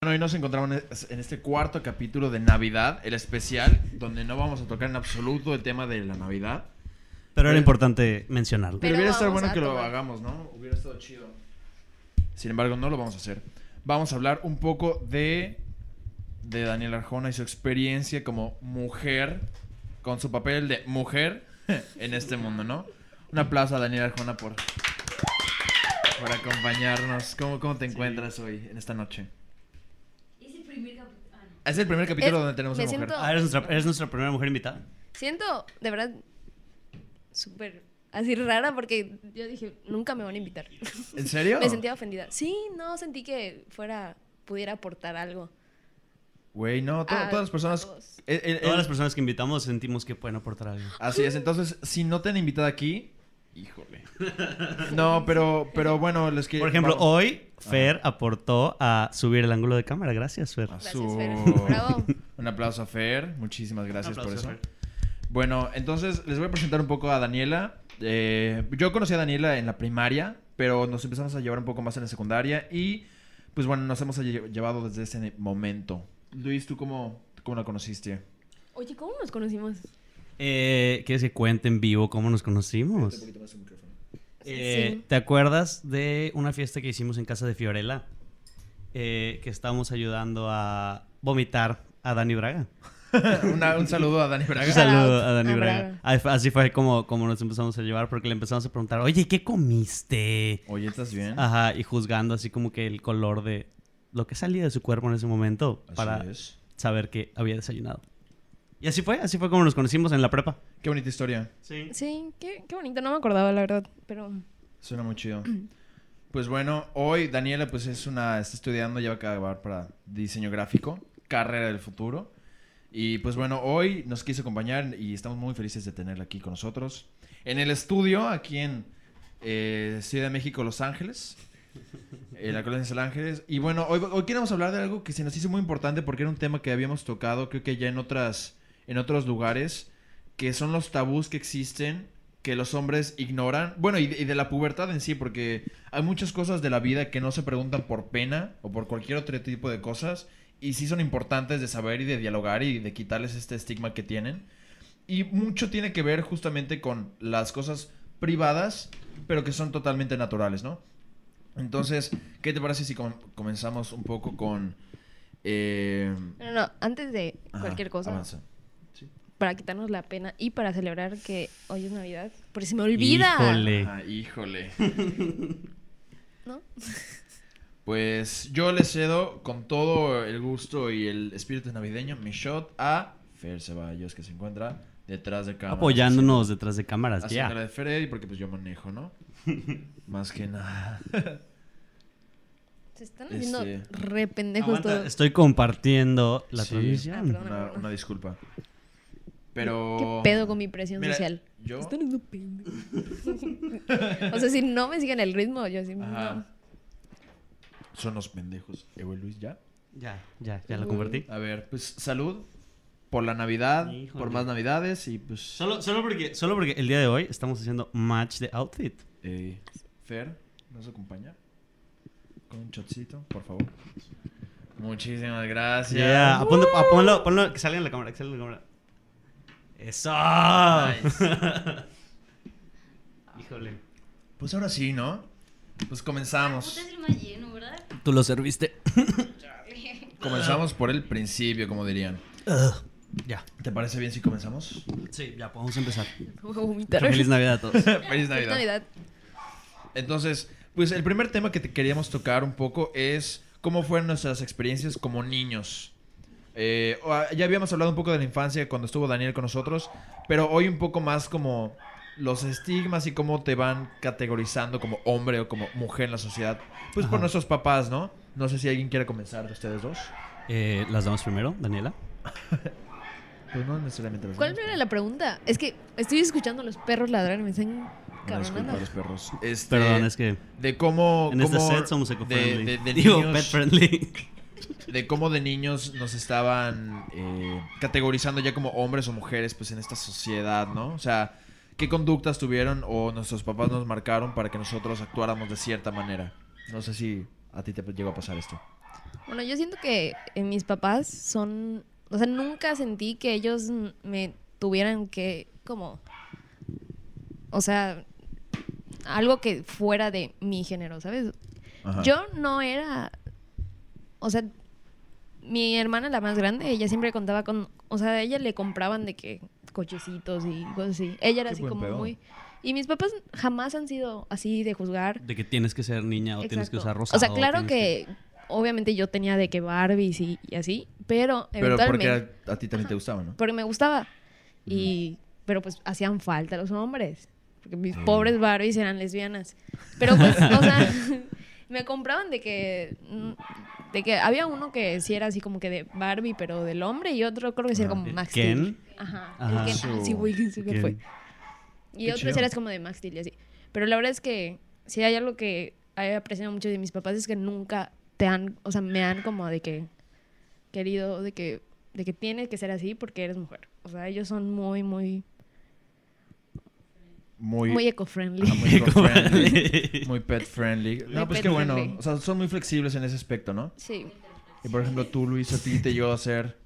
Bueno, hoy nos encontramos en- este cuarto capítulo de Navidad, el especial, donde no vamos a tocar en absoluto el tema de la Navidad. Pero era importante mencionarlo. Pero, Pero hubiera estado bueno que lo hagamos, ¿no? Hubiera estado chido. Sin embargo, no lo vamos a hacer. Vamos a hablar un poco de, de Daniel Arjona y su experiencia como mujer, con su papel de mujer en este mundo, ¿no? Un aplauso a Daniel Arjona por, por acompañarnos. ¿Cómo, ¿Cómo te encuentras hoy, en esta noche? Es el primer capítulo. Ah, no. Es el primer capítulo Es- donde tenemos una mujer. siento- Ah, ¿eres nuestra, eres nuestra primera mujer invitada. Siento, de verdad, súper así rara porque yo dije, nunca me van a invitar. ¿En serio? me sentía ofendida. Sí, no sentí que fuera, pudiera aportar algo. Güey, no, to- a- todas las personas... el- el- Todas las personas que invitamos sentimos que pueden aportar algo. Así es, entonces, si no te han invitado aquí, híjole. No, pero, pero bueno, les quiero... Por ejemplo, vamos- hoy Fer aportó a subir el ángulo de cámara. Gracias, Fer. a Gracias, su- Fer. Bravo. Un aplauso a Fer, muchísimas gracias por eso. Bueno, entonces les voy a presentar un poco a Daniela. Eh, yo conocí a Daniela en la primaria, pero nos empezamos a llevar un poco más en la secundaria y pues bueno, nos hemos lle- llevado desde ese momento. Luis, ¿tú cómo, cómo la conociste? Oye, ¿cómo nos conocimos? Eh, ¿Quieres que cuente en vivo cómo nos conocimos? Eh, Sí. ¿Te acuerdas de una fiesta que hicimos en casa de Fiorella? Eh, que estábamos ayudando a vomitar a Dani Braga. Una- un saludo a Dani Un Braga. Shout saludo a Dani a Braga. Braga. Así fue como, como nos empezamos a llevar porque le empezamos a preguntar, oye, ¿qué comiste? Oye, ¿estás bien? Ajá, y juzgando así como que el color de lo que salía de su cuerpo en ese momento Así para es. saber que había desayunado. Y así fue, así fue como nos conocimos en la prepa. Qué bonita historia. Sí. Sí, qué, qué bonito, no me acordaba la verdad, pero Suena muy chido. Pues bueno, hoy Daniela pues es una, está estudiando, ya va a acabar para diseño gráfico, carrera del futuro. Y pues bueno, hoy nos quiso acompañar y estamos muy felices de tenerla aquí con nosotros. En el estudio, aquí en eh, Ciudad de México, Los Ángeles. En la colonia de Los Ángeles. Y bueno, hoy, hoy queremos hablar de algo que se nos hizo muy importante porque era un tema que habíamos tocado, creo que ya en otras, en otros lugares, que son los tabús que existen que los hombres ignoran. Bueno, y de, y de la pubertad en sí, porque hay muchas cosas de la vida que no se preguntan por pena o por cualquier otro tipo de cosas. Y sí son importantes de saber y de dialogar y de quitarles este estigma que tienen. Y mucho tiene que ver justamente con las cosas privadas, pero que son totalmente naturales, ¿no? Entonces, ¿qué te parece si com- comenzamos un poco con... eh, no, no, antes de ajá, cualquier cosa, avanza. Para quitarnos la pena y para celebrar que hoy es Navidad, porque se me olvida. Híjole. Ajá, híjole. ¿No? Pues yo le cedo con todo el gusto y el espíritu navideño mi shot a Fer Ceballos, que se encuentra detrás de cámara. Apoyándonos detrás de cámaras, ya. De Freddy, porque pues yo manejo, ¿no? Más que nada. Se están haciendo Este- re pendejos todos. estoy compartiendo la Sí. transmisión. Ah, una disculpa. Pero... ¿Qué pedo con mi presión Mira, social? Yo... Están haciendo pendejos. o sea, si no me siguen el ritmo, yo sí. Ajá. No. Son los pendejos. ¿Eh, güey, Luis, ya? Ya, ya, ya lo convertí. A ver, pues salud por la Navidad, Híjole. por más Navidades y pues... Solo, solo, porque, solo porque el día de hoy estamos haciendo match de outfit. Eh, Fer, ¿nos acompaña? Con un shotcito, por favor. Muchísimas gracias. Yeah. Ponlo, ponlo, ponlo, que salga en la cámara, que salga en la cámara. ¡Eso! Híjole. Pues ahora sí, ¿no? Pues comenzamos. es el más lleno, ¿verdad? Tú lo serviste. Comenzamos por el principio, como dirían. ya. ¿Te parece bien si comenzamos? Sí, ya podemos empezar. A vomitar. Feliz Navidad a todos. Feliz Feliz Navidad. Navidad. Entonces, pues el primer tema que te queríamos tocar un poco es cómo fueron nuestras experiencias como niños. Eh, o- ya habíamos hablado un poco de la infancia cuando estuvo Daniel con nosotros, pero hoy un poco más como los estigmas y cómo te van categorizando como hombre o como mujer en la sociedad. Pues por nuestros papás, ¿no? No sé si alguien quiere comenzar de ustedes dos. Eh, Las damos primero, Daniela. Pues no necesariamente los ¿Cuál era la pregunta? Es que estoy escuchando a los perros ladrar y me están cabronando. los perros. Este, Perdón, es que De cómo... en este set somos de, eco-friendly. Digo, pet-friendly. De cómo de niños nos estaban eh, categorizando ya como hombres o mujeres pues en esta sociedad, ¿no? O sea, ¿qué conductas tuvieron o nuestros papás nos marcaron para que nosotros actuáramos de cierta manera? No sé si a ti te llegó a pasar esto. Bueno, yo siento que eh, mis papás son, o sea, nunca sentí que ellos me tuvieran que como, o sea, algo que fuera de mi género, ¿sabes? Ajá. Yo no era, o sea, mi hermana la más grande, ella siempre contaba con, o sea, a ella le compraban de que cochecitos y cosas así. Ella era Qué así como pedo. muy y mis papás jamás han sido así de juzgar. De que tienes que ser niña o tienes que usar rosado. O sea, claro que, obviamente yo tenía de que Barbies y, y así, pero Pero porque a, a ti también te gustaba, ¿no? porque me gustaba y pero pues hacían falta los hombres, porque mis Sí. pobres Barbies eran lesbianas. Pero pues, o sea, me compraban de que mm, de que había uno que sí era así como que de Barbie, pero del hombre y otro creo que sí era Ajá. como Max Ken. Steel. Ajá. Ajá. El Ken. Ah, sí, güey, sí que fue. Y Qué otros chido. eras como de Max Steel y así. Pero la verdad es que si hay algo que he apreciado mucho de mis papás es que nunca te han, o sea, me han como de que querido de que de que tienes que ser así porque eres mujer. O sea, ellos son muy muy Muy, muy eco-friendly. muy eco-friendly, muy pet friendly. No, Muy pues qué bueno. O sea, son muy flexibles en ese aspecto, ¿no? Sí. Y por ejemplo, tú, Luis, a ti te llegó a ser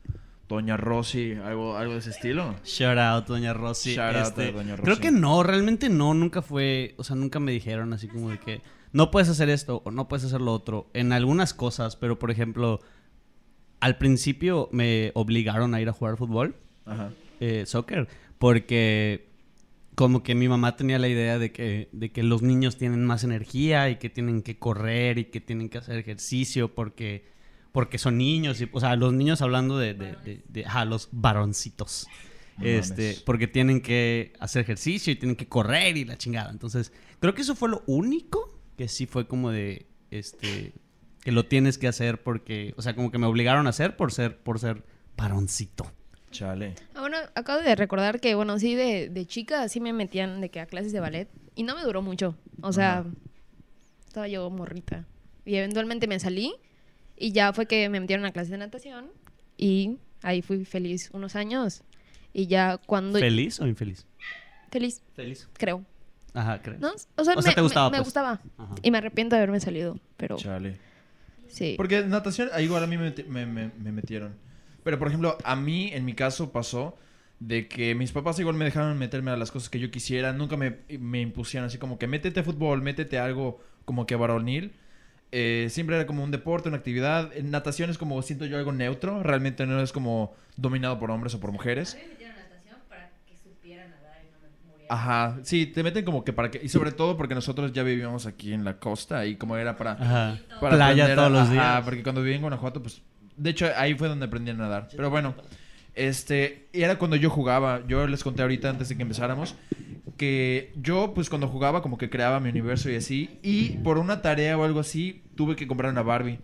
Doña Rosy, algo, algo de ese estilo. Shout out, Doña Rosy. Shout out Este, a Doña Creo Rosy. que no, realmente no, nunca fue, o sea, nunca me dijeron así como de que no puedes hacer esto o no puedes hacer lo otro. En algunas cosas, pero por ejemplo, al principio me obligaron a ir a jugar fútbol, Ajá. eh, soccer, porque como que mi mamá tenía la idea de que, de que los niños tienen más energía y que tienen que correr y que tienen que hacer ejercicio porque, porque son niños. Y, o sea, los niños hablando de, de, de- de- ajá, los varoncitos. No este, mames. porque tienen que hacer ejercicio y tienen que correr y la chingada. Entonces, creo que eso fue lo único que sí fue como de, este, que lo tienes que hacer porque, o sea, como que me obligaron a hacer por ser, por ser varoncito. Chale. Ah, bueno, acabo de recordar que, bueno, sí, de, de chica sí me metían de que a clases de ballet. Y no me duró mucho. O sea, Ajá. estaba yo morrita. Y eventualmente me salí. Y ya fue que me metieron a clases de natación. Y ahí fui feliz unos años. Y ya cuando... ¿Feliz o infeliz? Feliz, Feliz. creo. Ajá, creo. ¿No? O sea, O sea, me, te gustaba, me- me pues. gustaba. Ajá. Y me arrepiento de haberme salido. Pero Chale. sí. Porque natación, ahí igual a mí me- me- me metieron. Pero, por ejemplo, a mí, en mi caso, pasó de que mis papás igual me dejaron meterme a las cosas que yo quisiera. Nunca me, me impusieron así como que métete a fútbol, métete a algo como que varonil. Eh, siempre era como un deporte, una actividad. En natación es como, siento yo, algo neutro. Realmente no es como dominado por hombres o por mujeres. A mí me metieron a natación para que supiera nadar y no me muriera. Ajá, sí, te meten como que para que... Y sobre todo porque nosotros ya vivíamos aquí en la costa y como era para... Ajá. para Playa aprender todos a- los ajá, días. porque cuando viví en Guanajuato, pues... De hecho, ahí fue donde aprendí a nadar. Pero bueno, este... y Era cuando yo jugaba. Yo les conté ahorita, antes de que empezáramos, que yo, pues, cuando jugaba, como que creaba mi universo y así. Y por una tarea o algo así, tuve que comprar una Barbie.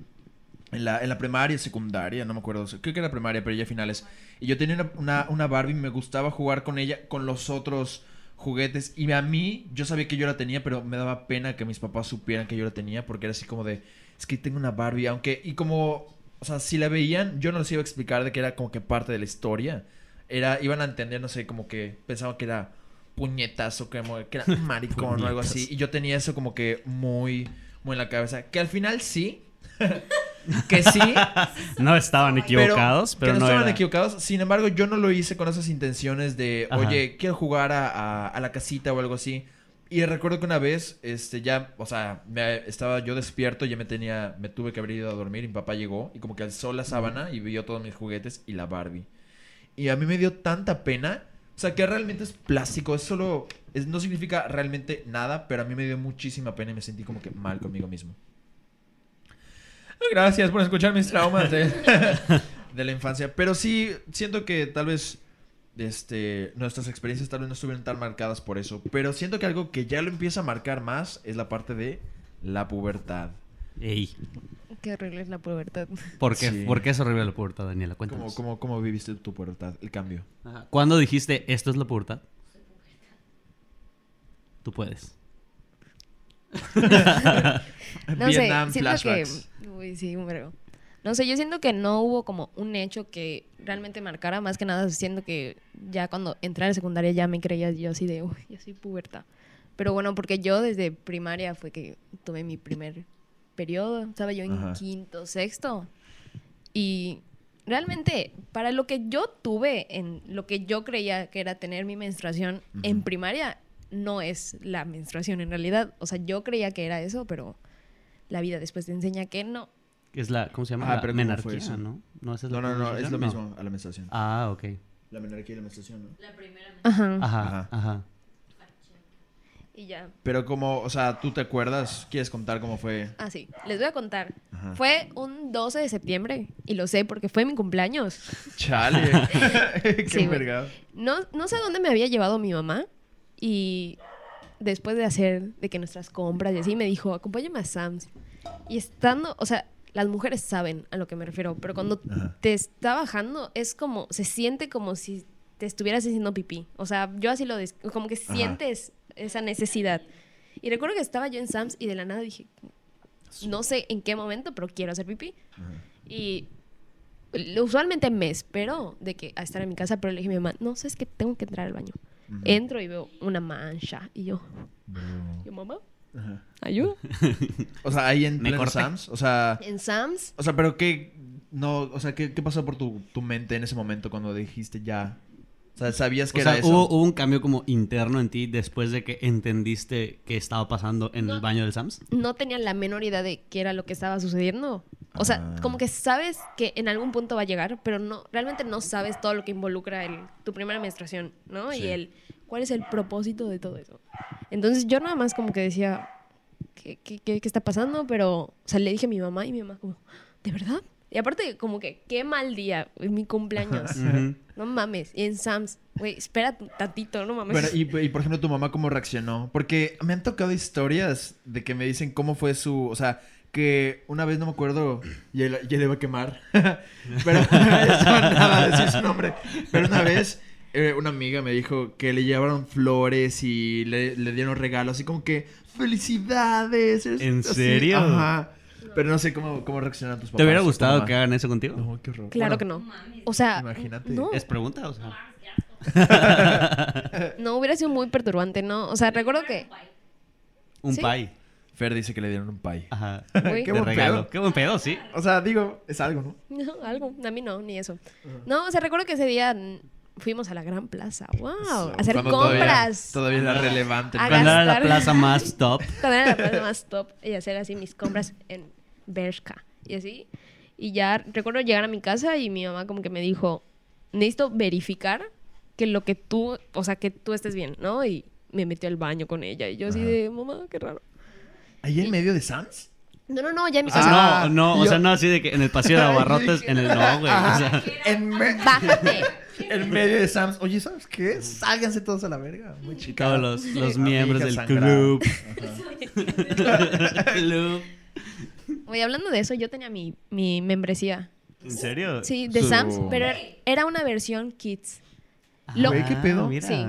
En la, en la primaria, secundaria, no me acuerdo. Creo que era primaria, pero ya finales. Y yo tenía una, una, una Barbie, me gustaba jugar con ella, con los otros juguetes. Y a mí, yo sabía que yo la tenía, pero me daba pena que mis papás supieran que yo la tenía, porque era así como de, es que tengo una Barbie, aunque, y como, o sea, si la veían, yo no les iba a explicar de que era como que parte de la historia. Era, iban a entender, no sé, como que pensaban que era puñetas o como que era maricón o algo así. Y yo tenía eso como que muy, muy en la cabeza. Que al final sí. que sí, No estaban equivocados, pero, que no, no, estaban era- equivocados. Sin embargo, yo no lo hice con esas intenciones de, Ajá. oye, quiero jugar a, a- a la casita o algo así. Y recuerdo que una vez, este, ya, o sea, me- estaba yo despierto, ya me tenía, me tuve que haber ido a dormir, y mi papá llegó y como que alzó la sábana y vio todos mis juguetes y la Barbie. Y a mí me dio tanta pena, o sea, que realmente es plástico, es solo, es- no significa realmente nada, pero a mí me dio muchísima pena y me sentí como que mal conmigo mismo. Gracias por escuchar mis traumas de, de la infancia. Pero sí, siento que tal vez este, nuestras experiencias tal vez no estuvieron tan marcadas por eso. Pero siento que algo que ya lo empieza a marcar más es la parte de la pubertad. Ey, Qué horrible es la pubertad. ¿por qué, Sí. ¿por qué es horrible la pubertad, Daniela? ¿Cómo, Cuéntanos. cómo, cómo viviste tu pubertad? El cambio. Ajá. ¿Cuándo dijiste esto es la pubertad? Tú puedes. No Vietnam sé, siento flashbacks. que... Uy, sí, un vergo. No sé, yo siento que no hubo como un hecho que realmente marcara. Más que nada, siento que ya cuando entré a la secundaria ya me creía yo así de, uy, ya soy puberta. Pero bueno, porque yo desde primaria fue que tuve mi primer periodo, estaba yo en Ajá. quinto, sexto. Y realmente, para lo que yo tuve, en lo que yo creía que era tener mi menstruación en primaria, no es la menstruación en realidad. O sea, yo creía que era eso, pero la vida después te enseña que no. Que es la, ¿cómo se llama? Ah, la pero ¿cómo fue menarquía? ¿no? No, esa es No, la no, no, es lo menstruación, mismo a la menstruación. Ah, ok. La menarquía y la menstruación, ¿no? La primera Ajá. Ajá, Ajá. ajá. Y ya. Pero como, o sea, ¿tú te acuerdas? ¿Quieres contar cómo fue? Ah, sí. Les voy a contar. Ajá. Fue un 12 de septiembre y lo sé porque fue mi cumpleaños. Chale. Qué Sí. No, no sé a dónde me había llevado mi mamá y después de hacer de que nuestras compras y así me dijo, acompáñame a Sam's. Y estando, o sea, las mujeres saben a lo que me refiero, pero cuando Ajá. te está bajando es como, se siente como si te estuvieras haciendo pipí. O sea, yo así lo, como que Ajá. sientes esa necesidad. Y recuerdo que estaba yo en Sam's y de la nada dije, no sé en qué momento, pero quiero hacer pipí. Ajá. Y usualmente me espero de que a estar en mi casa, pero le dije a mi mamá, no, sabes que tengo que entrar al baño. Entro y veo una mancha. Y yo, Bro. yo mamá, Ajá. ayuda. O sea, ahí en Me pleno. Sam's, o sea, En Sam's, o sea, pero qué no, o sea, ¿qué, qué pasó por tu, tu mente en ese momento cuando dijiste ya? O sea, ¿sabías que O sea, era eso? ¿hubo, hubo un cambio como interno en ti después de que entendiste qué estaba pasando en el baño del Sams. no tenía la menor idea de qué era lo que estaba sucediendo. O sea, Ah. como que sabes que en algún punto va a llegar, pero no realmente no sabes todo lo que involucra el, tu primera menstruación, ¿no? Sí. Y el cuál es el propósito de todo eso. Entonces yo nada más como que decía, ¿qué, qué, qué- qué está pasando? Pero, o sea, le dije a mi mamá y mi mamá como, ¿de verdad? Y aparte como que, qué mal día, es mi cumpleaños. No mames. Y en Sam's, güey, espera tantito, no mames. Pero, y, y, por ejemplo, tu mamá, ¿cómo reaccionó? Porque me han tocado historias de que me dicen cómo fue su. O sea, que una vez no me acuerdo. Ya, ya le iba a quemar. Pero eso nada, decir su nombre. Pero una vez. Eh, una amiga me dijo que le llevaron flores y le, le dieron regalos, así como que ¡Felicidades! ¿En así". serio? Ajá. Pero no sé cómo, cómo reaccionan tus papás. ¿Te hubiera gustado que hagan eso contigo? No, qué horror. claro Bueno, que no. O sea, Imagínate. no, ¿Es pregunta? O sea, no hubiera sido muy perturbante, ¿no? O sea, recuerdo que... un Sí. pie. Fer dice que le dieron un pie. Ajá. Qué de buen regalo. pedo. Qué buen pedo, sí. O sea, digo, es algo, ¿no? No, algo. A mí no, ni eso. No, o sea, recuerdo que ese día fuimos a la gran plaza. ¡Wow! A hacer Cuando compras. Todavía, todavía era relevante. A Cuando era la plaza más top. Cuando era la plaza más top. Y hacer así mis compras en Bershka. Y así. Y ya recuerdo llegar a mi casa y mi mamá como que me dijo, necesito verificar que lo que tú, o sea, que tú estés bien, ¿no? Y me metió al baño con ella. Y yo así Ajá. de, mamá, qué raro. ¿Ahí en medio de Sans? No, no, no, ya en mi sea, casa. Ah, no, no, o yo- sea, no así de que en el pasillo de abarrotes, en el no, güey. O sea, En, me- Bájate. en medio de Sam's. Oye, ¿sabes qué? Sálganse todos a la verga. Muy chica. todos los, los Sí. miembros del club. Club. Oye, hablando de eso, yo tenía mi, mi membresía. ¿En serio? Sí, de Su- Sam's, pero era una versión kids. Lo- Güey, ¿qué pedo? Ah, mira. Sí.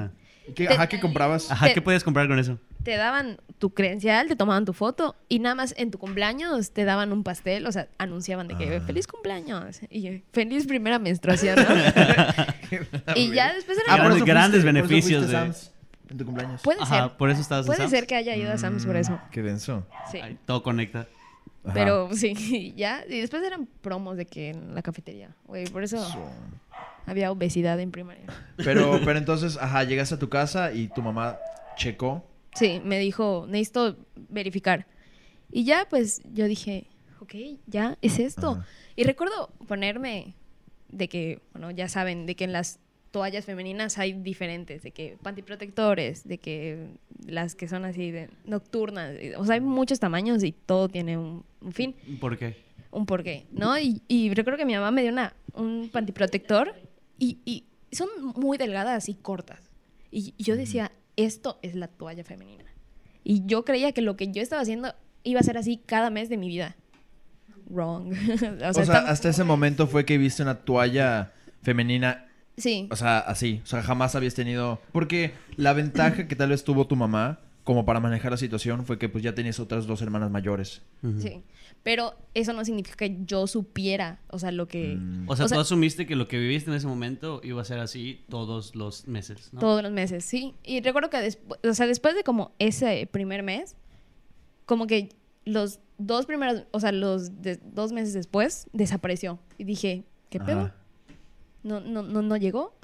¿Qué, Te- ajá, ¿qué comprabas? Ajá, Te- ¿qué puedes comprar con eso? Te daban tu credencial, te tomaban tu foto y nada más en tu cumpleaños te daban un pastel, o sea, anunciaban de que Ah. feliz cumpleaños y yo, feliz primera menstruación, ¿no? y ya después era Ah, por Grandes- grandes fuiste- por eso beneficios de- Sam's en tu cumpleaños. puede Ajá, ser, por eso estabas en puede Sam's. ser que haya ido a Sam's por eso. Qué denso. Sí. Ay, todo conecta. Ajá. Pero sí, ya. Y después eran promos de que en la cafetería. Güey, por eso había obesidad en primaria. Pero, pero entonces, ajá, llegaste a tu casa y tu mamá checó. Sí, me dijo, necesito verificar. Y ya, pues, yo dije, ok, ya, es esto. Ajá. Y recuerdo ponerme de que, bueno, ya saben, de que en las toallas femeninas hay diferentes, de que pantiprotectores, de que las que son así de nocturnas, o sea, hay muchos tamaños y todo tiene un, un fin, ¿Por qué? un porqué, ¿no? Y, y recuerdo que mi mamá me dio una, un pantiprotector y, y son muy delgadas y cortas. Y, y yo decía, esto es la toalla femenina. Y yo creía que lo que yo estaba haciendo iba a ser así cada mes de mi vida. Wrong. o O sea, hasta ese momento fue que viste una toalla femenina, sí. o sea, así. O sea, jamás habías tenido... Porque la ventaja que tal vez tuvo tu mamá como para manejar la situación fue que pues ya tenías otras dos hermanas mayores. Sí. Pero eso no significa que yo supiera, o sea, lo que... Mm. O sea, O sea- tú asumiste que lo que viviste en ese momento iba a ser así todos los meses, ¿no? Todos los meses, sí. Y recuerdo que después, o sea, después de como ese primer mes, como que los dos primeros, o sea, los de- dos meses después, desapareció. Y dije, ¿qué pedo? Ajá. No, no, no, no llegó.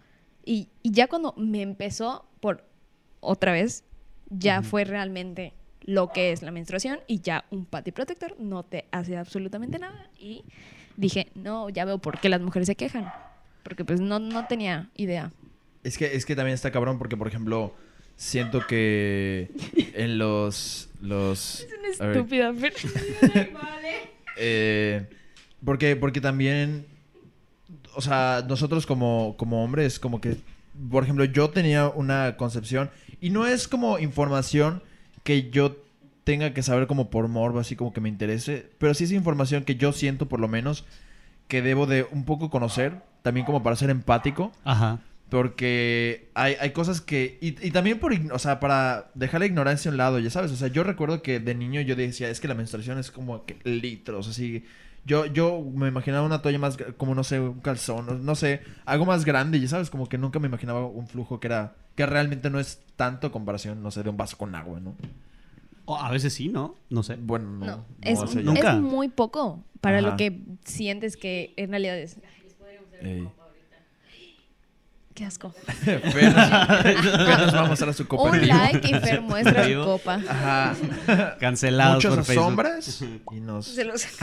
Y, y ya cuando me empezó por otra vez, ya fue realmente lo que es la menstruación y ya un panty protector no te hace absolutamente nada. Y dije, no, ya veo por qué las mujeres se quejan. Porque pues no, no tenía idea. Es que, es que también está cabrón porque, por ejemplo, siento que en los... los a ver, Estúpida, pero... eh, porque, porque también, o sea, nosotros como, como hombres, como que, por ejemplo, yo tenía una concepción y no es como información que yo tenga que saber como por morbo, así como que me interese, pero sí es información que yo siento por lo menos que debo de un poco conocer, también como para ser empático. Ajá. Porque hay, hay cosas que... Y, y también por... O sea, para dejar la ignorancia a un lado, ya sabes. O sea, yo recuerdo que de niño yo decía, es que la menstruación es como que litros, así... Yo, yo me imaginaba una toalla más... Como, no sé, un calzón, no, no sé. Algo más grande, ya sabes. Como que nunca me imaginaba un flujo que era... Que realmente no es tanto comparación, no sé, de un vaso con agua, ¿no? O a veces sí, ¿no? No sé. Bueno, no. No, no es. Nunca. es muy poco para Ajá. lo que sientes que en realidad es. Ey. Qué asco. Fer, Fer nos va a mostrar su copa. Un like y Fer muestra su copa. Ajá. Cancelado por Muchas Facebook. sombras y nos... Se los...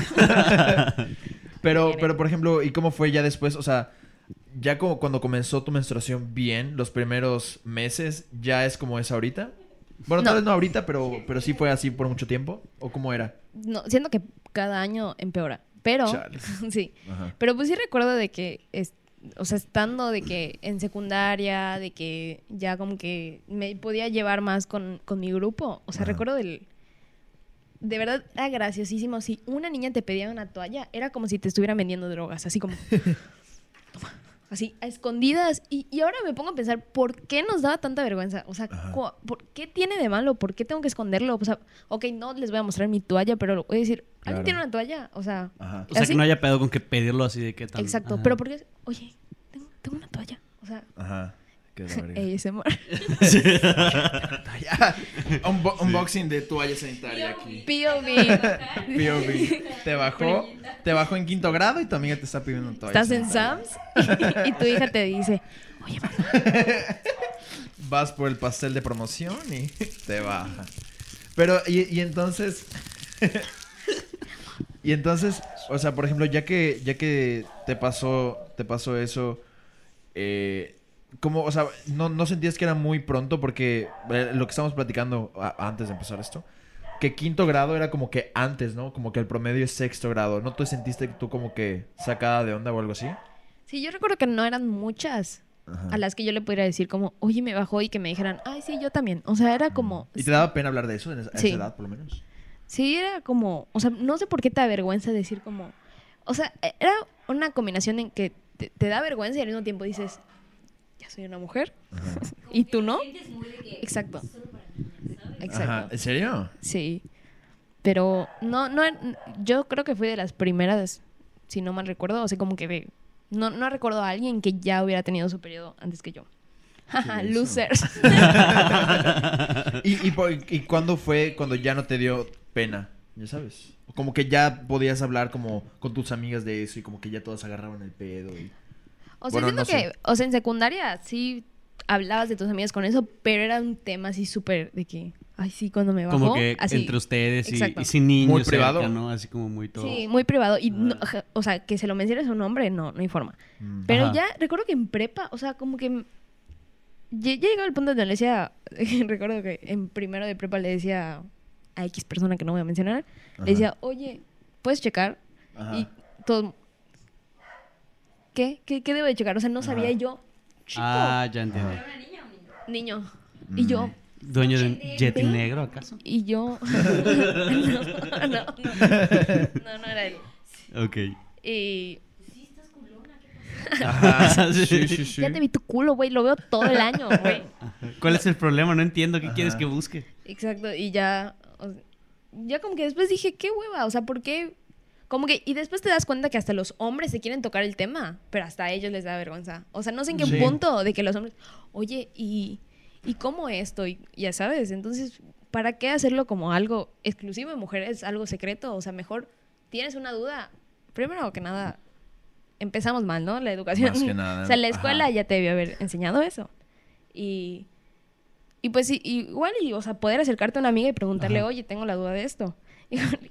Pero, pero por ejemplo, ¿y cómo fue ya después? O sea, ya como cuando comenzó tu menstruación bien, los primeros meses, ¿ya es como es ahorita? Bueno, tal vez no ahorita, pero, pero sí fue así por mucho tiempo. ¿O cómo era? No, siento que cada año empeora. Pero, sí. Ajá. Pero pues sí recuerdo de que, es- o sea, estando de que en secundaria, de que ya como que me podía llevar más con, con mi grupo. O sea, Ajá. recuerdo del... De verdad era graciosísimo. Si una niña te pedía una toalla, era como si te estuvieran vendiendo drogas. Así como... Así, a escondidas. Y, y ahora me pongo a pensar, ¿por qué nos daba tanta vergüenza? O sea, ¿por qué tiene de malo? ¿Por qué tengo que esconderlo? O sea, ok, no les voy a mostrar mi toalla, pero voy a decir, Claro. ¿alguien tiene una toalla? O sea, Ajá. O sea, ¿Así? que no haya pedo con que pedirlo así de que tan... exacto. Ajá. Pero porque, oye, tengo, tengo una toalla. O sea, Ajá. ASMR. Ya. Unbo- Unboxing de toalla sanitaria aquí. POV. POV. Te bajó, te bajó en quinto grado y tu amiga te está pidiendo toalla Estás en sanitaria. Sam's y tu hija te dice, oye, mamá, vas por el pastel de promoción y te baja. Pero, y, y entonces. y entonces, o sea, por ejemplo, ya que, ya que te pasó, te pasó eso, eh, como, o sea, no, no sentías que era muy pronto porque eh, lo que estamos platicando a- antes de empezar esto, que quinto grado era como que antes, ¿no? Como que el promedio es sexto grado. ¿No te sentiste tú como que sacada de onda o algo así? Sí, yo recuerdo que no eran muchas Ajá. a las que yo le pudiera decir como, oye, me bajó y que me dijeran, ay, sí, yo también. O sea, era como... ¿Y te daba pena hablar de eso en esa, a Sí. esa edad, por lo menos? Sí, era como, o sea, no sé por qué te da vergüenza decir como, o sea, e- era una combinación en que te, te da vergüenza y al mismo tiempo dices, soy una mujer y tú no. Exacto. Exacto. Ajá. ¿En serio? Sí. Pero no, no, yo creo que fui de las primeras, si no mal recuerdo, o sea, como que de, no, no recuerdo a alguien que ya hubiera tenido su periodo antes que yo. Losers. ¿Y, y, y cuándo fue cuando ya no te dio pena? Ya sabes. Como que ya podías hablar como con tus amigas de eso y como que ya todas agarraban el pedo. Y... O sea, Bueno, siento no que, sé. o sea, en secundaria sí hablabas de tus amigas con eso, pero era un tema así súper de que, ay, sí, cuando me bajó, Como que así. entre ustedes y, sin niños. Muy privado. cerca, ¿no? Así como muy todo. Sí, muy privado. Y, no- Ah. o sea, que se lo menciones a un hombre, no, no hay forma. Mm. Pero Ajá. ya recuerdo que en prepa, o sea, como que ya, ya llegaba el punto donde le decía, recuerdo que en primero de prepa le decía a X persona que no voy a mencionar, Ajá. le decía, oye, ¿puedes checar? Ajá. Y todo, ¿qué? ¿qué? ¿Qué debo de checar? O sea, no sabía y yo, chico, Ah, ya entiendo. ¿Era una niña o un niño? niño. Y yo, Mm. ¿Dueño de un Ve. negro acaso? y yo, no, no, no, no, no era él. Ok. Y Sí, estás. Ajá. Sí, sí, sí. ya te vi tu culo, güey, lo veo todo el año, güey. ¿Cuál es el problema? No entiendo. ¿Qué quieres que busque? Exacto, y ya, o sea, ya como que después dije, qué hueva, o sea, ¿por qué? Como que, y después te das cuenta que hasta los hombres se quieren tocar el tema, pero hasta a ellos les da vergüenza. O sea, no sé en qué Sí. punto de que los hombres, oye, ¿y, ¿y cómo esto? Y ya sabes, entonces ¿para qué hacerlo como algo exclusivo de mujeres, algo secreto? O sea, mejor tienes una duda. Primero que nada, empezamos mal, ¿no? La educación. Más que nada, o sea, la escuela ajá. ya te debió haber enseñado eso. Y, y pues igual, y, o sea, poder acercarte a una amiga y preguntarle, Ajá. oye, tengo la duda de esto.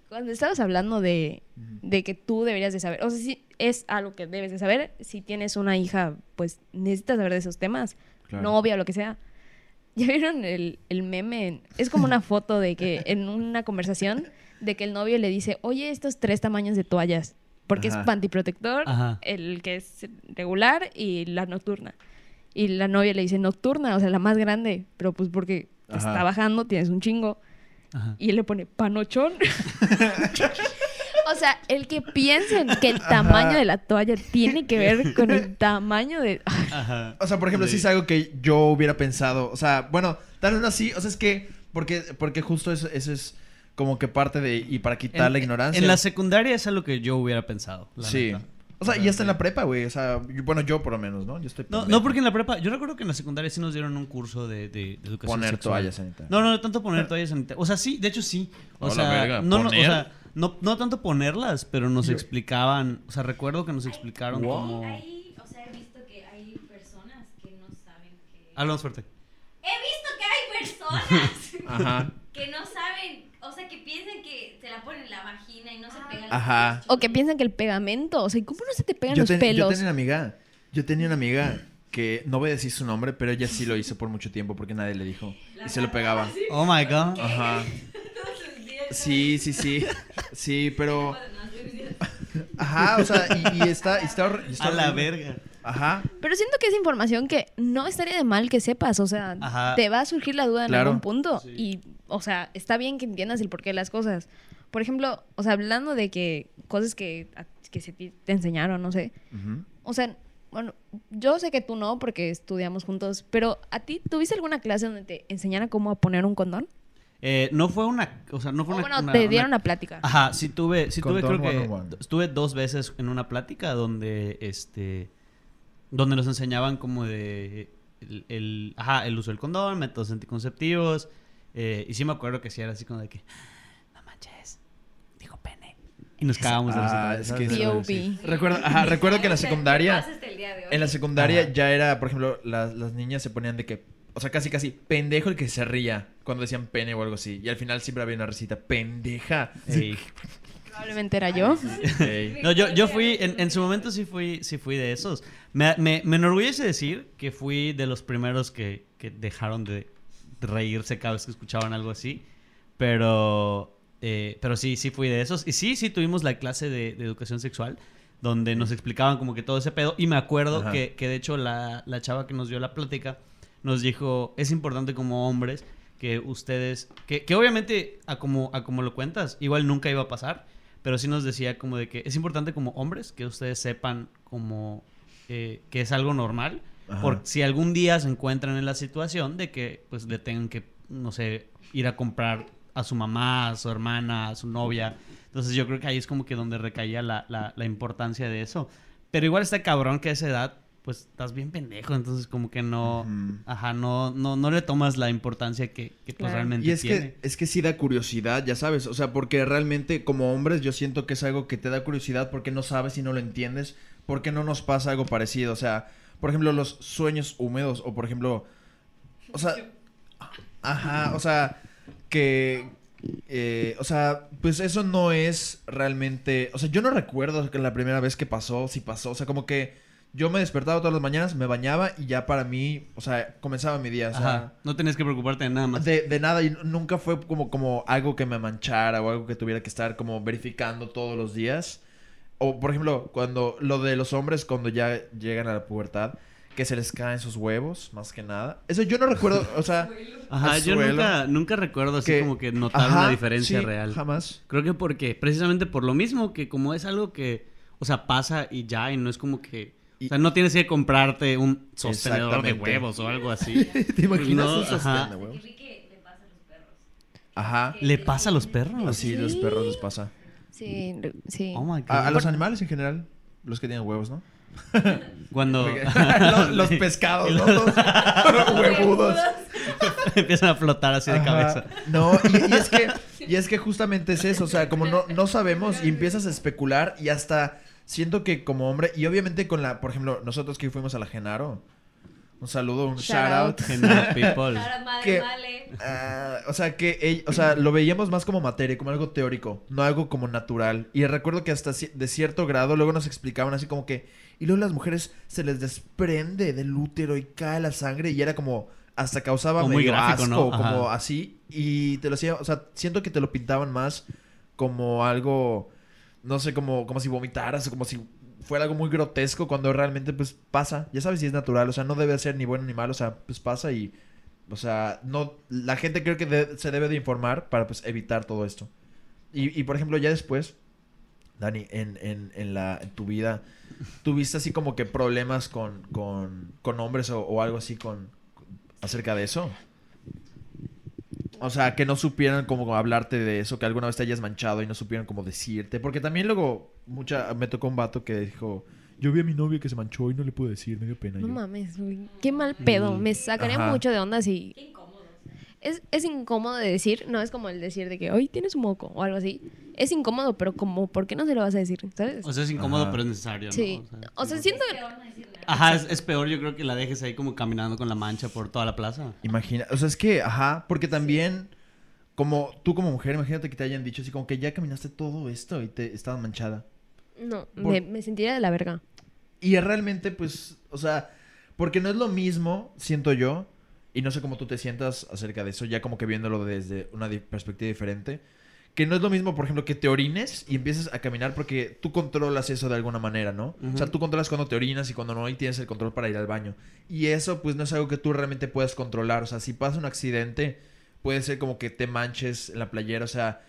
Cuando estabas hablando de, de que tú deberías de saber, o sea, si es algo que debes de saber, si tienes una hija, pues necesitas saber de esos temas, Claro. novia o lo que sea. ¿Ya vieron el, el meme? Es como una foto de que en una conversación de que el novio le dice, oye, estos tres tamaños de toallas, porque Ajá. es pantiprotector, Ajá. el que es regular y la nocturna. Y la novia le dice nocturna, o sea, la más grande, pero pues porque Ajá. está bajando, tienes un chingo. Ajá. Y él le pone panochón. o sea, el que piensen que el tamaño de la toalla tiene que ver con el tamaño de... Ajá. O sea, por ejemplo, sí. es algo que yo hubiera pensado. O sea, bueno, tal vez no así. O sea, es que. Porque, porque justo eso, eso es como que parte de. Y para quitar En- la ignorancia. En la secundaria es algo que yo hubiera pensado. la Sí. neta. O sea, y hasta en la prepa, güey. O sea, yo- bueno, yo por lo menos, ¿no? Yo estoy. No, no, porque en la prepa, yo recuerdo que en la secundaria sí nos dieron un curso de, de- de educación Poner sexual. toallas sanitarias. No, no, no tanto poner toallas sanitarias. O sea, sí, de hecho sí. O sea, verga, no, no, o ¿poner? sea, no, no tanto ponerlas, pero nos Yo- explicaban, o sea, recuerdo que nos explicaron Wow. como... Hay, o sea, he visto que hay personas que no saben que... Hablamos fuerte. He visto que hay personas Ajá. que no saben, o sea, que piensan que se la ponen en la vagina y no se pegan los Ajá. pelos O que piensan que el pegamento, o sea, ¿cómo no se te pegan Yo, los ten- yo pelos? tenía una amiga. Yo tenía una amiga que no voy a decir su nombre, pero ella sí lo hizo por mucho tiempo porque nadie le dijo. Y se lo pegaba. Oh my god. Ajá. Todos los días. Sí, sí, sí. Sí, pero. Ajá, o sea, y, y está, y está, y está A la verga. Ajá. Pero siento que es información que no estaría de mal que sepas, o sea, Ajá. te va a surgir la duda en Claro. algún punto. Sí. Y, o sea, está bien que entiendas el porqué de las cosas. Por ejemplo, o sea, hablando de que cosas que, a- que se te enseñaron, no sé. O sea, bueno, yo sé que tú no, porque estudiamos juntos, pero ¿a ti tuviste alguna clase donde te enseñaran cómo poner un condón? Eh, no fue una, o sea, no fue una... bueno, una- te dieron una plática. Ajá, sí tuve, sí tuve, creo que 101. estuve dos veces en una plática donde, este, donde nos enseñaban como de el, el- ajá, el uso del condón, métodos anticonceptivos, eh, y sí me acuerdo que sí era así como de que, no manches, dijo pene, y nos cagábamos de Ah, es. Recuerdo, ajá, recuerdo que en la secundaria, pasa hasta el día de hoy. en la secundaria Ajá. ya era, por ejemplo, las, las niñas se ponían de que, o sea, casi casi pendejo el que se ría cuando decían pene o algo así. Y al final siempre había una risita, pendeja. Ey. Probablemente era yo. Ey. No, yo, yo fui, en, en su momento sí fui, sí fui de esos. Me, me, me enorgullece decir que fui de los primeros que, que dejaron de reírse cada vez que escuchaban algo así. Pero, eh, pero sí, sí fui de esos. Y sí, sí tuvimos la clase de, de educación sexual donde nos explicaban como que todo ese pedo. Y me acuerdo que, que de hecho la, la chava que nos dio la plática nos dijo, es importante como hombres que ustedes, que, que obviamente a como, a como lo cuentas, igual nunca iba a pasar, pero sí nos decía como de que es importante como hombres que ustedes sepan como eh, que es algo normal, Ajá. por si algún día se encuentran en la situación de que pues le tengan que, no sé, ir a comprar a su mamá, a su hermana, a su novia. Entonces yo creo que ahí es como que donde recaía la, la, la importancia de eso. Pero igual está cabrón que a esa edad, pues estás bien pendejo, entonces como que no, ajá, no, no, no le tomas la importancia que, que pues Claro. realmente Y es tiene. que, es que sí da curiosidad, ya sabes. O sea, porque realmente como hombres yo siento que es algo que te da curiosidad porque no sabes y no lo entiendes. Porque no nos pasa algo parecido. O sea, por ejemplo, los sueños húmedos. O por ejemplo. O sea. Ajá, o sea. Que. eh, o sea, pues eso no es realmente. O sea, yo no recuerdo que la primera vez que pasó, si pasó. O sea, como que yo me despertaba todas las mañanas, me bañaba y ya para mí, o sea, comenzaba mi día. O sea, Ajá, no tenías que preocuparte de nada más. de, de nada, y nunca fue como, como algo que me manchara o algo que tuviera que estar como verificando todos los días. O, por ejemplo, cuando lo de los hombres cuando ya llegan a la pubertad, que se les caen sus huevos, más que nada. Eso yo no recuerdo, o sea... Ajá, yo suelo, nunca, nunca recuerdo así que- como que notar Ajá, una diferencia sí, real. Jamás. Creo que porque, precisamente por lo mismo, que como es algo que, o sea, pasa y ya, y no es como que, Y- o sea, no tienes que comprarte un sostenedor de huevos o algo así. ¿Te imaginas No, un sostén ajá. de huevos? vi que le pasa a los perros. Ajá. ¿Le pasa a los perros? Así los perros les pasa. Sí, sí. Oh my God. A, a los animales en general, los que tienen huevos, ¿no? Cuando los, los pescados, ¿no? Los huevudos. empiezan a flotar así de Ajá. cabeza. No, y, y es que, y es que justamente es eso, o sea, como no, no sabemos y empiezas a especular y hasta siento que como hombre, y obviamente con la, por ejemplo, nosotros que fuimos a la Genaro, un saludo, un Shout shout out. out. Genial, people. Ahora, madre, Que- vale. Ah, o sea, que o sea, lo veíamos más como materia, como algo teórico, no algo como natural. Y recuerdo que hasta de cierto grado luego nos explicaban así como que, y luego las mujeres se les desprende del útero y cae la sangre y era como, hasta causaba Como muy gráfico, asco, ¿no? como así. Y te lo hacía, o sea, siento que te lo pintaban más como algo, no sé, como, como si vomitaras o como si fuera algo muy grotesco cuando realmente pues pasa, ya sabes si es natural, o sea, no debe ser ni bueno ni malo, o sea, pues pasa y, o sea, no, la gente creo que se debe de informar para pues evitar todo esto. Y, y por ejemplo, ya después, Dani, en, en, en, la, tu vida, ¿tuviste así como que problemas con, con, con hombres o, o algo así con, acerca de eso? O sea, que no supieran como hablarte de eso, que alguna vez te hayas manchado y no supieran cómo decirte. Porque también luego mucha, me tocó un vato que dijo, yo vi a mi novia que se manchó y no le pude decir, me dio pena. No Yo, mames, güey. Qué mal pedo. Mm. Me sacaría Ajá. mucho de onda si... Qué incómodo. Es, es incómodo de decir, no es como el decir de que hoy tienes un moco o algo así. Es incómodo, pero como, ¿por qué no se lo vas a decir? ¿Sabes? O sea, es incómodo, Ajá. pero es necesario, ¿no? sí. O sea, siento que... No. Ajá, es, es peor yo creo que la dejes ahí como caminando con la mancha por toda la plaza. Imagina, o sea, es que, ajá, porque también, como tú como mujer, imagínate que te hayan dicho así como que ya caminaste todo esto y te estabas manchada. No, Por- me, me sentiría de la verga. Y realmente, pues, o sea, porque no es lo mismo, siento yo, y no sé cómo tú te sientas acerca de eso, ya como que viéndolo desde una di- perspectiva diferente, que no es lo mismo, por ejemplo, que te orines y empieces a caminar porque tú controlas eso de alguna manera, ¿no? O sea, tú controlas cuando te orinas y cuando no, y tienes el control para ir al baño. Y eso, pues, no es algo que tú realmente puedas controlar. O sea, si pasa un accidente, puede ser como que te manches en la playera, o sea,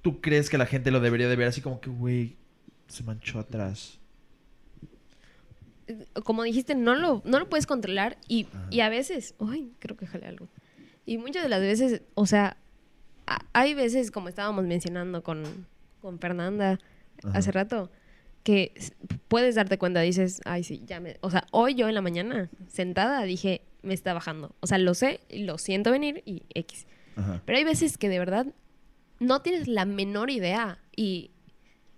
tú crees que la gente lo debería de ver así como que, güey, se manchó atrás. Como dijiste, no lo, no lo puedes controlar y, y a veces... Uy, creo que jalé algo. Y muchas de las veces, o sea, a- hay veces, como estábamos mencionando con, con Fernanda Ajá. hace rato, que puedes darte cuenta, dices, ay, sí, ya me... O sea, hoy yo en la mañana, sentada, dije, me está bajando. O sea, lo sé, lo siento venir y X. Ajá. Pero hay veces que de verdad no tienes la menor idea y...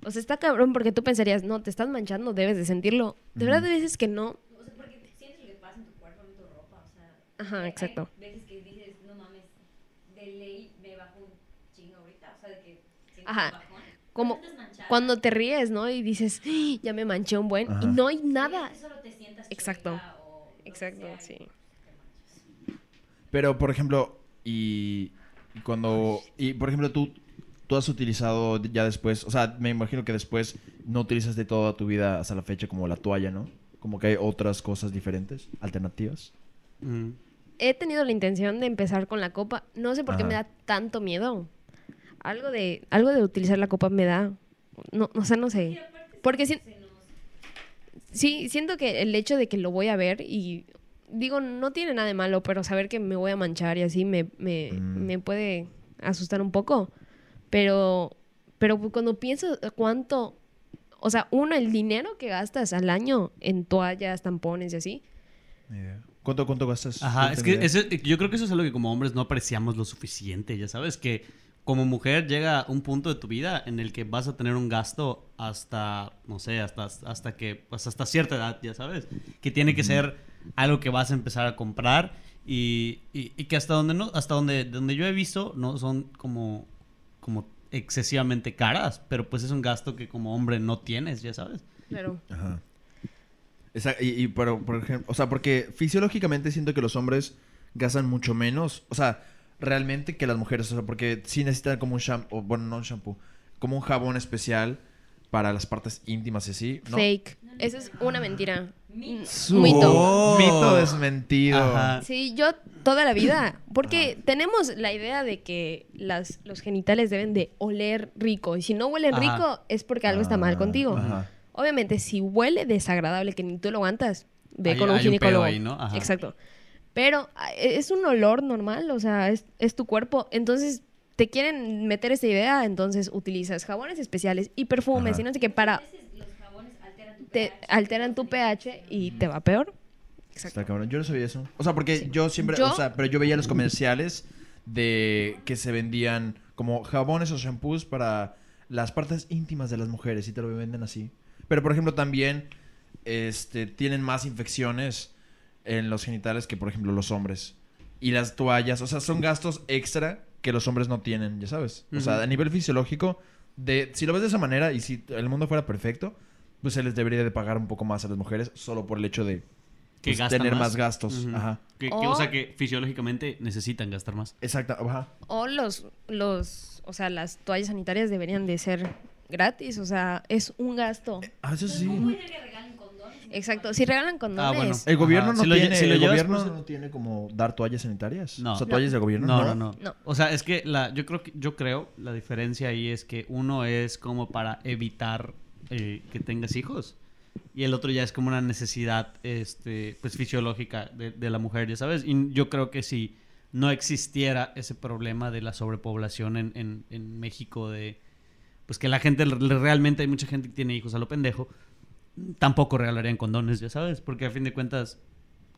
O sea, está cabrón porque tú pensarías, no, te estás manchando, debes de sentirlo. De verdad Ujú. hay veces que no. O sea, porque sientes lo que pasa en tu cuerpo, en tu ropa, o sea. Ajá, exacto. Hay veces que dices, no mames, de ley me bajo un chingo ahorita, o sea, de que siento Ajá. un bajón. Como manchada. Cuando te ríes, ¿no? Y dices, "Ah, ya me manché un buen. Ajá. Y no hay Sí, nada. que solo te sientas Exacto. o Exacto, sí. te. Pero, por ejemplo, y, y cuando... Y, por ejemplo, tú, tú has utilizado ya después... O sea, me imagino que después no utilizas de toda tu vida hasta la fecha como la toalla, ¿no? Como que hay otras cosas diferentes, alternativas. Mm. He tenido la intención de empezar con la copa. No sé por qué me da tanto miedo. Algo de, algo de utilizar la copa me da. No, o sea, no sé. Porque si- Sí, siento que el hecho de que lo voy a ver y digo, no tiene nada de malo, pero saber que me voy a manchar y así me, me, Mm. me puede asustar un poco. Pero, pero cuando pienso cuánto, o sea, uno, el dinero que gastas al año en toallas, tampones y así. ¿Cuánto, cuánto gastas? Ajá, ¿No es que ese- yo creo que eso es algo que como hombres no apreciamos lo suficiente, ya sabes, que como mujer llega un punto de tu vida en el que vas a tener un gasto hasta, no sé, hasta, hasta que, pues hasta cierta edad, ya sabes, que tiene que ser algo que vas a empezar a comprar y, y- y que hasta donde no, hasta donde, donde yo he visto no son como, como excesivamente caras, pero pues es un gasto que como hombre no tienes, ya sabes. Pero Ajá. Esa- y, y pero, por ejemplo, o sea, porque fisiológicamente siento que los hombres gastan mucho menos, o sea, realmente que las mujeres, o sea, porque sí necesitan como un shampoo, bueno, no un shampoo, como un jabón especial para las partes íntimas y así, ¿no? fake. Eso es una mentira. Mito. Su- Mito. Oh, Mito desmentido. Ajá. Sí, yo toda la vida. Porque tenemos la idea de que las, los genitales deben de oler rico. Y si no huelen Ajá. rico, es porque algo está mal Ah, contigo. ajá. Obviamente, si huele desagradable que ni tú lo aguantas, ve Hay- con un hay un pedo ginecólogo. ahí, ¿no? Ajá. Exacto. Pero ah, es un olor normal, o sea, es, es tu cuerpo. Entonces, te quieren meter esa idea, entonces utilizas jabones especiales y perfumes Ajá. y no sé qué para... A veces los jabones alteran tu te alteran tu pH y te va peor. Exacto. Está cabrón. Yo no sabía eso. O sea, porque Sí. yo siempre, Yo- o sea, pero yo veía los comerciales de que se vendían como jabones o shampoos para las partes íntimas de las mujeres y te lo venden así. Pero por ejemplo también este tienen más infecciones en los genitales que por ejemplo los hombres. Y las toallas, o sea, son gastos extra que los hombres no tienen, ya sabes. O sea, a nivel fisiológico, de, si lo ves de esa manera y si el mundo fuera perfecto, pues se les debería de pagar un poco más a las mujeres solo por el hecho de Que pues, tener más. más, gastos. Ajá. Que, que- O- o sea que fisiológicamente necesitan gastar más. Exacto, ajá. O los, los, o sea, las toallas sanitarias deberían de ser gratis, o sea, es un gasto. Ah, eso sí. ¿Cómo puede ser que regalen condones? Exacto, si regalan condones, Ah, bueno. El gobierno Ajá. no Si lo tiene, si el llevas gobierno por- no tiene como dar toallas sanitarias. No. O sea, No. toallas del gobierno. No, no, no, No. O sea, es que la, yo creo que, yo creo, la diferencia ahí es que uno es como para evitar eh, que tengas hijos. Y el otro ya es como una necesidad, este, pues fisiológica de, la mujer, ya sabes. Y yo creo que si no existiera ese problema de la sobrepoblación en, en, en México, de pues que la gente realmente hay mucha gente que tiene hijos a lo pendejo, tampoco regalarían condones, ya sabes, porque a fin de cuentas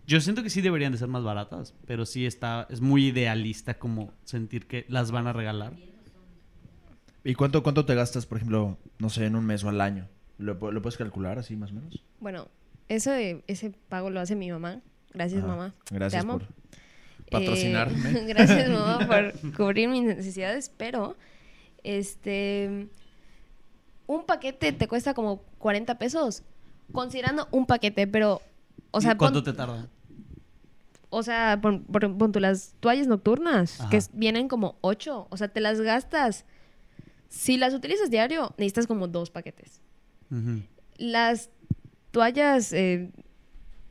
yo siento que sí deberían de ser más baratas, pero sí está es muy idealista como sentir que las van a regalar. ¿Y cuánto, cuánto te gastas, por ejemplo, no sé, en un mes o al año? ¿Lo, lo puedes calcular así más o menos? bueno, ese, ese pago lo hace mi mamá. Gracias, Ajá. mamá. Gracias Te amo. por patrocinarme. Eh, gracias, mamá, por cubrir mis necesidades, pero este un paquete te cuesta como 40 pesos, considerando un paquete, pero o sea, ¿Y ¿Cuánto pon- te tarda? o sea, pon, pon- pon tú las toallas nocturnas, Ajá. que vienen como 8, o sea, te las gastas. Si las utilizas diario, necesitas como dos paquetes. Las toallas eh,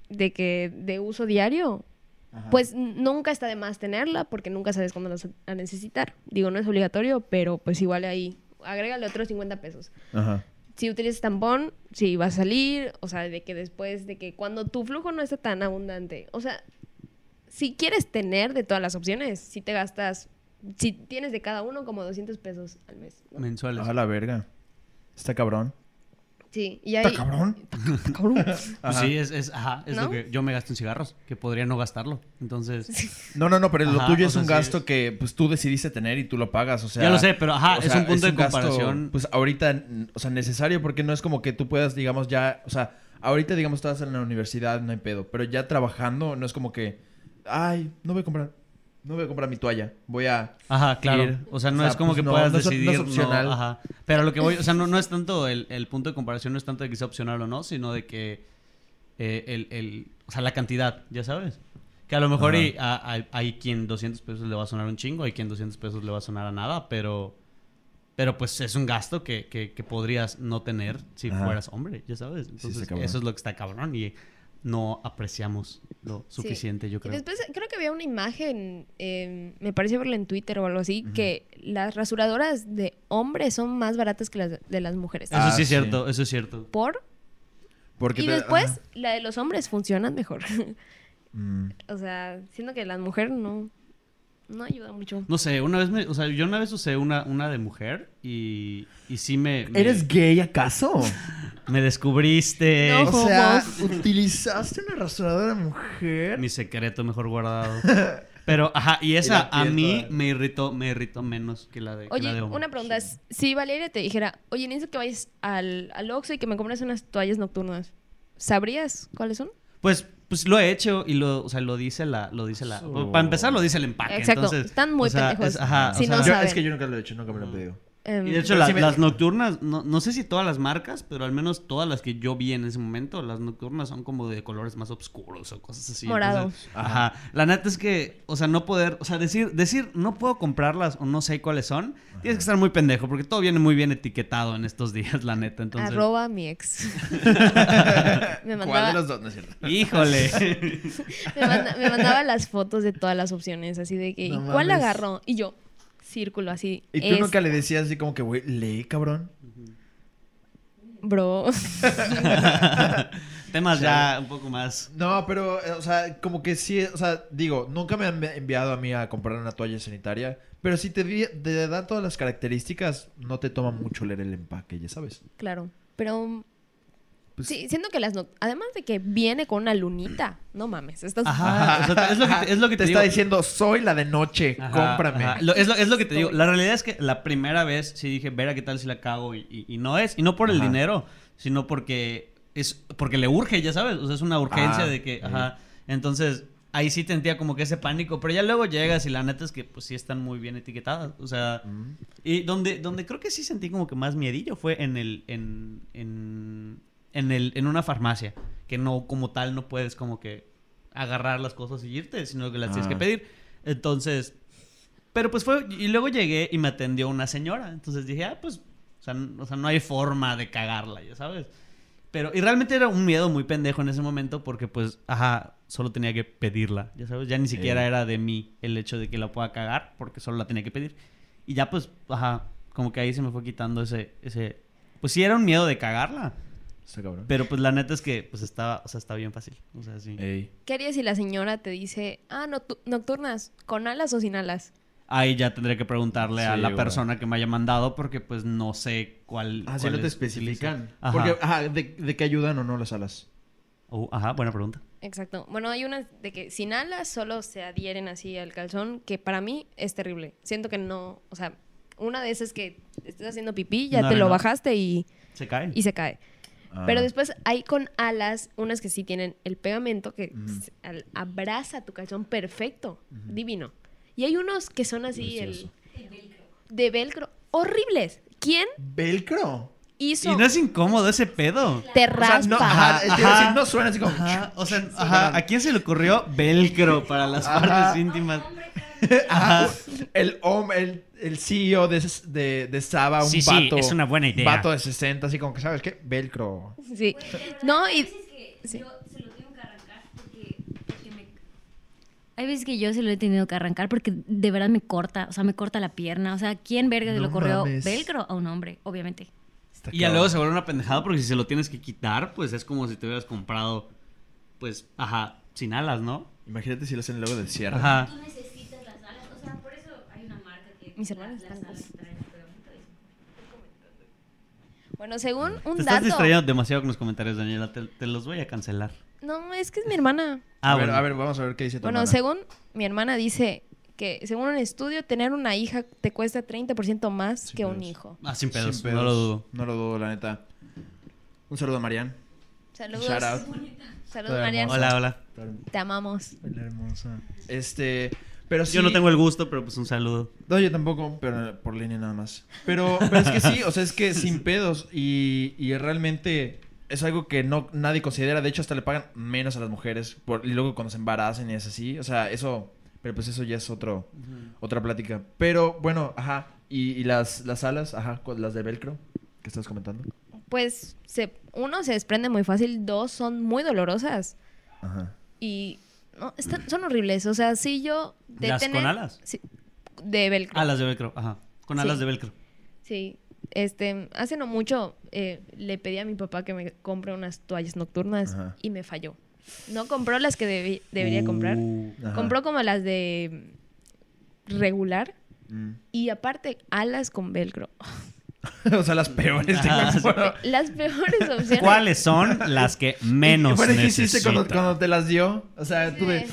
de que de uso diario, Ajá. pues nunca está de más tenerla porque nunca sabes cuándo las vas a necesitar. Digo, no es obligatorio, pero pues igual ahí, agrégale otros 50 pesos. Ajá. Si utilizas tampón, si vas a salir, o sea, de que después, de que cuando tu flujo no está tan abundante, o sea, si quieres tener de todas las opciones, si te gastas, si tienes de cada uno como 200 pesos al mes. ¿no? Mensuales. A la verga. Está cabrón. Sí, y ahí... Está cabrón. Está cabrón. Pues sí, es, es, ajá, es ¿No? lo que yo me gasto en cigarros, que podría no gastarlo. Entonces, No, no, no, pero lo tuyo es sea, un gasto que pues tú decidiste tener y tú lo pagas, o sea... Ya lo sé, pero, ajá, o es sea, un punto de gasto, comparación. pues ahorita, o sea, necesario porque no es como que tú puedas, digamos, ya, o sea, ahorita, digamos, estás en la universidad, no hay pedo, pero ya trabajando no es como que, ay, no voy a comprar, no voy a comprar mi toalla, voy a... Ajá, claro. ir. O sea, no O sea, es como pues que no, puedas no es- no es decidir. opcional. ajá. Pero lo que voy, o sea, no, no es tanto el, el punto de comparación, no es tanto de que sea opcional o no, sino de que eh, el, el, o sea, la cantidad, ya sabes. Que a lo mejor hay quien 200 pesos le va a sonar un chingo, hay quien 200 pesos le va a sonar a nada, pero, pero pues es un gasto que, que, que podrías no tener si Ajá. fueras hombre, ya sabes. Entonces, eso es lo que está cabrón y no apreciamos lo Sí. suficiente, yo Y creo. después creo que había una imagen, eh, me pareció verla en Twitter o algo así, que las rasuradoras de hombres son más baratas que las de las mujeres. Eso Ah, sí es sí. cierto, eso es cierto. ¿Por? Porque Y te- después, ajá. la de los hombres funcionan mejor. Mm. o sea, siento que la mujer no, no ayuda mucho. No sé, una vez me, o sea, yo una vez usé una, una de mujer y, y sí me, me, ¿Eres gay acaso? me descubriste No. o sea, utilizaste una rasuradora mujer. mi secreto mejor guardado. Pero, ajá, y esa a mí toda- me irritó, me irritó menos que la de, que la Oye, de una pregunta. Si Valeria te dijera, oye, necesito que vayas al, al Oxxo y que me compres unas toallas nocturnas, ¿sabrías cuáles son? Pues, pues lo he hecho y lo, o sea, lo dice la, lo dice la. Para empezar lo dice el empaque. Exacto, entonces, están muy o sea, pendejos. es- ajá, Si o sea, no Yo- saben. es que yo nunca lo he hecho, nunca me lo he pedido. Em, Y de hecho, la- me- las nocturnas, no, no sé si todas las marcas, pero al menos todas las que yo vi en ese momento, las nocturnas son como de colores más oscuros o cosas así. Morados. Entonces, ajá. La neta es que, o sea, no poder, o sea, decir, decir, no puedo comprarlas o no sé cuáles son, tienes que estar muy pendejo, porque todo viene muy bien etiquetado en estos días, la neta. Entonces, Arroba mi ex. me, ¿Cuál mandaba, de los dos? No es cierto. híjole. me, manda- me mandaba las fotos de todas las opciones, así de que, No ¿y ¿cuál mames. agarró? Y yo, círculo, así. ¿Y tú es- nunca le decías así como que, güey, lee, cabrón? Bro. Temas ya un poco más. No, pero, eh, o sea, como que sí, o sea, digo, nunca me han enviado a mí a comprar una toalla sanitaria, pero si te, te dan todas las características, no te toma mucho leer el empaque, ya sabes. claro. Pero Pues, Sí, siento que las no- además de que viene con una lunita, no mames, estás Ajá, o sea, es lo que te, es lo que te te está diciendo, soy la de noche, Ajá, cómprame. ajá. Lo- es, lo, es lo que te digo. La realidad es que la primera vez sí dije, verá qué tal si la cago y, y- y no es. Y no por el dinero, sino porque es porque le urge, ya sabes. O sea, es una urgencia Ah, de que, sí. ajá. Entonces, ahí sí tendría como que ese pánico. Pero ya luego llegas y la neta es que pues sí están muy bien etiquetadas. O sea, Mm. y donde, donde creo que sí sentí como que más miedillo fue en el, en, en, en el, en una farmacia. Que no, como tal, no puedes como que agarrar las cosas y irte, sino que las tienes Ah. que pedir. Entonces, pero pues fue, y luego llegué y me atendió una señora. Entonces dije, ah, pues, o sea, o sea, no hay forma de cagarla, ya sabes. Pero, y realmente era un miedo muy pendejo en ese momento porque, pues, ajá, solo tenía que pedirla, ya sabes. Ya ni siquiera Sí. era de mí el hecho de que la pueda cagar porque solo la tenía que pedir. Y ya, pues, ajá, como que ahí se me fue quitando ese, ese, pues sí era un miedo de cagarla. Está cabrón. Pero, pues, la neta es que, pues, estaba, o sea, está bien fácil. O sea, sí. Ey. ¿Qué harías si la señora te dice, ah, noctu- nocturnas, con alas o sin alas? Ahí ya tendré que preguntarle a la güey. persona que me haya mandado porque pues no sé cuál. Ah, cuál no te es- especifican. Ajá. Porque, ajá, ¿de, de qué ayudan o no las alas? Oh, ajá, buena pregunta. Exacto. Bueno, hay unas de que sin alas solo se adhieren así al calzón, que para mí es terrible. Siento que no, o sea, una de esas que estás haciendo pipí, ya No, te no, lo no. bajaste y, Se cae. y se cae. Ah. Pero después hay con alas, unas que sí tienen el pegamento que se- al- abraza tu calzón perfecto, divino. Y hay unos que son así el, Precioso. de velcro, horribles. ¿Quién ¿Velcro? hizo? Y no es incómodo ese pedo. Te O sea, raspa. no, ajá, Ajá. decir, no suena así como... Ajá, o sea, ajá, ¿a quién se le ocurrió velcro para las Ajá. partes íntimas? Ajá. El, el, el CEO de, de, de Saba, un Sí, sí, vato... es una buena idea. Vato de 60, así como que, ¿sabes qué? Velcro. Sí. No, hay y veces que sí. yo se lo tengo que arrancar porque, porque me... Hay veces que yo se lo he tenido que arrancar porque de verdad me corta, o sea, me corta la pierna. O sea, ¿quién verga se No le ocurrió mames. velcro a un hombre? Obviamente. Está Y ya luego se vuelve una pendejada porque si se lo tienes que quitar, pues es como si te hubieras comprado, pues, ajá, sin alas, ¿no? Imagínate si lo hacen luego del cierre. Ajá. Tú necesitas las alas, o sea, por eso hay una marca que Mis hermanos están bueno, según un Te estás dato. distrayendo demasiado con los comentarios, Daniela. Te, te los voy a cancelar. No, es que es mi hermana. Ah, a, ver, bueno. a ver, vamos a ver qué dice tu Bueno, hermana. según mi hermana dice que según un estudio tener una hija te cuesta 30% más Sin que un hijo. Ah, sin pedos, Sin pedos. no lo dudo. No lo dudo, la neta. Un saludo a Marian. Saludos. Shout out. Saludos, hermosa. Hola, hola. Te amamos. Hola, hermosa. Este, pero sí. Yo no tengo el gusto, pero pues un saludo. No, yo tampoco, pero por línea nada más. Pero, pero es que sí, o sea, es que sin pedos y, y realmente es algo que no nadie considera. De hecho, hasta le pagan menos a las mujeres por, y luego cuando se embarazan y es así. O sea, eso, pero pues eso ya es otro, otra plática. Pero bueno, ajá. Y, y las, las alas, ajá, las de velcro que estás comentando. Pues se, uno se desprende muy fácil, dos son muy dolorosas Ajá. y no, están- son horribles. O sea, si yo de ¿Las con tener- alas? Sí, de velcro. Alas de velcro, ajá. Con Sí. alas de velcro. Sí, este, hace no mucho eh, le pedí a mi papá que me compre unas toallas nocturnas Ajá. y me falló. No compró las que debi- debería comprar. Uh, Ajá. Compró como las de regular Mm. y aparte alas con velcro. o sea, las peores. Ajá, las- peores opciones. ¿Cuáles son las que menos Bueno, ¿qué hiciste cuando, te las dio? O sea. Eh,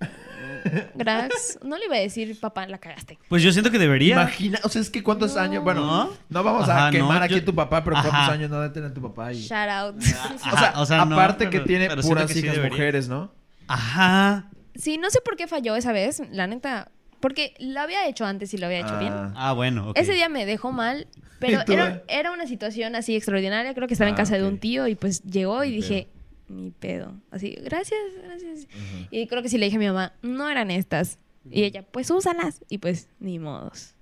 Grax, no le iba a decir, papá, la cagaste. Pues yo siento que debería. Imagina, o sea, es que cuántos No. años, bueno, ¿No? no, vamos a quemar no, aquí yo- a tu papá, pero cuántos Ajá. años no debe tener tu papá y... Shout out. o sea, Ajá, o sea, no, aparte pero- que tiene puras que hijas mujeres, ¿no? Ajá. sí, no sé por qué falló esa vez, la neta. Porque lo había hecho antes y lo había hecho bien. Ah, Ah, bueno. Ese día me dejó mal, pero era, era una situación así extraordinaria. Creo que estaba en Ah, casa de un tío y pues llegó y Ni dije, ni pedo. Así, gracias, gracias. Y creo que sí le dije a mi mamá, no eran estas. Y ella, pues úsalas. Y pues, ni modos.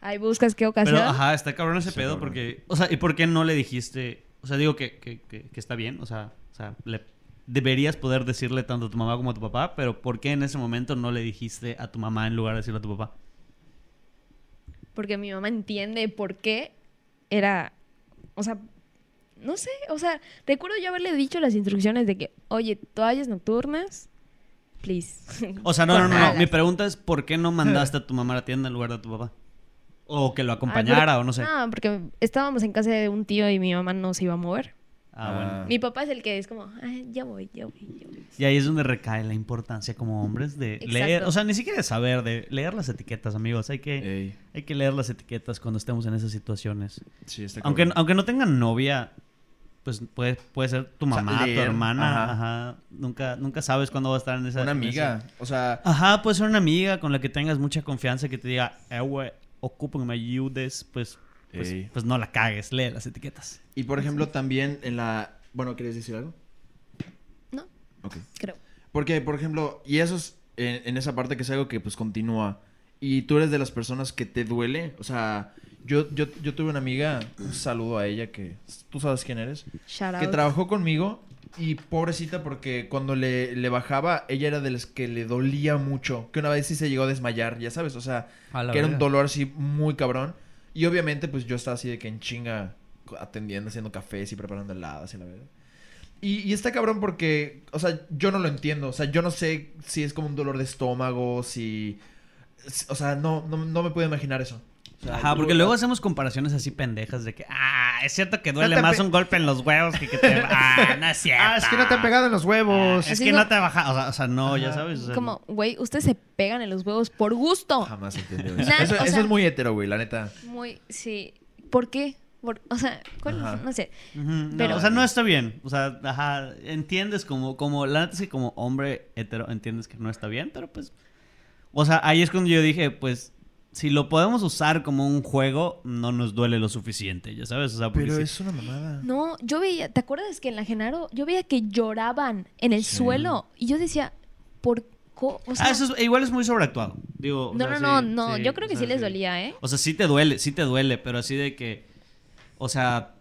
Ahí buscas qué ocasión. Pero, ajá, está cabrón ese pedo cabrón. porque... O sea, ¿y por qué no le dijiste...? O sea, digo que, que, que, que está bien, o sea, o sea le, deberías poder decirle tanto a tu mamá como a tu papá, pero ¿por qué en ese momento no le dijiste a tu mamá en lugar de decirle a tu papá? Porque mi mamá entiende por qué era. O sea, no sé. O sea, recuerdo yo haberle dicho las instrucciones de que, oye, toallas nocturnas, please. O sea, no, no, no. Mi pregunta es ¿por qué no mandaste a tu mamá a la tienda en lugar de a tu papá? O que lo Ah, acompañara, porque- o no sé. No, porque estábamos en casa de un tío y mi mamá no se iba a mover. Ah, bueno. Mi papá es el que es como, "Ay, ya voy, ya voy, ya voy. Y ahí es donde recae la importancia como hombres de Exacto. leer, o sea, ni siquiera de saber, de leer las etiquetas, amigos. Hay que, Ey, hay que leer las etiquetas cuando estemos en esas situaciones. sí, está Aunque, aunque no tengan novia, pues puede, puede ser tu sea, mamá, tu hermana, ajá. ajá. Nunca, nunca sabes cuándo va a estar en esa... Una amiga, esa- o sea, Ajá, puede ser una amiga con la que tengas mucha confianza que te diga, eh, güey, ocupo que me ayudes, pues, pues, pues no la cagues, lee las etiquetas. y por ejemplo también en la... Bueno, ¿quieres decir algo? No, Ok. creo. Porque, por ejemplo, y eso es en, en esa parte que es algo que pues continúa. Y tú eres de las personas que te duele. O sea, yo, yo, yo tuve una amiga, un saludo a ella que tú sabes quién eres, Shout que out. trabajó conmigo y pobrecita porque cuando le, le bajaba, ella era de las que le dolía mucho. Que una vez sí se llegó a desmayar, ya sabes, o sea, que era un dolor así muy cabrón. Y obviamente pues yo estaba así de que en chinga atendiendo, haciendo cafés y preparando heladas y la verdad. Y, y está cabrón porque, o sea, yo no lo entiendo. O sea, yo no sé si es como un dolor de estómago, si... O sea, no, no, no me puedo imaginar eso. O sea, Ajá, porque luego hacemos comparaciones así pendejas de que, ah, es cierto que duele No más un golpe en los huevos que que te... Ah, no es cierto. Ah, es que no te han pegado en los huevos. Es que no- no te baja, o sea, o sea, no, ya sabes. o sea, Como, güey, ustedes se pegan en los huevos por gusto. Jamás entendí eso. Nah, eso, o eso sea- es muy hetero, güey, la neta. Muy, sí. ¿Por qué? Por- o sea, ¿cuál- Ajá. no sé. Ujú, no, Pero- o sea, no está bien. O sea, ajá, entiendes como, como, la neta es que como hombre hetero entiendes que no está bien, pero pues, o sea, ahí es cuando yo dije, pues, si lo podemos usar como un juego, no nos duele lo suficiente, ya sabes, o sea, porque Pero sí- es una mamada. No, yo veía, ¿te acuerdas que en la Genaro yo veía que lloraban en el Sí. suelo? Y yo decía, ¿por qué? O sea, ah, eso es- igual es muy sobreactuado. Digo, o no, sea, no, no, sí, no, sí, yo creo o que sea, sí les dolía, ¿eh? O sea, sí te duele, sí te duele, pero así de que, o sea,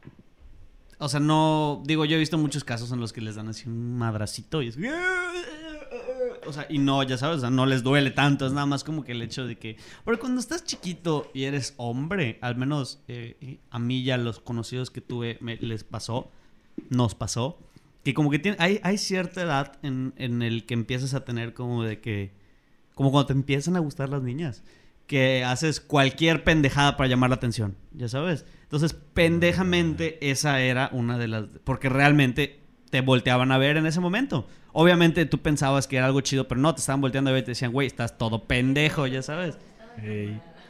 o sea, no, digo, yo he visto muchos casos en los que les dan así un madracito y es, o sea, y no, ya sabes, o sea, no les duele tanto, es nada más como que el hecho de que, pero cuando estás chiquito y eres hombre, al menos eh, a mí ya los conocidos que tuve me- les pasó, nos pasó, que como que tiene, hay, hay cierta edad en, en el que empiezas a tener como de que, como cuando te empiezan a gustar las niñas, que haces cualquier pendejada para llamar la atención, ya sabes. Entonces, pendejamente, esa era una de las, porque realmente te volteaban a ver en ese momento. Obviamente tú pensabas que era algo chido, pero no, te estaban volteando a ver y te decían, güey, estás todo pendejo, ya sabes.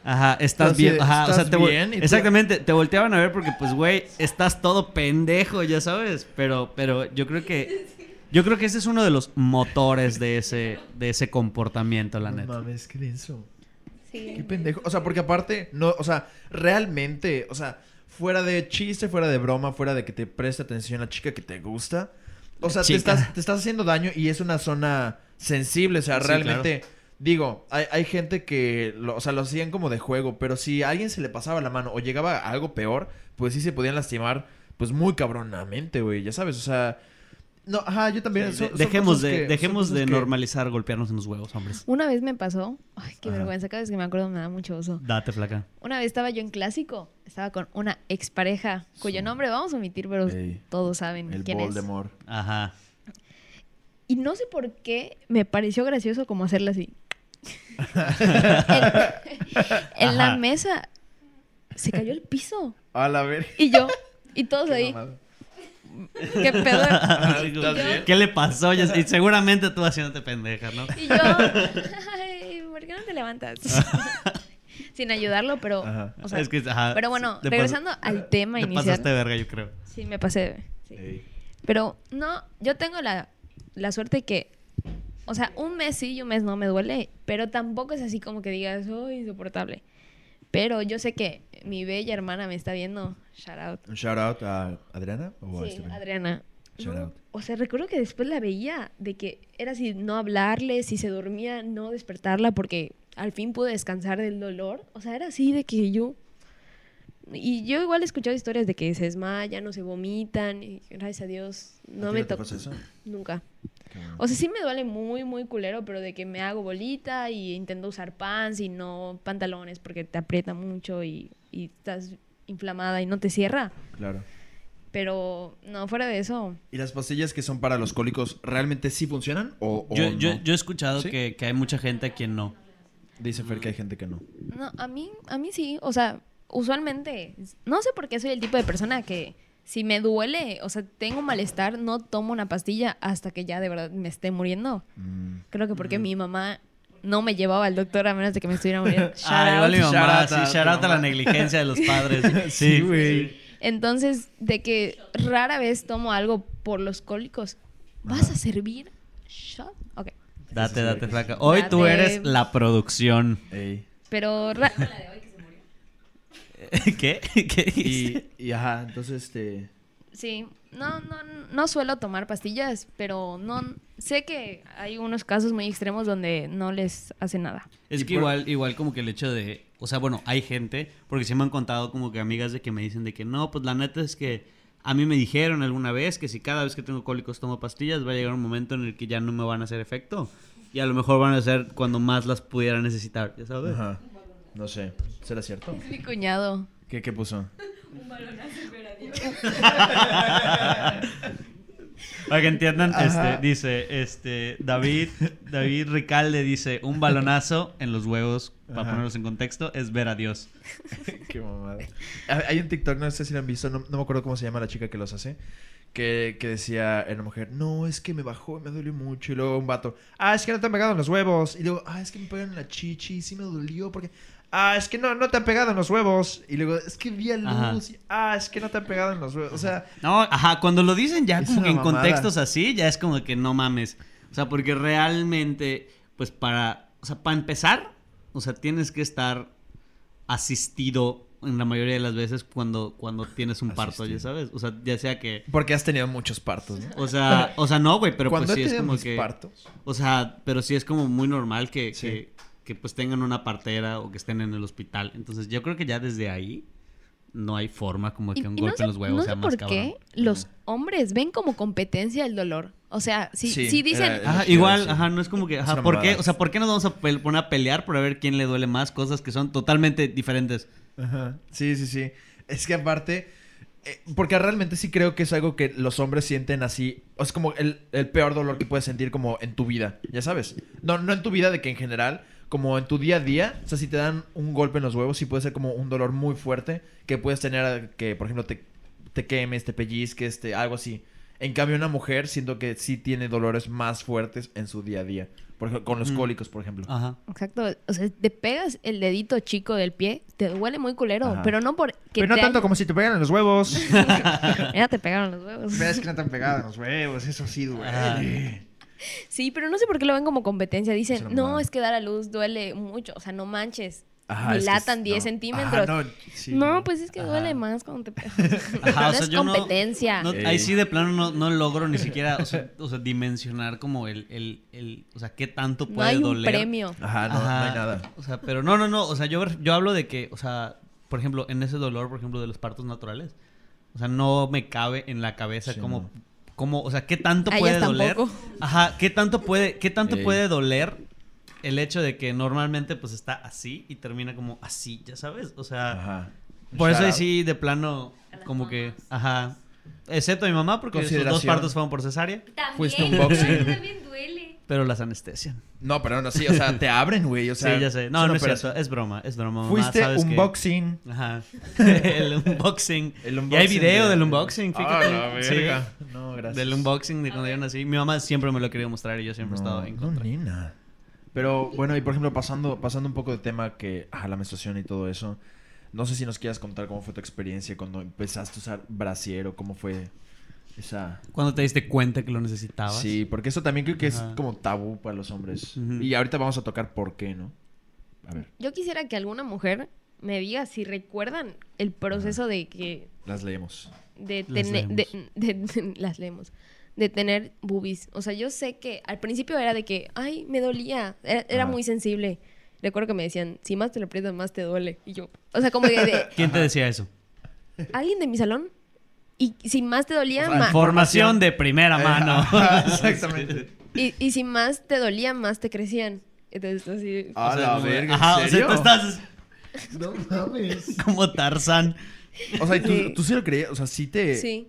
Ajá, estás bien. Ajá, o sea, ¿estás te bien? Exactamente, te volteaban a ver porque, pues, güey, estás todo pendejo, ya sabes. Pero, pero yo creo que. Yo creo que ese es uno de los motores de ese, de ese comportamiento, la no neta. mames, qué denso. Sí. Qué pendejo. O sea, porque aparte, no, o sea, realmente, o sea, fuera de chiste, fuera de broma, fuera de que te preste atención la chica que te gusta. O sea, te estás, te estás haciendo daño y es una zona sensible. O sea, Sí, realmente, digo, hay, hay gente que, lo, o sea, lo hacían como de juego, pero si a alguien se le pasaba la mano o llegaba a algo peor, pues sí se podían lastimar, pues muy cabronamente, güey, ya sabes, o sea... No, ajá, yo también... Sí, son- de- son dejemos de, que- dejemos de que- normalizar golpearnos en los huevos, hombres. Una vez me pasó, ay, qué Ajá. vergüenza, cada vez que me acuerdo me da mucho oso. Date, flaca. Una vez estaba yo en clásico, estaba con una expareja, cuyo Sí. nombre vamos a omitir, pero Ey, todos saben el quién Voldemort. Ajá. es. Y no sé por qué me pareció gracioso como hacerla así. en en la Ajá. mesa se cayó el piso. A la ver. Y yo, y todos Qué ahí. ¿Qué pedo? ¿Qué le pasó? Y seguramente tú haciéndote pendeja, ¿no? Y yo, ay, ¿por qué no te levantas? Sin ayudarlo, pero, Ajá. o sea, Es que, ajá, pero bueno, regresando al tema Te inicial. pasaste verga, yo creo. Sí, me pasé. sí. Pero no, yo tengo la, la suerte que, o sea, un mes sí y un mes no me duele, pero tampoco es así como que digas, oh, insoportable. Pero yo sé que mi bella hermana me está viendo. Shout out. Un shout out a Adriana o a Sí, este güey? Adriana. Shout No, out. o sea, recuerdo que después la veía de que era así, no hablarle, si se dormía, no despertarla porque al fin pude descansar del dolor. O sea, era así de que yo... Y yo igual he escuchado historias de que se desmayan o se vomitan y gracias a Dios ¿A no ti me tocó. Nunca. O sea, sí me duele muy, muy culero, pero de que me hago bolita y intento usar pants y no pantalones porque te aprieta mucho y, y estás inflamada y no te cierra. Claro. Pero no, fuera de eso, ¿Y las pastillas que son para los cólicos realmente sí funcionan o, o Yo, yo, no? yo he escuchado ¿Sí? que, que hay mucha gente a quien no. Dice Fer que hay gente que no. No, a mí, a mí sí. O sea, usualmente, no sé por qué soy el tipo de persona que si me duele, o sea, tengo malestar, no tomo una pastilla hasta que ya de verdad me esté muriendo. Mm. Creo que porque mi mamá no me llevaba al doctor a menos de que me estuviera muriendo. Shout Ah, igual out. mi mamá, Shout out sí, a shout out a la negligencia de los padres. Sí, Sí, güey. Entonces, de que rara vez tomo algo por los cólicos. ¿Vas a servir? Shot. Ok. Date, date, flaca. Hoy tú eres la producción. Ey. Pero ¿Qué? ¿Qué dijiste? Y, y ajá, entonces este. sí, no, no, no suelo tomar pastillas, pero no sé que hay unos casos muy extremos donde no les hace nada. Es que por- igual, igual como que el hecho de, o sea, bueno, hay gente, porque sí me han contado como que amigas de que me dicen de que no, pues la neta es que a mí me dijeron alguna vez que si cada vez que tengo cólicos tomo pastillas va a llegar un momento en el que ya no me van a hacer efecto y a lo mejor van a ser cuando más las pudiera necesitar, ya sabes. Ajá. No sé. ¿Será cierto? Mi cuñado. ¿Qué, qué puso? Para que entiendan, Ajá. este, dice, este, David, David Ricalde dice, un balonazo en los huevos, para Ajá. ponerlos en contexto, es ver a Dios. Qué mamada. Ah, Hay un TikTok, no sé si lo han visto, no, no me acuerdo cómo se llama la chica que los hace. Que, que decía en la mujer, no, es que me bajó y me dolió mucho. Y luego un vato, ah, es que no te han pegado en los huevos. Y luego, ah, es que me pegan en la chichi y sí me dolió porque, ah, es que no, no te han pegado en los huevos. Y luego, es que vi a luz. y, ah, es que no te han pegado en los huevos. O sea, No, ajá, cuando lo dicen ya como que en mamada. contextos así, ya es como que no mames. O sea, porque realmente, pues para, o sea, para empezar, o sea, tienes que estar asistido en la mayoría de las veces cuando, cuando tienes un parto, ya sabes. O sea, ya sea que, porque has tenido muchos partos, ¿no? o sea, o sea, no, güey, pero pues sí he es como mis que, partos. o sea, pero sí es como muy normal que, Sí. que, que, pues tengan una partera o que estén en el hospital. Entonces, yo creo que ya desde ahí no hay forma como que un y no golpe sé, en los huevos no sea sé más por cabrón. qué los hombres ven como competencia el dolor. O sea, si, Sí, si dicen, era- Ajá, igual, ajá, no es como que, ajá, ¿por qué? O sea, ¿por qué nos vamos a poner a pelear por a ver quién le duele más cosas que son totalmente diferentes? Ajá. Sí, sí, sí. Es que aparte, eh, porque realmente sí creo que es algo que los hombres sienten así. O es como el, el peor dolor que puedes sentir como en tu vida, ya sabes. No, no en tu vida de que en general, como en tu día a día. O sea, si te dan un golpe en los huevos, sí puede ser como un dolor muy fuerte que puedes tener que, por ejemplo, te, te quemes, te pellizques, te, algo así. En cambio, una mujer siento que sí tiene dolores más fuertes en su día a día. Por ejemplo, con los Mm. cólicos, por ejemplo. Ajá. exacto, o sea, te pegas el dedito chico del pie, te duele muy culero, Ajá. pero no por que Pero no te tanto como si te pegan en los huevos. Ya te pegaron los huevos. Ves que no te han pegado en los huevos, eso sí duele. Sí, pero no sé por qué lo ven como competencia. Dicen, no, es que dar a luz duele mucho. O sea, no manches. Ajá, Dilatan es- 10 no. centímetros. Ajá, no, sí, no, pues es que Ajá. duele más cuando te. Ajá, o no sea, es yo competencia. no- ahí sí de plano no, no logro ni siquiera, o sea, o sea, dimensionar como el, el, el, o sea, qué tanto No puede hay un doler. premio. Ajá, no, hay nada. O sea, pero no, no, no. O sea, yo, yo hablo de que, o sea, por ejemplo, en ese dolor, por ejemplo, de los partos naturales. O sea, no me cabe en la cabeza Sí, como, no. como, o sea, qué tanto A puede doler. tampoco. Ajá, qué tanto puede, qué tanto Ey. puede doler el hecho de que normalmente pues está así y termina como así, ya sabes. O sea, Ajá. por eso Shout ahí out. sí de plano como que, ajá. Excepto mi mamá porque sus dos partos fueron por cesárea, También, Fuiste un boxing. también duele. Pero las anestesian. No, pero no, sí, o sea, te abren, güey. O sea, sí, ya sé. es No, no es cierto. Es broma, es broma. mamá, Fuiste sabes un que- boxing. Ajá. el unboxing. El Y hay unboxing video de- del unboxing, fíjate. Ah, la Sí. verga. No, gracias. Del unboxing de cuando yo nací. Mi mamá siempre me lo ha querido mostrar y yo siempre he estado en no, contra. Pero bueno, y por ejemplo, pasando, pasando un poco de tema que, ah, la menstruación y todo eso. No sé si nos quieras contar cómo fue tu experiencia cuando empezaste a usar brasier o cómo fue esa... Cuando te diste cuenta que lo necesitabas. Sí, porque eso también creo que es Ajá. como tabú para los hombres. Ujú. Y ahorita vamos a tocar por qué, ¿no? A ver, Yo quisiera que alguna mujer me diga si recuerdan el proceso de que las leemos. de Las tener de, leemos. de- de- las leemos de tener boobies o sea yo sé que al principio era de que ay me dolía era, era muy sensible recuerdo que me decían si más te lo aprietas más te duele y yo o sea como de, de- ¿Quién te decía eso? alguien de mi salón y si más te dolía O sea, ma- Información de primera mano. Exactamente. y, y si más te dolía más te crecían entonces así A O sea, la verga, Ajá, ¿en o sea, tú estás No mames. como Tarzán. O sea, ¿y tú, Sí. tú sí lo creías? O sea, sí te... sí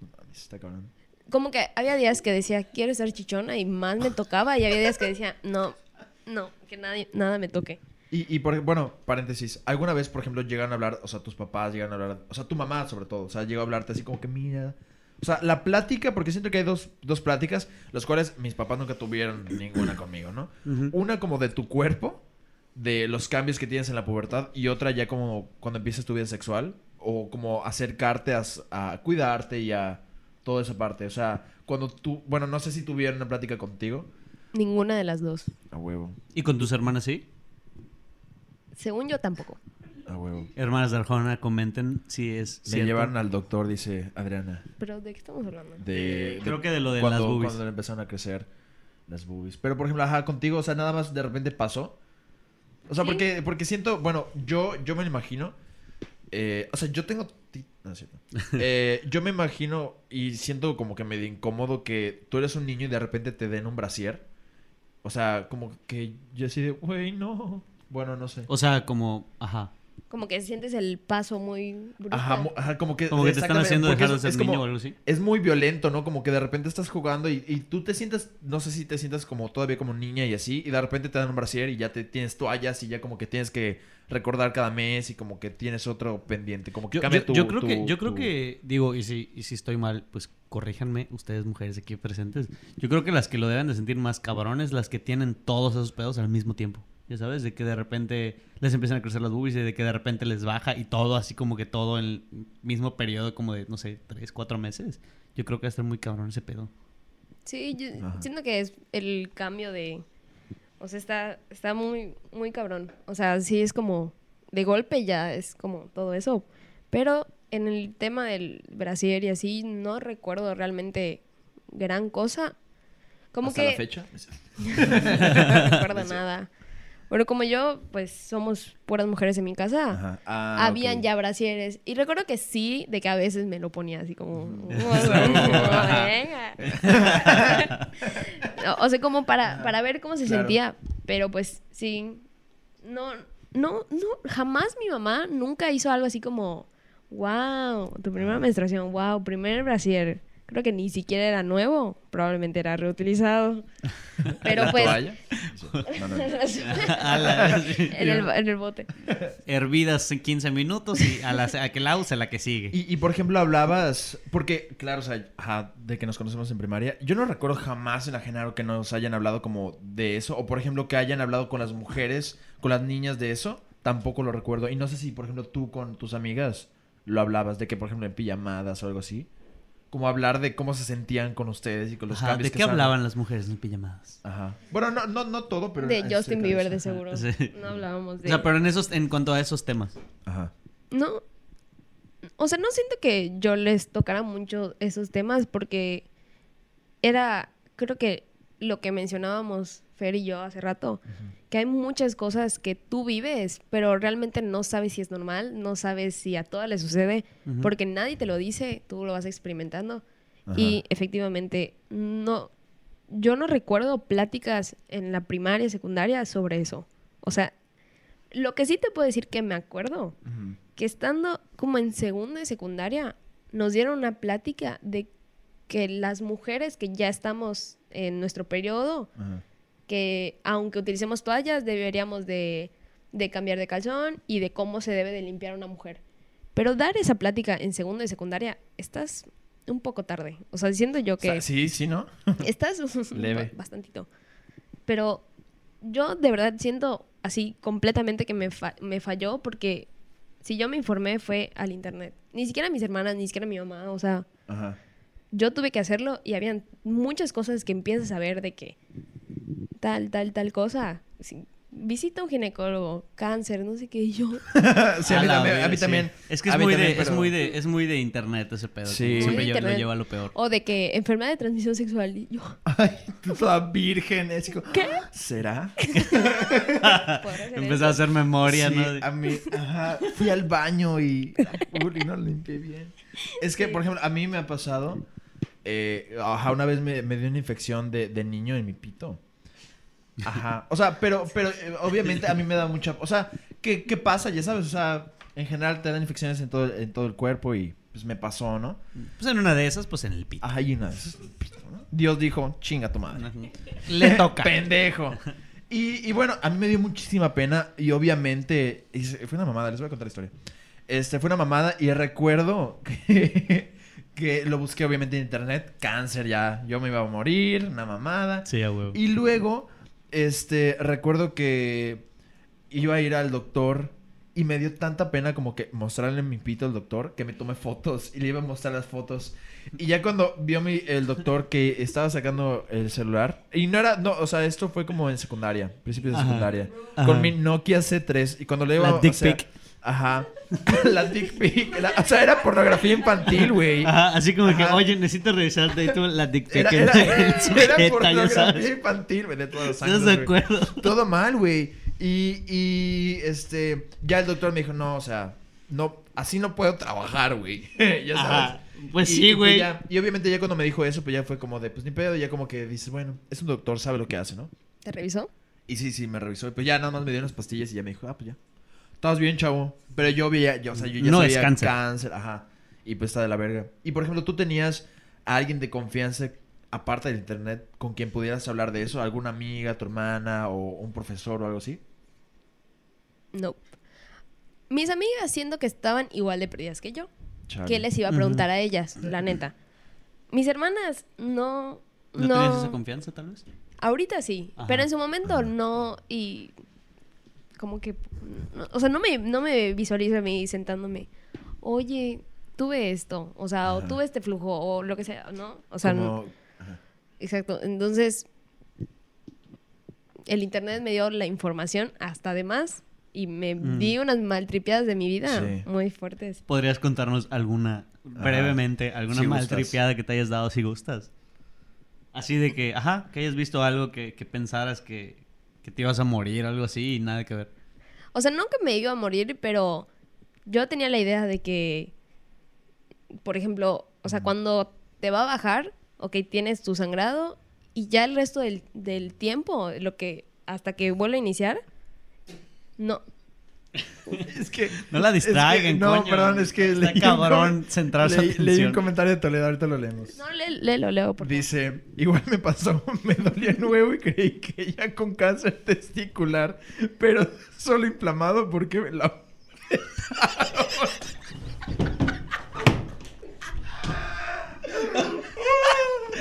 No mames, Está cabrón. como que había días que decía quiero ser chichona y más me tocaba y había días que decía no no que nadie nada me toque Y, y por, bueno, paréntesis, ¿alguna vez, por ejemplo, llegan a hablar, o sea, tus papás llegan a hablar, o sea, tu mamá sobre todo, o sea, llegó a hablarte así como que, mira, o sea, la plática, porque siento que hay dos, dos pláticas, las cuales mis papás nunca tuvieron ninguna conmigo, ¿no? Una como de tu cuerpo, de los cambios que tienes en la pubertad, y otra ya como cuando empiezas tu vida sexual, o como acercarte a, a cuidarte y a toda esa parte. O sea, cuando tú, bueno, no sé si tuvieron una plática contigo. Ninguna de las dos. A huevo, ¿Y con tus hermanas sí? Según yo tampoco. a huevo. Hermanas de Arjona, comenten si es Le cierto. llevaron al doctor, dice Adriana. Pero ¿de qué estamos hablando? De, Creo que de lo de cuando, las boobies. Cuando le empezaron a crecer las boobies. Pero, por ejemplo, ajá, contigo, o sea, nada más de repente pasó. O sea, Sí. porque, porque siento, bueno, yo, yo me lo imagino. eh, o sea, yo tengo. No, es cierto. Eh, yo me imagino y siento como que medio incómodo que tú eres un niño y de repente te den un brasier. O sea, como que yo así de, güey, no. Bueno, no sé. O sea, como, ajá. Como que sientes el paso muy brusco. Ajá, ajá, como que. Como que te están exactamente, haciendo porque dejar de es- ser es niño como- o algo así. es muy violento, ¿no? Como que de repente estás jugando y, y tú te sientas, no sé si te sientas como todavía como niña y así, y de repente te dan un brasier y ya te tienes toallas y ya como que tienes que recordar cada mes y como que tienes otro pendiente, como que Yo, cambia yo- tu- yo creo tu- que, yo creo tu- que, digo, y si, y si estoy mal, pues corríjanme, ustedes mujeres aquí presentes. Yo creo que las que lo deben de sentir más cabrones, las que tienen todos esos pedos al mismo tiempo. Ya sabes, de que de repente les empiezan a crecer las boobies y de que de repente les baja y todo así como que todo en el mismo periodo como de, no sé, tres, cuatro meses. Yo creo que va a estar muy cabrón ese pedo. Sí, yo Ajá. siento que es el cambio de... O sea, está, está muy, muy cabrón. O sea, sí es como... De golpe ya es como todo eso. Pero en el tema del brasier y así, no recuerdo realmente gran cosa. Como hasta que... la fecha. no recuerdo nada. Pero como yo, pues somos puras mujeres en mi casa. Ah, Habían ya brasieres. Y recuerdo que sí, de que a veces me lo ponía así como... No, o sea, como para, para ver cómo se Claro. sentía. Pero pues sí. No, no, no. Jamás mi mamá nunca hizo algo así como... Wow, tu primera menstruación. Wow, primer brasier. Creo que ni siquiera era nuevo. Probablemente era reutilizado. Pero ¿La pues... toalla? No, no, en, el, en el bote. Hervidas en 15 minutos y a, la, a que la use la que sigue. Y, y, por ejemplo, hablabas, porque claro, o sea, ajá, de que nos conocemos en primaria, yo no recuerdo jamás en la Genaro que nos hayan hablado como de eso, o por ejemplo que hayan hablado con las mujeres, con las niñas de eso, tampoco lo recuerdo. Y no sé si, por ejemplo, tú con tus amigas lo hablabas, de que, por ejemplo, en pijamadas o algo así, como hablar de cómo se sentían con ustedes y con los Ajá, cambios ¿De que qué hablaban las mujeres en pijamadas? Ajá. Bueno, no, no, no todo, pero... De Justin Bieber, eso. de seguro. Sí. No hablábamos de... O sea, pero en esos, en cuanto a esos temas. Ajá. No. O sea, no siento que yo les tocara mucho esos temas porque era, creo que lo que mencionábamos Fer y yo hace rato, que hay muchas cosas que tú vives, pero realmente no sabes si es normal, no sabes si a todas les sucede, Ujú. porque nadie te lo dice, tú lo vas experimentando. Ajá. Y efectivamente, no, yo no recuerdo pláticas en la primaria y secundaria sobre eso. O sea, lo que sí te puedo decir que me acuerdo, Ujú. que estando como en segunda y secundaria, nos dieron una plática de que las mujeres que ya estamos en nuestro periodo. Que aunque utilicemos toallas, deberíamos de, de cambiar de calzón y de cómo se debe de limpiar una mujer. Pero dar esa plática en segunda y secundaria, estás un poco tarde. O sea, diciendo yo O que sea, sí, sí, ¿no? estás Leve. ba- bastantito. Pero yo de verdad siento así completamente que me, fa- me falló porque si yo me informé fue al internet. Ni siquiera mis hermanas, ni siquiera mi mamá. O sea, Ajá. yo tuve que hacerlo y habían muchas cosas que empiezas a ver de que tal, tal, tal cosa. Sí, visita a un ginecólogo, cáncer, no sé qué. y yo, sí, a mí, también, a verga, mí sí. también. Es que A es muy, también, de, es, muy de, es muy de internet ese pedo. Sí. Siempre yo- lo lleva a lo peor. o de que enfermedad de transmisión sexual. Y yo, Ay, tú toda virgen. Es como, ¿Qué? ¿Será? ¿podrá ser Empezó eso? a hacer memoria, Sí, ¿no? a mí, ajá, fui al baño y, uy, no limpié bien. Es que, por ejemplo, a mí me ha pasado, eh, ajá, una vez me, me dio una infección de, de niño en mi pito. Ajá, o sea, pero, pero eh, obviamente a mí me da mucha, o sea, ¿qué, qué pasa? Ya sabes, o sea, en general te dan infecciones en todo, en todo el cuerpo y pues me pasó, ¿no? Pues en una de esas, pues en el pito. Ajá, y una pito, ¿no? Dios dijo, chinga tu madre. Le toca. Pendejo. Y, y bueno, a mí me dio muchísima pena y obviamente y fue una mamada, les voy a contar la historia. Este, fue una mamada y recuerdo que, que lo busqué obviamente en internet, cáncer ya, yo me iba a morir, una mamada. Sí, a huevo. Y luego, este, recuerdo que iba a ir al doctor y me dio tanta pena como que mostrarle mi pito al doctor que me tomé fotos y le iba a mostrar las fotos. Y ya cuando vio mi, el doctor que estaba sacando el celular, y no era, no, o sea, esto fue como en secundaria, principios de Ajá. secundaria, Ajá. con mi Nokia C3 y cuando le iba La dick o sea, pic. Ajá. la dick pic. la- o sea, era pornografía infantil, güey. Ajá, así como que, oye, necesito revisarte ahí tú la dick pic Era, pornografía infantil, güey, de todos los ¿Estás ángulos, de acuerdo? Todo mal, güey. Y, y, este, ya el doctor me dijo, no, o sea, no, así no puedo trabajar, güey. ya sabes. Ajá. Pues Y- sí, y, güey. ya- y obviamente ya cuando me dijo eso, pues ya fue como de, pues ni pedo, ya como que dices, bueno, es un doctor, sabe lo que hace, ¿no? ¿Te revisó? Y sí, sí, me revisó. Y pues ya nada más me dio unas pastillas y ya me dijo, ah, pues ya. Estás bien, chavo. Pero yo veía, yo, o sea, yo ya No es sabía cáncer. ajá. Y pues está de la verga. Y por ejemplo, tú tenías a alguien de confianza, aparte del internet, con quien pudieras hablar de eso, alguna amiga, tu hermana o un profesor o algo así. No. Mis amigas siento que estaban igual de perdidas que yo. Chale. ¿Qué les iba a preguntar a ellas? La neta. Mis hermanas no... ¿No, No, tenías esa confianza, tal vez? Ahorita sí, Ajá. pero en su momento Ajá. no y como que o sea, no me no me visualizo a mí sentándome. Oye, tuve esto, o sea, o tuve este flujo o lo que sea, ¿no? O sea, no- ajá. exacto. Entonces el internet me dio la información hasta de más y me Mm. di unas maltripeadas de mi vida Sí. muy fuertes. ¿Podrías contarnos alguna, brevemente, alguna Si mal gustas. tripeada que te hayas dado si gustas? Así de que, ajá, que hayas visto algo que, que pensaras que, que te ibas a morir algo así y nada que ver. O sea, no que me iba a morir, pero yo tenía la idea de que, por ejemplo, o sea, cuando te va a bajar, ok, tienes tu sangrado y ya el resto del, del tiempo, lo que hasta que vuelva a iniciar, no. Es que. No la es que- distraigan, No, coño. perdón, es que. Está leí un cabrón centrar su leí, leí un comentario de Toledo, ahorita lo leemos. No, lé- léelo, leo, por favor. Dice, igual me pasó, me dolía el huevo y creí que ella con cáncer testicular, pero solo inflamado porque me la...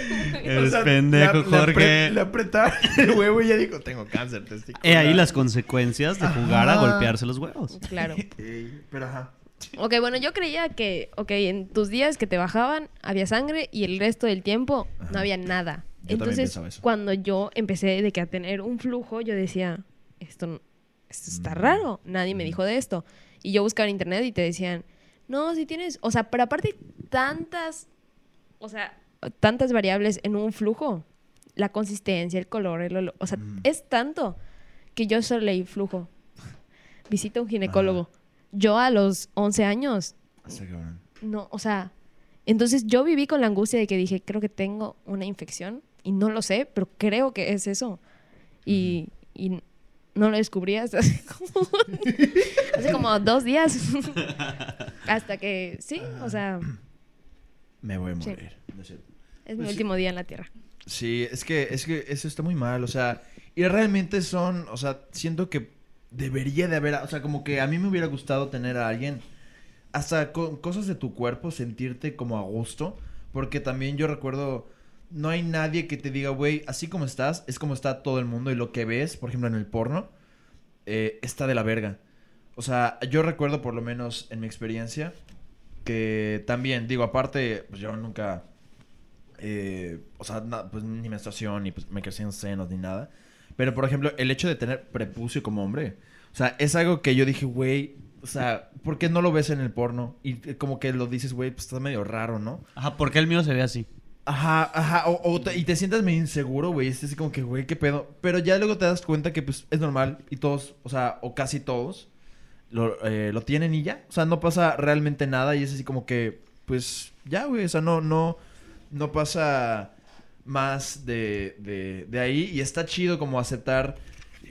Eres O sea, pendejo, apre- Jorge. Le apretaba el huevo y ella dijo, tengo cáncer testicular. He ahí las consecuencias de jugar a Ajá. golpearse los huevos. Claro. Pero ajá. Ok, bueno, yo creía que, ok, en tus días que te bajaban había sangre y el resto del tiempo no Ajá. había nada. Yo también Entonces, eso. cuando yo empecé de que a tener un flujo, yo decía, esto, no- esto está Mm. raro, nadie me dijo de esto. Y yo buscaba en internet y te decían, no, si tienes, o sea, pero aparte tantas, o sea, tantas variables en un flujo, la consistencia, el color, el olor, o sea, Mm. es tanto que yo solo leí flujo. Visita un ginecólogo. Yo a los 11 años, cabrón. no, o sea, entonces yo viví con la angustia de que dije, creo que tengo una infección y no lo sé, pero creo que es eso. Y, y no lo descubrí hasta hace como, hace como dos días. hasta que, sí, o sea, Me voy a Sí. morir. No cierto. Es mi Pues último día en la Tierra. Sí, es que, es que eso está muy mal, o sea, y realmente son, o sea, siento que debería de haber, o sea, como que a mí me hubiera gustado tener a alguien, hasta con cosas de tu cuerpo, sentirte como a gusto, porque también yo recuerdo, no hay nadie que te diga, güey, así como estás, es como está todo el mundo y lo que ves, por ejemplo, en el porno, eh, está de la verga. O sea, yo recuerdo por lo menos en mi experiencia que también, digo, aparte, pues yo nunca eh, o sea, na- pues ni menstruación, ni pues, me crecían senos, ni nada. Pero, por ejemplo, el hecho de tener prepucio como hombre, o sea, es algo que yo dije, güey, o sea, ¿por qué no lo ves en el porno? Y eh, como que lo dices, güey, pues está medio raro, ¿no? Ajá, porque el mío se ve así. Ajá, ajá, o, o te- y te sientas medio inseguro, güey, es así como que, güey, qué pedo. Pero ya luego te das cuenta que, pues, es normal y todos, o sea, o casi todos, lo, eh, lo tienen y ya. O sea, no pasa realmente nada y es así como que, pues, ya, güey, o sea, no, no, no pasa más de, de, de ahí y está chido como aceptar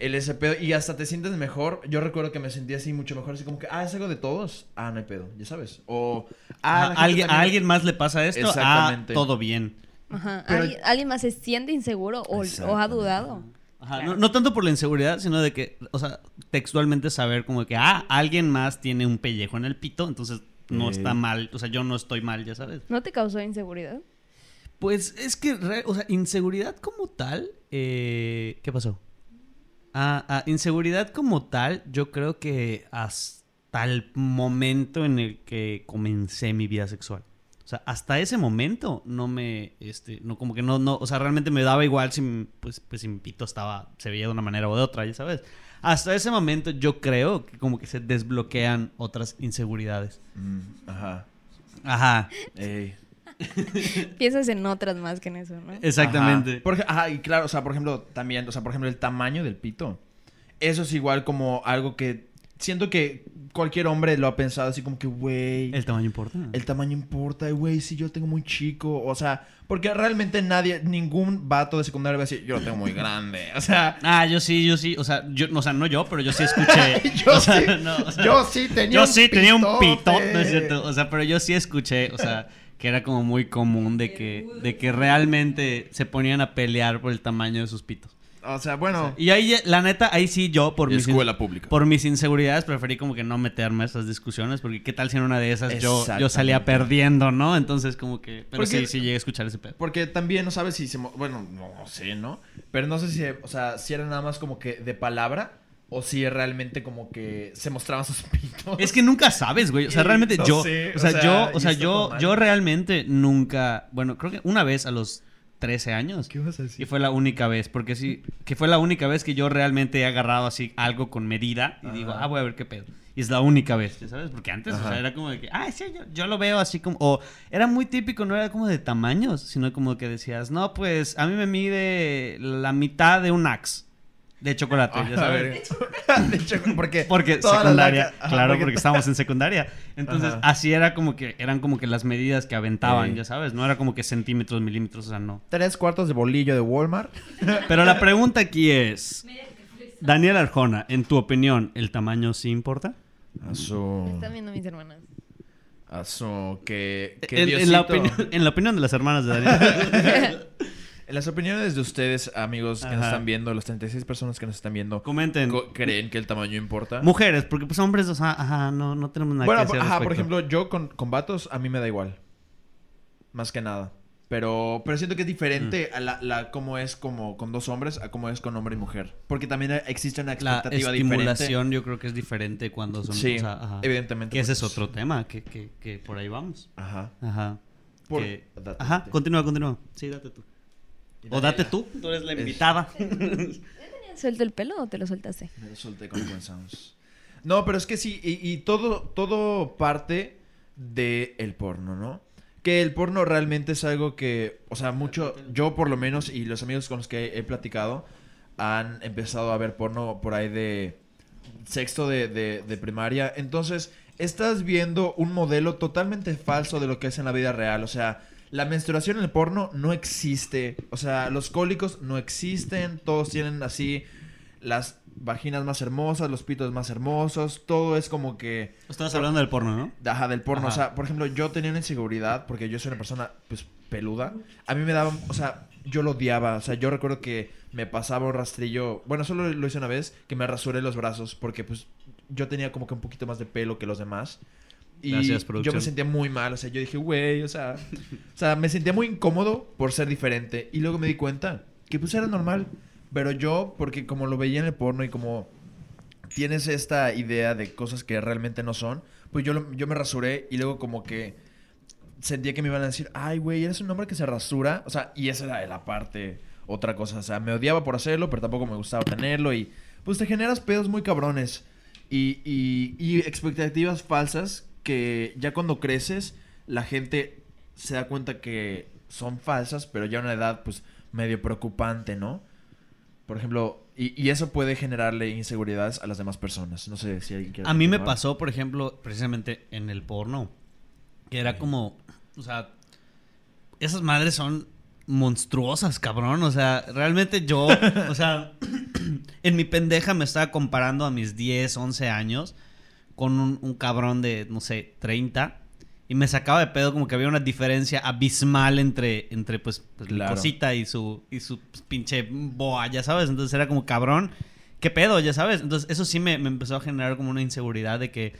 el ese pedo y hasta te sientes mejor. Yo recuerdo que me sentía así mucho mejor, así como que, ah, es algo de todos. Ah, no hay pedo, ya sabes. O, ah, alguien, a también- alguien más le pasa esto, ah, Exactamente. todo bien. Ajá. Pero- ¿Alguien, alguien más se siente inseguro o, o ha dudado? Ajá, Claro. no, no tanto por la inseguridad, sino de que, o sea, textualmente saber como que, ah, alguien más tiene un pellejo en el pito, entonces no está mal, o sea, yo no estoy mal, ya sabes. ¿No te causó inseguridad? Pues es que, o sea, inseguridad como tal, eh, ¿qué pasó? Ah, ah, inseguridad como tal, yo creo que hasta el momento en el que comencé mi vida sexual. O sea, hasta ese momento no me, este, no como que no, no, o sea, realmente me daba igual si, pues, pues si mi pito estaba, se veía de una manera o de otra, ya sabes. Hasta ese momento yo creo que como que se desbloquean otras inseguridades. Mm, ajá. Ajá, Ey. Piensas en otras más que en eso, ¿no? exactamente. Ajá. Por ajá, y claro, o sea, por ejemplo, también, o sea, por ejemplo, el tamaño del pito. Eso es igual como algo que siento que cualquier hombre lo ha pensado así como que, güey, El tamaño importa. el tamaño importa, güey, si yo lo tengo muy chico, o sea, porque realmente nadie, ningún vato de secundaria va a decir, yo lo tengo muy grande, o sea, Ah, yo sí, yo sí. O sea, yo, o sea, no yo, pero yo sí escuché. Yo o sea, sí, no, o sea, yo sí tenía yo un sí tenía un pitote. pitote, ¿no es cierto? O sea, pero yo sí escuché, o sea, que era como muy común de que, de que realmente se ponían a pelear por el tamaño de sus pitos. o sea, bueno, Y ahí, la neta, ahí sí yo, por mis, escuela pública. por mis inseguridades, preferí como que no meterme a esas discusiones, porque qué tal si en una de esas yo, yo salía perdiendo, ¿no? Entonces, como que. Pero Porque- sí, sí llegué a escuchar ese pedo. Porque también no sabes si se... Bueno, no sé, ¿no? Pero no sé si, o sea, si era nada más como que de palabra o si realmente como que se mostraban sus pitos. Es que nunca sabes, güey. O sea, Y realmente no yo. sé, o sea, yo, y o sea, yo, yo realmente nunca. Bueno, creo que una vez a los 13 años. ¿Qué vas a Y decir? fue la única vez, porque sí, que fue la única vez que yo realmente he agarrado así algo con medida y Ajá. digo, ah, voy a ver qué pedo. Y es la única vez, ¿ya ¿sabes? Porque antes, o sea, era como de que, ah, sí, yo, yo lo veo así como, o era muy típico, no era como de tamaños, sino como que decías, no, pues a mí me mide la mitad de un axe de chocolate, ya sabes. ver. De hecho, porque... Porque secundaria, ajá, claro, porque estábamos en secundaria. Entonces, Ajá. así era como que, eran como que las medidas que aventaban, ya sabes, no era como que centímetros, milímetros, o sea, no. Tres cuartos de bolillo de Walmart. Pero la pregunta aquí es, Daniel Arjona, en tu opinión, ¿el tamaño sí importa? Su... Están viendo mis hermanas. Su... Que... que En, en la opinión, en la opinión de las hermanas de Daniel. Las opiniones de ustedes, amigos que nos están viendo, las 36 personas que nos están viendo, Comenten. co- ¿creen que el tamaño importa? Mujeres, porque pues hombres, o sea, ajá, no, no tenemos nada bueno, que hacer ajá, por ejemplo, yo con, con vatos, a mí me da igual. Más que nada. Pero, pero siento que es diferente Mm. a la, la cómo es como con dos hombres a cómo es con hombre y mujer. Porque también existe una La expectativa estimulación yo creo que es diferente cuando son... Sí, o sea, ajá. evidentemente. Que ese es otro tema, que, que, que por ahí vamos. Ajá. Ajá. Por- Que- Ajá, continúa, continúa. Sí, date tú. O date tú, tú eres la invitada. ¿Suelto el pelo o te lo soltaste? Me lo solté cuando comenzamos. No, pero es que sí, y, y todo, todo parte de el porno, ¿no? Que el porno realmente es algo que, o sea, mucho, yo por lo menos y los amigos con los que he platicado han empezado a ver porno por ahí de sexto de, de- de primaria. Entonces, estás viendo un modelo totalmente falso de lo que es en la vida real. O sea, la menstruación en el porno no existe. O sea, los cólicos no existen. Todos tienen así las vaginas más hermosas, los pitos más hermosos. Todo es como que... Estás hablando del porno, ¿no? Ajá, del porno. Ajá. O sea, por ejemplo, yo tenía una inseguridad porque yo soy una persona, pues, peluda. A mí me daba, o sea, yo lo odiaba. O sea, yo recuerdo que me pasaba un rastrillo. Bueno, solo lo hice una vez, que me rasuré los brazos porque, pues, yo tenía como que un poquito más de pelo que los demás. Y Gracias, yo me sentía muy mal. O sea, yo dije, güey, o sea, o sea, me sentía muy incómodo por ser diferente. Y luego me di cuenta que, pues, era normal. Pero yo, porque como lo veía en el porno y como tienes esta idea de cosas que realmente no son, pues yo, lo- yo me rasuré y luego como que sentía que me iban a decir, ay, güey, eres un hombre que se rasura. O sea, y esa era la parte, otra cosa. O sea, me odiaba por hacerlo, pero tampoco me gustaba tenerlo y pues te generas pedos muy cabrones y, y, y expectativas falsas que ya cuando creces la gente se da cuenta que son falsas, pero ya a una edad pues medio preocupante, ¿no? Por ejemplo, y, y eso puede generarle inseguridades a las demás personas. No sé si alguien quiere A mí me pasó, por ejemplo, precisamente en el porno, que era como, o sea, esas madres son monstruosas, cabrón. O sea, realmente yo, o sea, en mi pendeja me estaba comparando a mis 10, 11 años con un, un cabrón de, no sé, 30. Y me sacaba de pedo como que había una diferencia abismal entre, entre pues, pues mi cosita y su, y su pues, pinche boa, ya sabes. Entonces era como cabrón. ¿Qué pedo? Ya sabes. Entonces eso sí me, me empezó a generar como una inseguridad de que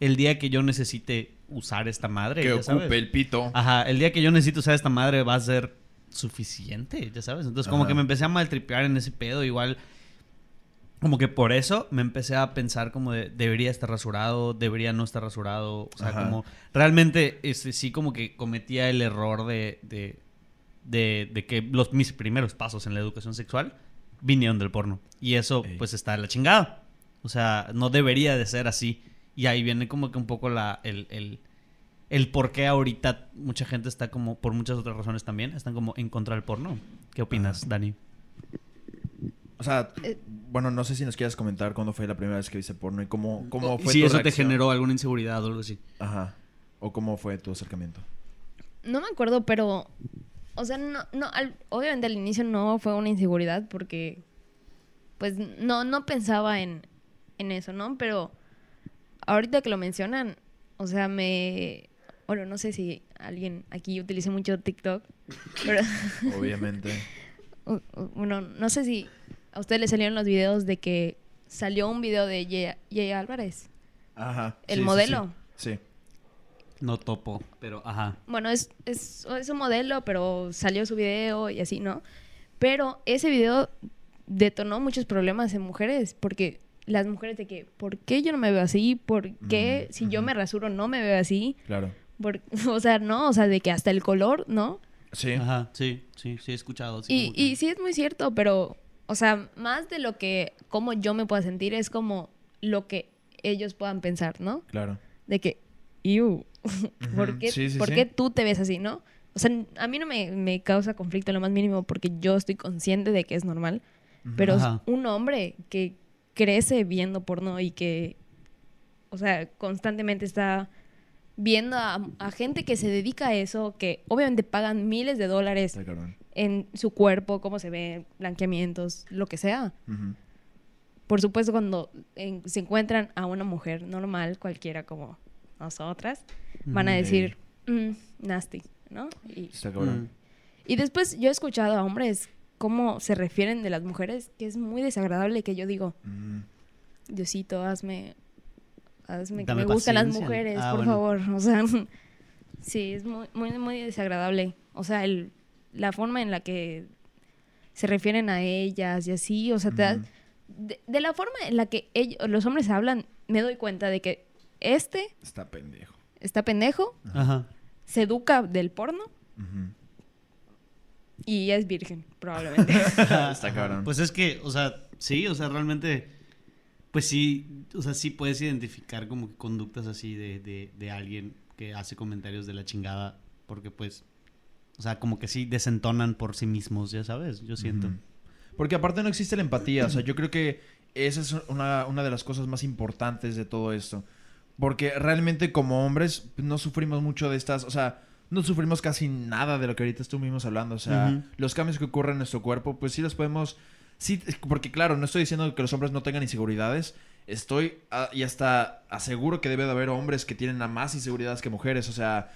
el día que yo necesite usar esta madre, Que ya ocupe sabes. el pito. Ajá, el día que yo necesito usar esta madre va a ser suficiente, ya sabes. Entonces, como que me empecé a maltripear en ese pedo. Igual, como que por eso me empecé a pensar como de, debería estar rasurado, debería no estar rasurado. O sea, Ajá. como realmente este, sí como que cometía el error de, de, de, de que los, mis primeros pasos en la educación sexual vinieron del porno. Y eso Ey. pues está de la chingada. O sea, no debería de ser así. Y ahí viene como que un poco la, el, el, el por qué ahorita mucha gente está como, por muchas otras razones también, están como en contra del porno. ¿Qué opinas, Dani? O sea, Eh. bueno, no sé si nos quieras comentar cuándo fue la primera vez que viste porno y cómo, cómo fue si tu eso te generó alguna inseguridad o algo así. Ajá. O cómo fue tu acercamiento. No me acuerdo, pero. O sea, no, no, al- obviamente al inicio no fue una inseguridad porque. Pues no, no pensaba en, en eso, ¿no? Pero ahorita que lo mencionan, o sea, me. Bueno, no sé si alguien aquí utilice mucho TikTok, pero. Obviamente. bueno, no sé si a ustedes les salieron los videos de que salió un video de Ye Álvarez, Ajá. el Sí, modelo. Sí. sí. No topo, pero ajá. Bueno, es, es, es un modelo, pero salió su video y así, ¿no? Pero ese video detonó muchos problemas en mujeres, porque las mujeres de que, ¿por qué yo no me veo así? ¿Por qué Mm, si yo me rasuro no me veo así? Claro. Por- o sea, no, o sea, de que hasta el color, ¿no? Sí. Ajá, sí, sí, sí he escuchado. sí, Y, que- y sí es muy cierto, pero, o sea, más de lo que, como yo me pueda sentir, es como lo que ellos puedan pensar, ¿no? Claro. de que, "Ew, ¿por, qué, sí, sí, por sí. qué tú te ves así, no? O sea, a mí no me, me causa conflicto lo más mínimo porque yo estoy consciente de que es normal, pero Ajá. un hombre que crece viendo porno y que, o sea, constantemente está viendo a, a gente que se dedica a eso, que obviamente pagan miles de dólares cabrón. En su cuerpo, cómo se ve, blanqueamientos, lo que sea. Por supuesto, cuando en- se encuentran a una mujer normal, cualquiera como nosotras, van a Mm, decir, "Mm, nasty, ¿no? Y, Está cabrón. Mm. y después yo he escuchado a hombres cómo se refieren de las mujeres, que es muy desagradable que yo digo, Mm. Diosito, hazme, hazme que me gustan las mujeres, Ah, por bueno. favor. O sea, sí, es muy, muy, muy desagradable. O sea, el, la forma en la que se refieren a ellas y así, o sea, te das- de, de la forma en la que ellos, los hombres hablan, me doy cuenta de que este Está pendejo. está pendejo, Ajá. se educa del porno Ujú. y es virgen, probablemente. Está cabrón. Pues es que, o sea, sí, o sea, realmente, pues sí, o sea, sí puedes identificar como que conductas así de, de, de alguien que hace comentarios de la chingada, porque pues, o sea, como que sí desentonan por sí mismos, ya sabes, yo siento. Porque aparte no existe la empatía. O sea, yo creo que esa es una, una de las cosas más importantes de todo esto. Porque realmente como hombres no sufrimos mucho de estas... O sea, no sufrimos casi nada de lo que ahorita estuvimos hablando. O sea, los cambios que ocurren en nuestro cuerpo, pues sí los podemos... Sí, porque claro, no estoy diciendo que los hombres no tengan inseguridades. Estoy ah, y hasta aseguro que debe de haber hombres que tienen a más inseguridades que mujeres. O sea,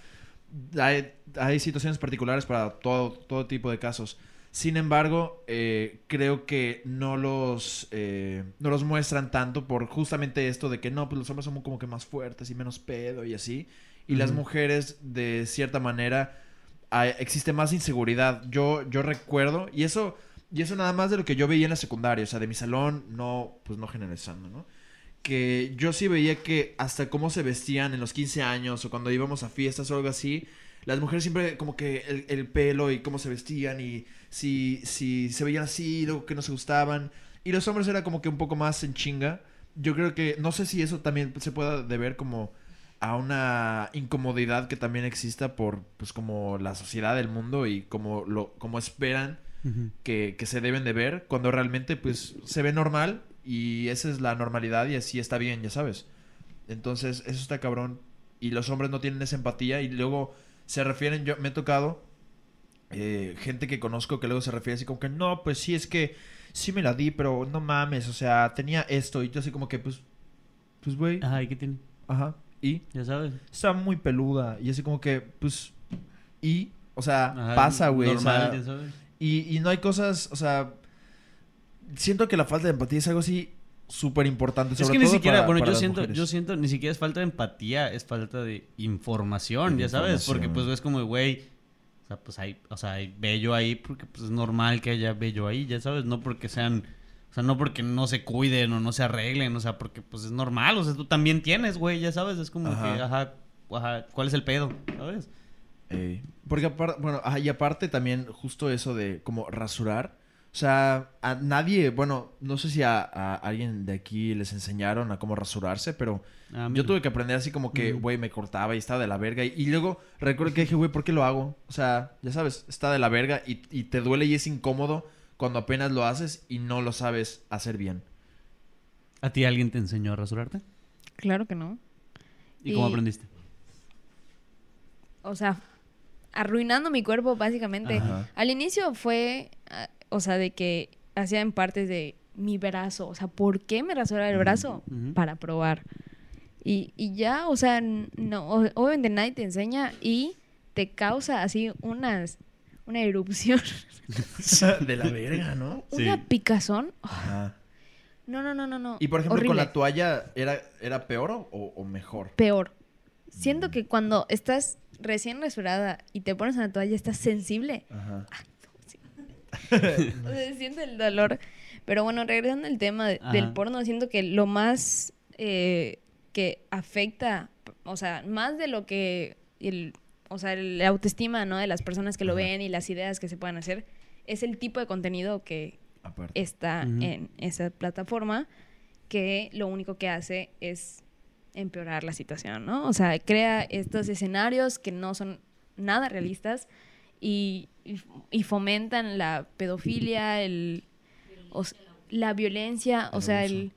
hay, hay situaciones particulares para todo, todo tipo de casos. Sin embargo, eh, creo que no los, eh, no los muestran tanto por justamente esto de que no, pues los hombres somos como que más fuertes y menos pedo y así. Y las mujeres, de cierta manera, hay- existe más inseguridad. Yo, yo recuerdo, y eso, y eso nada más de lo que yo veía en la secundaria, o sea, de mi salón, no, pues no generalizando, ¿no? Que yo sí veía que hasta cómo se vestían en los 15 años o cuando íbamos a fiestas o algo así, las mujeres siempre como que el, el pelo y cómo se vestían y si, si se veían así, luego que no se gustaban. Y los hombres era como que un poco más en chinga. Yo creo que, no sé si eso también se pueda deber como a una incomodidad que también exista por, pues como la sociedad del mundo y como lo, como esperan que, que se deben de ver cuando realmente pues se ve normal y esa es la normalidad y así está bien, ya sabes. Entonces, eso está cabrón. Y los hombres no tienen esa empatía y luego se refieren, yo me he tocado eh, gente que conozco que luego se refiere así como que no, pues sí, es que sí me la di, pero no mames, o sea, tenía esto y yo así como que pues, pues güey, Ajá, ¿y qué tiene? ajá. y Ya sabes. está muy peluda. Y así como que, pues, y, o sea, Ajá, pasa, güey. o Normal, sea, ya sabes. y, y no hay cosas, o sea, siento que la falta de empatía es algo así súper importante. Es que ni siquiera, para- bueno, para yo siento, mujeres. yo siento, ni siquiera es falta de empatía, es falta de información, De ya sabes, porque pues es como, güey, o sea, pues hay, o sea, hay bello ahí porque pues es normal que haya bello ahí, ya sabes, no porque sean, o sea, no porque no se cuiden o no se arreglen, o sea, porque pues es normal, o sea, tú también tienes, güey, ya sabes, es como Ajá. que, ajá, ajá, ¿cuál es el pedo? ¿Sabes? Porque aparte, bueno, ajá, y aparte también justo eso de como rasurar. O sea, a nadie, bueno, no sé si a, a alguien de aquí les enseñaron a cómo rasurarse, pero A mí yo tuve que aprender así como que, güey, me cortaba y estaba de la verga. Y, y luego recuerdo que dije, güey, ¿por qué lo hago? O sea, ya sabes, está de la verga y, y te duele y es incómodo cuando apenas lo haces y no lo sabes hacer bien. ¿A ti alguien te enseñó a rasurarte? Claro que no. ¿Y, cómo aprendiste? O sea, arruinando mi cuerpo, básicamente. Ajá. Al inicio fue, ah, o sea, de que hacía en partes de mi brazo. O sea, ¿por qué me rasuraba el brazo? Para probar. Y, y ya, o sea, no, obviamente nadie te enseña y te causa así unas, una erupción, de la verga, ¿no? Sí. una picazón. Ajá. No, no, no, no, no. Y por ejemplo, con la toalla, ¿era, era peor o, o mejor? Peor. Siento Mm. que cuando estás recién rasurada y te pones una toalla, estás sensible. Ajá. sea, siento el dolor. Pero bueno, regresando al tema de- del porno, siento que lo más eh, que afecta, o sea, más de lo que el, o sea, la autoestima, ¿no? De las personas que lo Ajá. ven y las ideas que se puedan hacer, es el tipo de contenido que Aparte. está en esa plataforma que lo único que hace es empeorar la situación, ¿no? O sea, crea estos escenarios que no son nada realistas y, y- y fomentan la pedofilia, el, o la violencia, o El sea, el,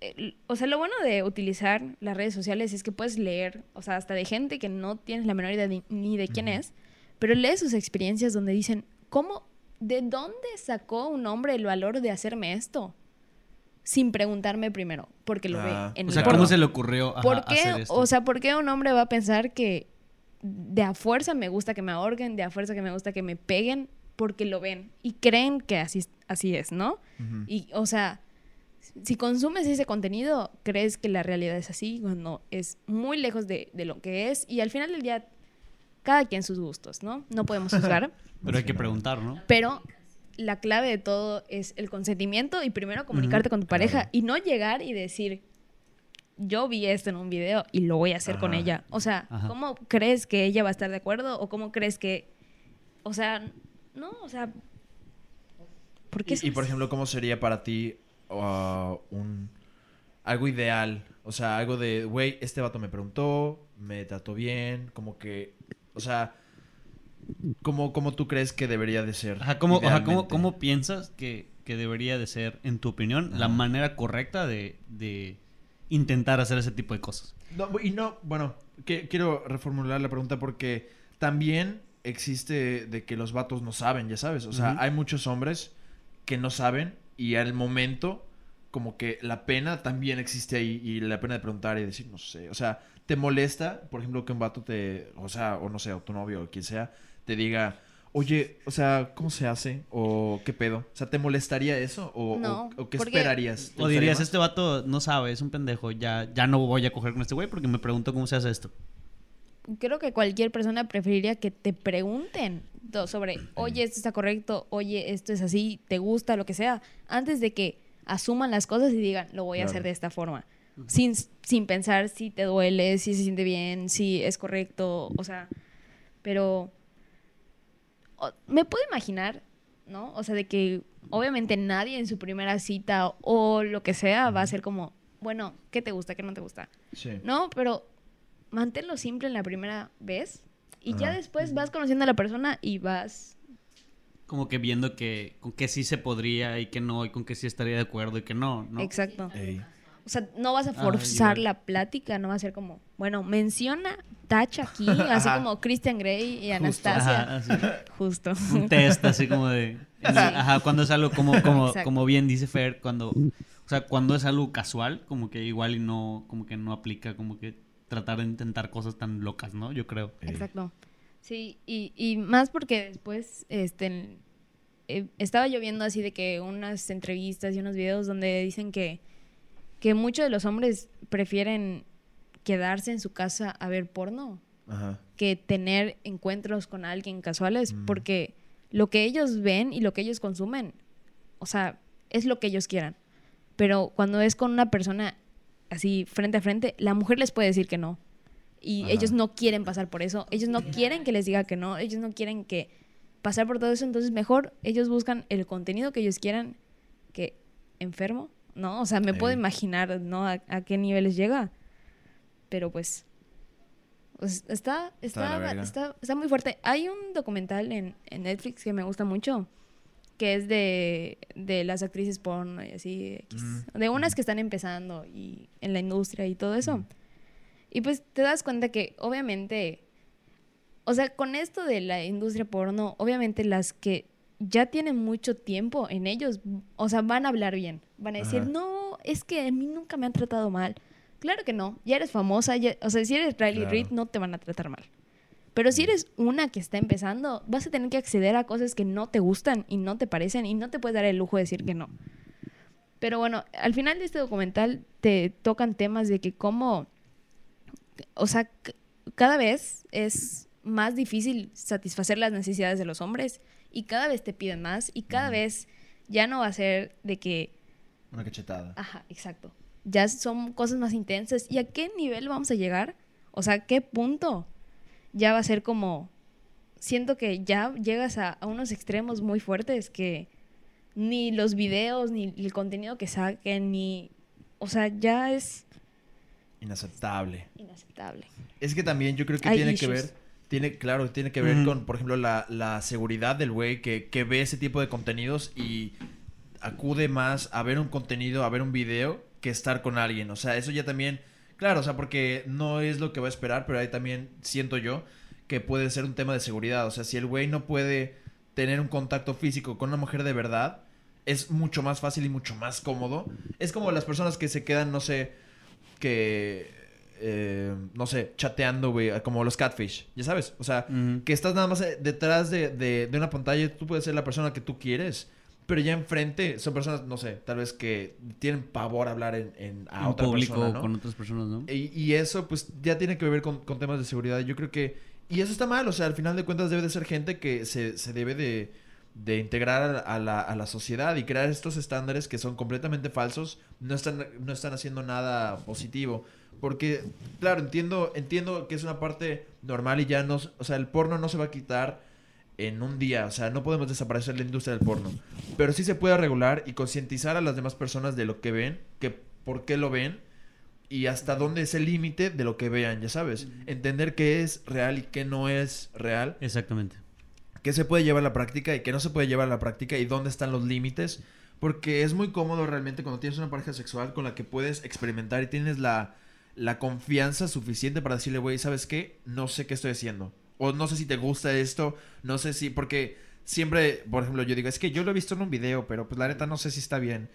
el- o sea, lo bueno de utilizar las redes sociales es que puedes leer, o sea, hasta de gente que no tienes la menor idea ni, ni de quién es, pero lees sus experiencias donde dicen, ¿cómo, de dónde sacó un hombre el valor de hacerme esto? Sin preguntarme primero, porque lo Ah. ve en O el sea, porno. ¿cómo se le ocurrió ajá, ¿Por qué? hacer esto? O sea, ¿por qué un hombre va a pensar que de a fuerza me gusta que me ahorquen, de a fuerza que me gusta que me peguen, porque lo ven y creen que así, así es, ¿no? Y, o sea, si consumes ese contenido, crees que la realidad es así, cuando es muy lejos de, de lo que es. Y al final del día, cada quien sus gustos, ¿no? No podemos juzgar. Pero hay que preguntar, ¿no? pero la clave de todo es el consentimiento y primero comunicarte con tu pareja claro. y no llegar y decir, yo vi esto en un video y lo voy a hacer con ella. O sea, Ajá. ¿cómo crees que ella va a estar de acuerdo? ¿O cómo crees que... O sea, no, o sea... ¿Por qué Y, y, por ejemplo, ¿cómo sería para ti uh, un algo ideal? O sea, algo de, güey, este vato me preguntó, me trató bien, como que, o sea, ¿cómo, cómo tú crees que debería de ser? Ajá, ¿cómo, ajá, ¿cómo, cómo piensas que, que debería de ser, en tu opinión, la manera correcta de, de intentar hacer ese tipo de cosas? No, y no, bueno, que, quiero reformular la pregunta porque también existe de que los vatos no saben, ya sabes. O sea, hay muchos hombres que no saben y al momento como que la pena también existe ahí y la pena de preguntar y decir, no sé, o sea, te molesta, por ejemplo, que un vato te, o sea, o no sé, o tu novio o quien sea, te diga, oye, o sea, ¿cómo se hace? O qué pedo. O sea, ¿te molestaría eso? ¿O, No, o- o qué esperarías? ¿Te O dirías, este vato no sabe, es un pendejo, ya, ya no voy a coger con este güey porque me pregunto cómo se hace esto. creo que cualquier persona preferiría que te pregunten sobre, oye, esto está correcto, oye, esto es así, te gusta, lo que sea, antes de que asuman las cosas y digan, lo voy a hacer Claro. de esta forma. Sin, sin pensar si te duele, si se siente bien, si es correcto, o sea, pero me puedo imaginar, ¿no? O sea, de que obviamente nadie en su primera cita o lo que sea va a ser como, bueno, ¿qué te gusta? ¿Qué no te gusta? Sí. No, pero manténlo simple en la primera vez y ya después vas conociendo a la persona y vas... Como que viendo que con que sí se podría y que no, y con que sí estaría de acuerdo y que no, ¿no? Exacto. Ey. O sea, no vas a forzar la plática, no va a ser como, bueno, menciona, tacha aquí, así Ajá. como Christian Grey y Justo. Anastasia. Ajá, así. Justo. un test así como de ajá cuando es algo como como Exacto. como bien dice Fer cuando O sea, cuando es algo casual, como que igual y no, como que no aplica, como que tratar de intentar cosas tan locas, ¿no? Yo creo. Exacto. Sí, y, y más porque después, este, eh, estaba yo viendo así de que unas entrevistas y unos videos donde dicen que, que muchos de los hombres prefieren quedarse en su casa a ver porno Ajá. que tener encuentros con alguien casuales, Mm. porque lo que ellos ven y lo que ellos consumen, o sea, es lo que ellos quieran. Pero cuando es con una persona así frente a frente, la mujer les puede decir que no. Y Ajá. ellos no quieren pasar por eso, ellos no quieren que les diga que no, ellos no quieren que pasar por todo eso, entonces mejor ellos buscan el contenido que ellos quieran, que enfermo, ¿no? O sea, me puedo imaginar, ¿no? A, a qué niveles llega. Pero pues, pues está, Está está, está, muy fuerte. Hay un documental en, en Netflix que me gusta mucho, que es de, de las actrices porno y así. Mm. de unas que están empezando y en la industria y todo eso. Mm. Y pues te das cuenta que obviamente, o sea, con esto de la industria porno, obviamente las que ya tienen mucho tiempo en ellos, o sea, van a hablar bien. Van a decir, Ajá. no, es que a mí nunca me han tratado mal. Claro que no, ya eres famosa, ya- o sea, si eres Riley Claro. Reid no te van a tratar mal. Pero si eres una que está empezando, vas a tener que acceder a cosas que no te gustan y no te parecen y no te puedes dar el lujo de decir que no. Pero bueno, al final de este documental te tocan temas de que cómo, o sea, cada vez es más difícil satisfacer las necesidades de los hombres y cada vez te piden más y cada vez ya no va a ser de que Una cachetada. Ajá, exacto. Ya son cosas más intensas. ¿Y a qué nivel vamos a llegar? O sea, ¿a qué punto? Ya va a ser como... Siento que ya llegas a, a unos extremos muy fuertes que ni los videos, ni el contenido que saquen, ni... O sea, ya es Inaceptable. inaceptable. Es que también yo creo que Hay tiene que ver, tiene, claro, tiene que ver con, por ejemplo, la, la seguridad del güey que, que ve ese tipo de contenidos y acude más a ver un contenido, a ver un video, que estar con alguien. O sea, eso ya también, claro, o sea, porque no es lo que va a esperar, pero ahí también siento yo que puede ser un tema de seguridad. O sea, si el güey no puede tener un contacto físico con una mujer de verdad, es mucho más fácil y mucho más cómodo. Es como las personas que se quedan, no sé, que, eh, no sé, chateando, güey, como los catfish, ya sabes, o sea, que estás nada más eh, detrás de, de- de una pantalla, tú puedes ser la persona que tú quieres, pero ya enfrente son personas, no sé, tal vez que tienen pavor a hablar en, en- a otra público persona, ¿no? con otras personas, ¿no? Y, y eso, pues, ya tiene que ver con, con temas de seguridad. Yo creo que... Y eso está mal, o sea, al final de cuentas debe de ser gente que se, se debe de, de integrar a, la, a la sociedad y crear estos estándares que son completamente falsos, no están, no están haciendo nada positivo. Porque, claro, entiendo, entiendo que es una parte normal y ya no... O sea, el porno no se va a quitar en un día. O sea, no podemos desaparecer la industria del porno. Pero sí se puede regular y concientizar a las demás personas de lo que ven, que por qué lo ven y hasta dónde es el límite de lo que vean, ya sabes. Entender qué es real y qué no es real. Exactamente. Qué se puede llevar a la práctica y qué no se puede llevar a la práctica y dónde están los límites. Porque es muy cómodo realmente cuando tienes una pareja sexual con la que puedes experimentar y tienes la, la confianza suficiente para decirle, güey, ¿sabes qué? No sé qué estoy haciendo. O no sé si te gusta esto, no sé si... Porque siempre, por ejemplo, yo digo, es que yo lo he visto en un video, pero pues la neta no sé si está bien.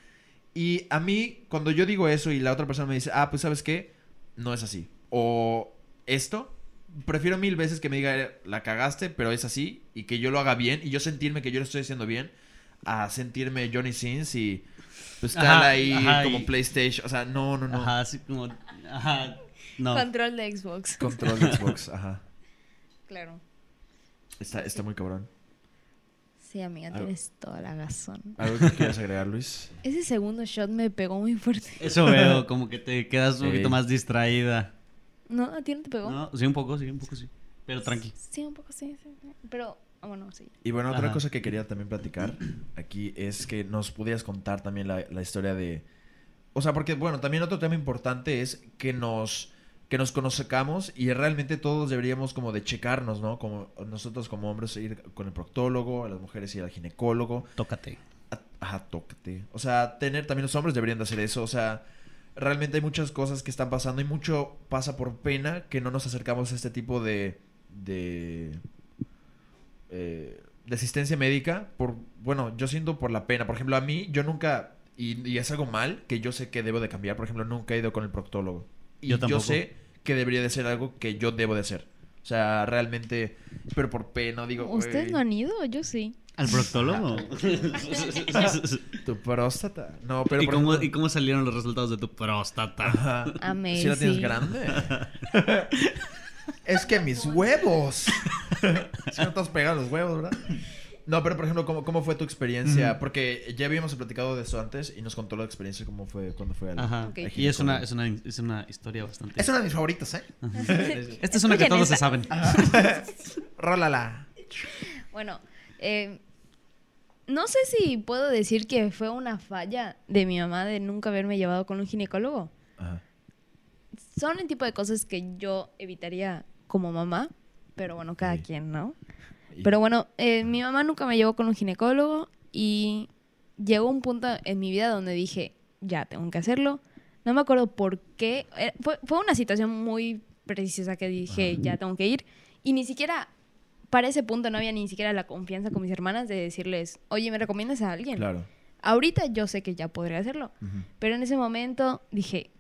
Y a mí, cuando yo digo eso y la otra persona me dice, ah, pues sabes qué, no es así. O esto, prefiero mil veces que me diga, "Eh, la cagaste, pero es así, y que yo lo haga bien, y yo sentirme que yo lo estoy haciendo bien, a sentirme Johnny Sins y pues estar Ajá, ahí ajá, como y- PlayStation. O sea, no, no, no. Ajá, así como... Ajá, no. Control de Xbox. Control de Xbox, ajá. Claro. Está, está muy cabrón. Sí, amiga, Algo- tienes toda la razón. ¿Algo que quieras agregar, Luis? Ese segundo shot me pegó muy fuerte. Eso veo, como que te quedas un poquito más distraída. ¿No? ¿A ti no te pegó? ¿No? Sí, un poco, sí, un poco sí. Pero tranqui. Sí, un poco sí, sí, sí. Pero, ah, bueno, sí. Y bueno, otra Ajá. cosa que quería también platicar aquí es que nos pudieras contar también la, la historia de... O sea, porque, bueno, también otro tema importante es que nos, que nos conozcamos y realmente todos deberíamos como de checarnos, ¿no? Como nosotros como hombres ir con el proctólogo, a las mujeres ir al ginecólogo. Tócate. Ajá, tócate. O sea, tener también los hombres deberían de hacer eso. O sea, realmente hay muchas cosas que están pasando y mucho pasa por pena que no nos acercamos a este tipo de... de eh, de asistencia médica por bueno yo siento por la pena por ejemplo a mí yo nunca Y, y es algo mal que yo sé que debo de cambiar. Por ejemplo, nunca he ido con el proctólogo. Y Yo yo, sé que debería de ser algo que yo debo de hacer. O sea, realmente, pero por pena, digo, ¿Ustedes no han ido? Yo sí. ¿Al proctólogo? tu próstata. No, pero ¿Y, por cómo, ejemplo- ¿Y cómo salieron los resultados de tu próstata? Ajá. Amazing. ¿Sí la tienes grande? es que mis huevos. si no te has pegado los huevos, ¿verdad? No, pero por ejemplo, ¿cómo, cómo fue tu experiencia? Porque ya habíamos platicado de eso antes y nos contó la experiencia cómo fue cuando fue al... Ajá. Y es una, es, una, es una historia bastante... Es una de mis favoritas, ¿eh? Esta es una que todos se saben. Rólala. Bueno, eh, no sé si puedo decir que fue una falla de mi mamá de nunca haberme llevado con un ginecólogo. Ajá. Son el tipo de cosas que yo evitaría como mamá, pero bueno, cada Sí. quien, ¿no? Y- Pero bueno, eh, mi mamá nunca me llevó con un ginecólogo y llegó un punto en mi vida donde dije, ya, tengo que hacerlo. No me acuerdo por qué. eh, fue, fue una situación muy precisa que dije, Ajá. ya tengo que ir. Y ni siquiera, para ese punto no había ni siquiera la confianza con mis hermanas de decirles, oye, ¿me recomiendas a alguien? Claro. Ahorita yo sé que ya podría hacerlo. Pero en ese momento dije,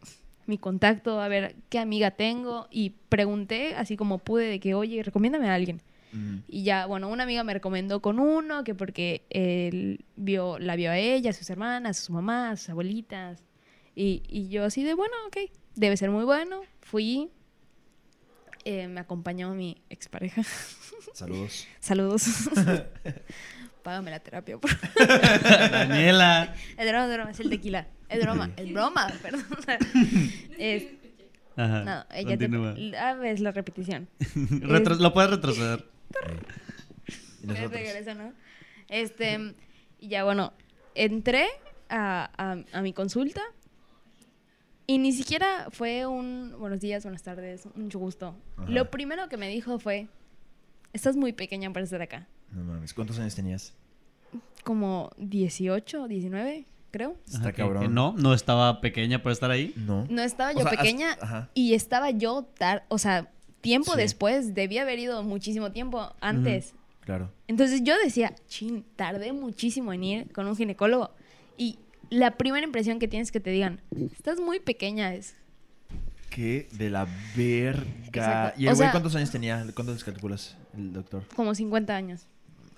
mi contacto, a ver qué amiga tengo. Y pregunté así como pude de que, oye, recomiéndame a alguien. Y ya, bueno, una amiga me recomendó con uno, que porque él vio, la vio a ella, a sus hermanas, a su mamá, a sus abuelitas. Y, y yo así de, bueno, ok, debe ser muy bueno. Fui, eh, me acompañó mi expareja. Saludos. Saludos. Págame la terapia, por Daniela. Es broma, es broma, es el tequila. Es broma, es broma, perdón. Es- Ajá. no, ella te... continúa. Ah, ves la repetición. Retro- Lo puedes retroceder. Nosotros. Regresa, ¿no? Este, y ya bueno, entré a, a- a mi consulta y ni siquiera fue un buenos días, buenas tardes, mucho gusto. Ajá. Lo primero que me dijo fue, estás muy pequeña para estar acá. No mames. ¿Cuántos años tenías? Como 18, 19, creo. Está Ajá, que- cabrón. que no, no estaba pequeña para estar ahí. No. No estaba O yo sea, has- pequeña ajá. y estaba yo, tar o sea, tiempo Sí. después, debía haber ido muchísimo tiempo antes. Claro. Entonces yo decía, chin, tardé muchísimo en ir con un ginecólogo. Y la primera impresión que tienes que te digan, estás muy pequeña, es Qué de la verga. Exacto. ¿Y el O güey sea- cuántos años tenía? ¿Cuántos calculas el doctor? como 50 años.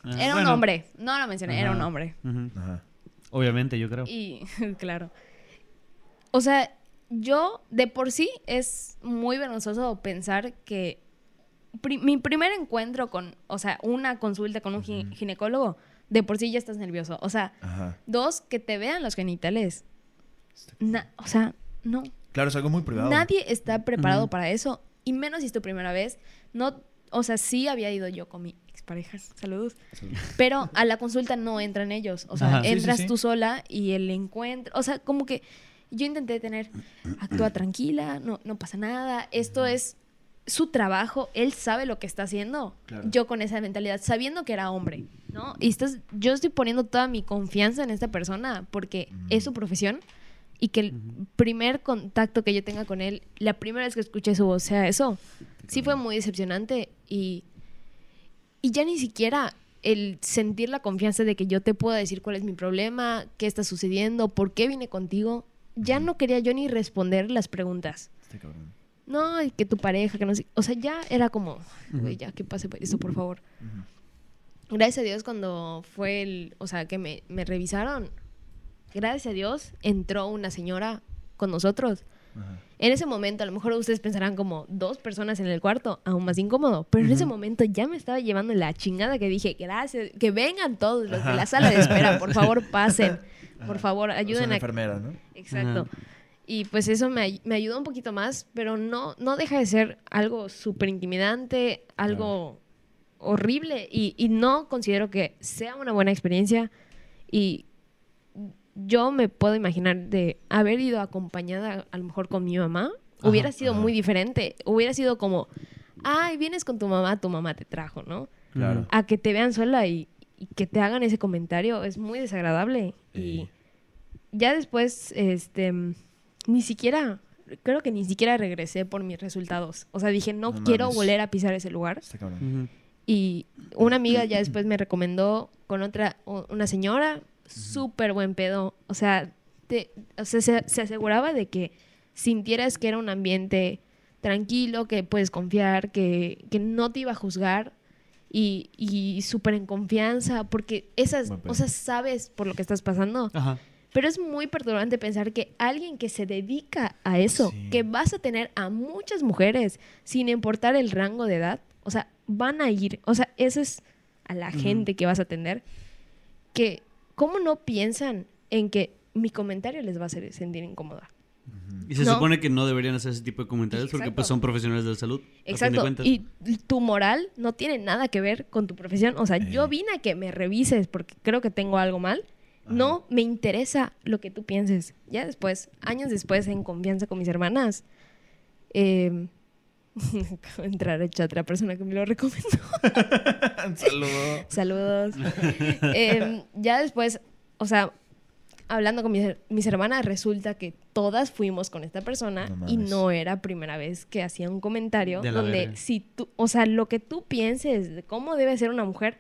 Ah, Era un hombre, no lo mencioné, era un hombre. Ajá. Obviamente, yo creo. Y claro. O sea, yo de por sí es muy vergonzoso pensar que pri- mi primer encuentro con, o sea, una consulta con un ginecólogo, de por sí ya estás nervioso. O sea, Ajá. dos, que te vean los genitales. Na- o sea, no. Claro, es algo muy privado. Nadie está preparado para eso. Y menos si es tu primera vez. No, o sea, sí había ido yo con mi expareja. Saludos. Pero a la consulta no entran ellos. O sea, Ajá. Sí, sí, entras sí. tú sola y el encuentro. O sea, como que yo intenté tener. Actúa tranquila, no, no pasa nada. Esto es su trabajo. Él sabe lo que está haciendo. Claro. Yo con esa mentalidad, sabiendo que era hombre. ¿No? Y estás, yo estoy poniendo toda mi confianza en esta persona porque es su profesión y que el primer contacto que yo tenga con él, la primera vez que escuché su voz sea eso, sí fue muy decepcionante y, y ya ni siquiera el sentir la confianza de que yo te pueda decir cuál es mi problema, qué está sucediendo, por qué vine contigo, ya no quería yo ni responder las preguntas. Este cabrón. No, y que tu pareja, que no sé, o sea, ya era como, güey, ya que pase esto, por favor. Gracias a Dios cuando fue el, o sea, que me, me revisaron, gracias a Dios entró una señora con nosotros. Ajá. En ese momento, a lo mejor ustedes pensarán como dos personas en el cuarto, aún más incómodo, pero en ese momento ya me estaba llevando la chingada que dije, gracias, que vengan todos los de la sala de espera, por favor pasen, por favor, O sea, ayuden una a... enfermera, ¿no? Exacto. Ajá. Y pues eso me, me ayudó un poquito más, pero no, no deja de ser algo súper intimidante, algo horrible y, y no considero que sea una buena experiencia y yo me puedo imaginar de haber ido acompañada a lo mejor con mi mamá, Ajá, hubiera sido ajá. muy diferente, hubiera sido como, ay, vienes con tu mamá, tu mamá te trajo, ¿no? Claro. A que te vean sola y, y que te hagan ese comentario es muy desagradable y ya después, este, ni siquiera, creo que ni siquiera regresé por mis resultados. O sea, dije, no, No quiero mames. volver a pisar ese lugar. Está cabrón. Ujú. Y una amiga ya después me recomendó con otra, una señora, súper buen pedo. O sea, te, o sea, se, se aseguraba de que sintieras que era un ambiente tranquilo, que puedes confiar, que, que no te iba a juzgar y, y súper en confianza, porque esas, o sea, sabes por lo que estás pasando. Ajá. Pero es muy perturbante pensar que alguien que se dedica a eso, Sí. que vas a tener a muchas mujeres, sin importar el rango de edad, o sea, van a ir, o sea, eso es a la gente que vas a tener, que, ¿cómo no piensan en que mi comentario les va a hacer sentir incómoda? Y se No. supone que no deberían hacer ese tipo de comentarios porque Exacto. pues son profesionales de la salud. a fin de Exacto. cuentas. Y tu moral no tiene nada que ver con tu profesión. O sea, yo vine a que me revises porque creo que tengo algo mal. No me interesa lo que tú pienses. Ya después, años después, en confianza con mis hermanas, eh, acabo de entrar hecha otra persona que me lo recomendó. Saludo. Saludos. Eh, ya después, o sea, hablando con mis, mis hermanas, resulta que todas fuimos con esta persona No y no era primera vez que hacía un comentario donde si tú, o sea, lo que tú pienses de cómo debe ser una mujer,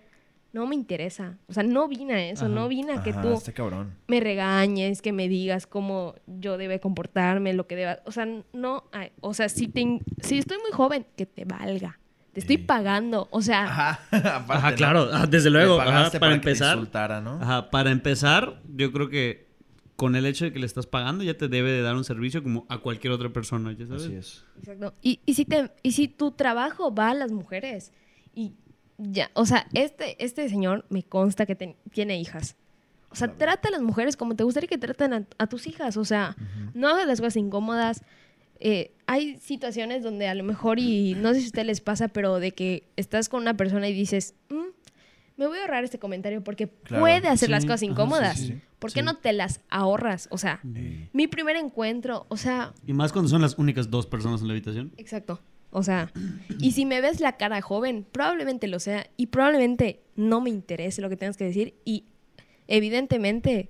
no me interesa. O sea, no vine a eso, Ajá. no vine a que Ajá, tú cabrón. me regañes, que me digas cómo yo debe comportarme, lo que deba, o sea, no, ay, o sea, si te, si estoy muy joven, que te valga. Te estoy pagando, o sea, Ajá, aparte, Ajá, ¿no? claro, ah, desde luego. ajá, para, que te empezar. insultara, ¿no? Ajá, para empezar, yo creo que con el hecho de que le estás pagando ya te debe de dar un servicio como a cualquier otra persona, ¿ya sabes? Así es. Exacto. Y, y, si te, y si tu trabajo va a las mujeres y ya, o sea, este, este señor me consta que ten- tiene hijas. O sea, trata a las mujeres como te gustaría que traten a, a tus hijas. O sea, no hagas las cosas incómodas. Eh, hay situaciones donde a lo mejor, y no sé si a ustedes les pasa, pero de que estás con una persona y dices, "Mm, me voy a ahorrar este comentario porque Claro. puede hacer las cosas ajá, sí, incómodas. sí, sí. ¿Por qué Sí. no te las ahorras? O sea, mi primer encuentro, o sea, Y más cuando son las únicas dos personas en la habitación. Exacto. O sea, y si me ves la cara joven, probablemente lo sea y probablemente no me interese lo que tengas que decir y evidentemente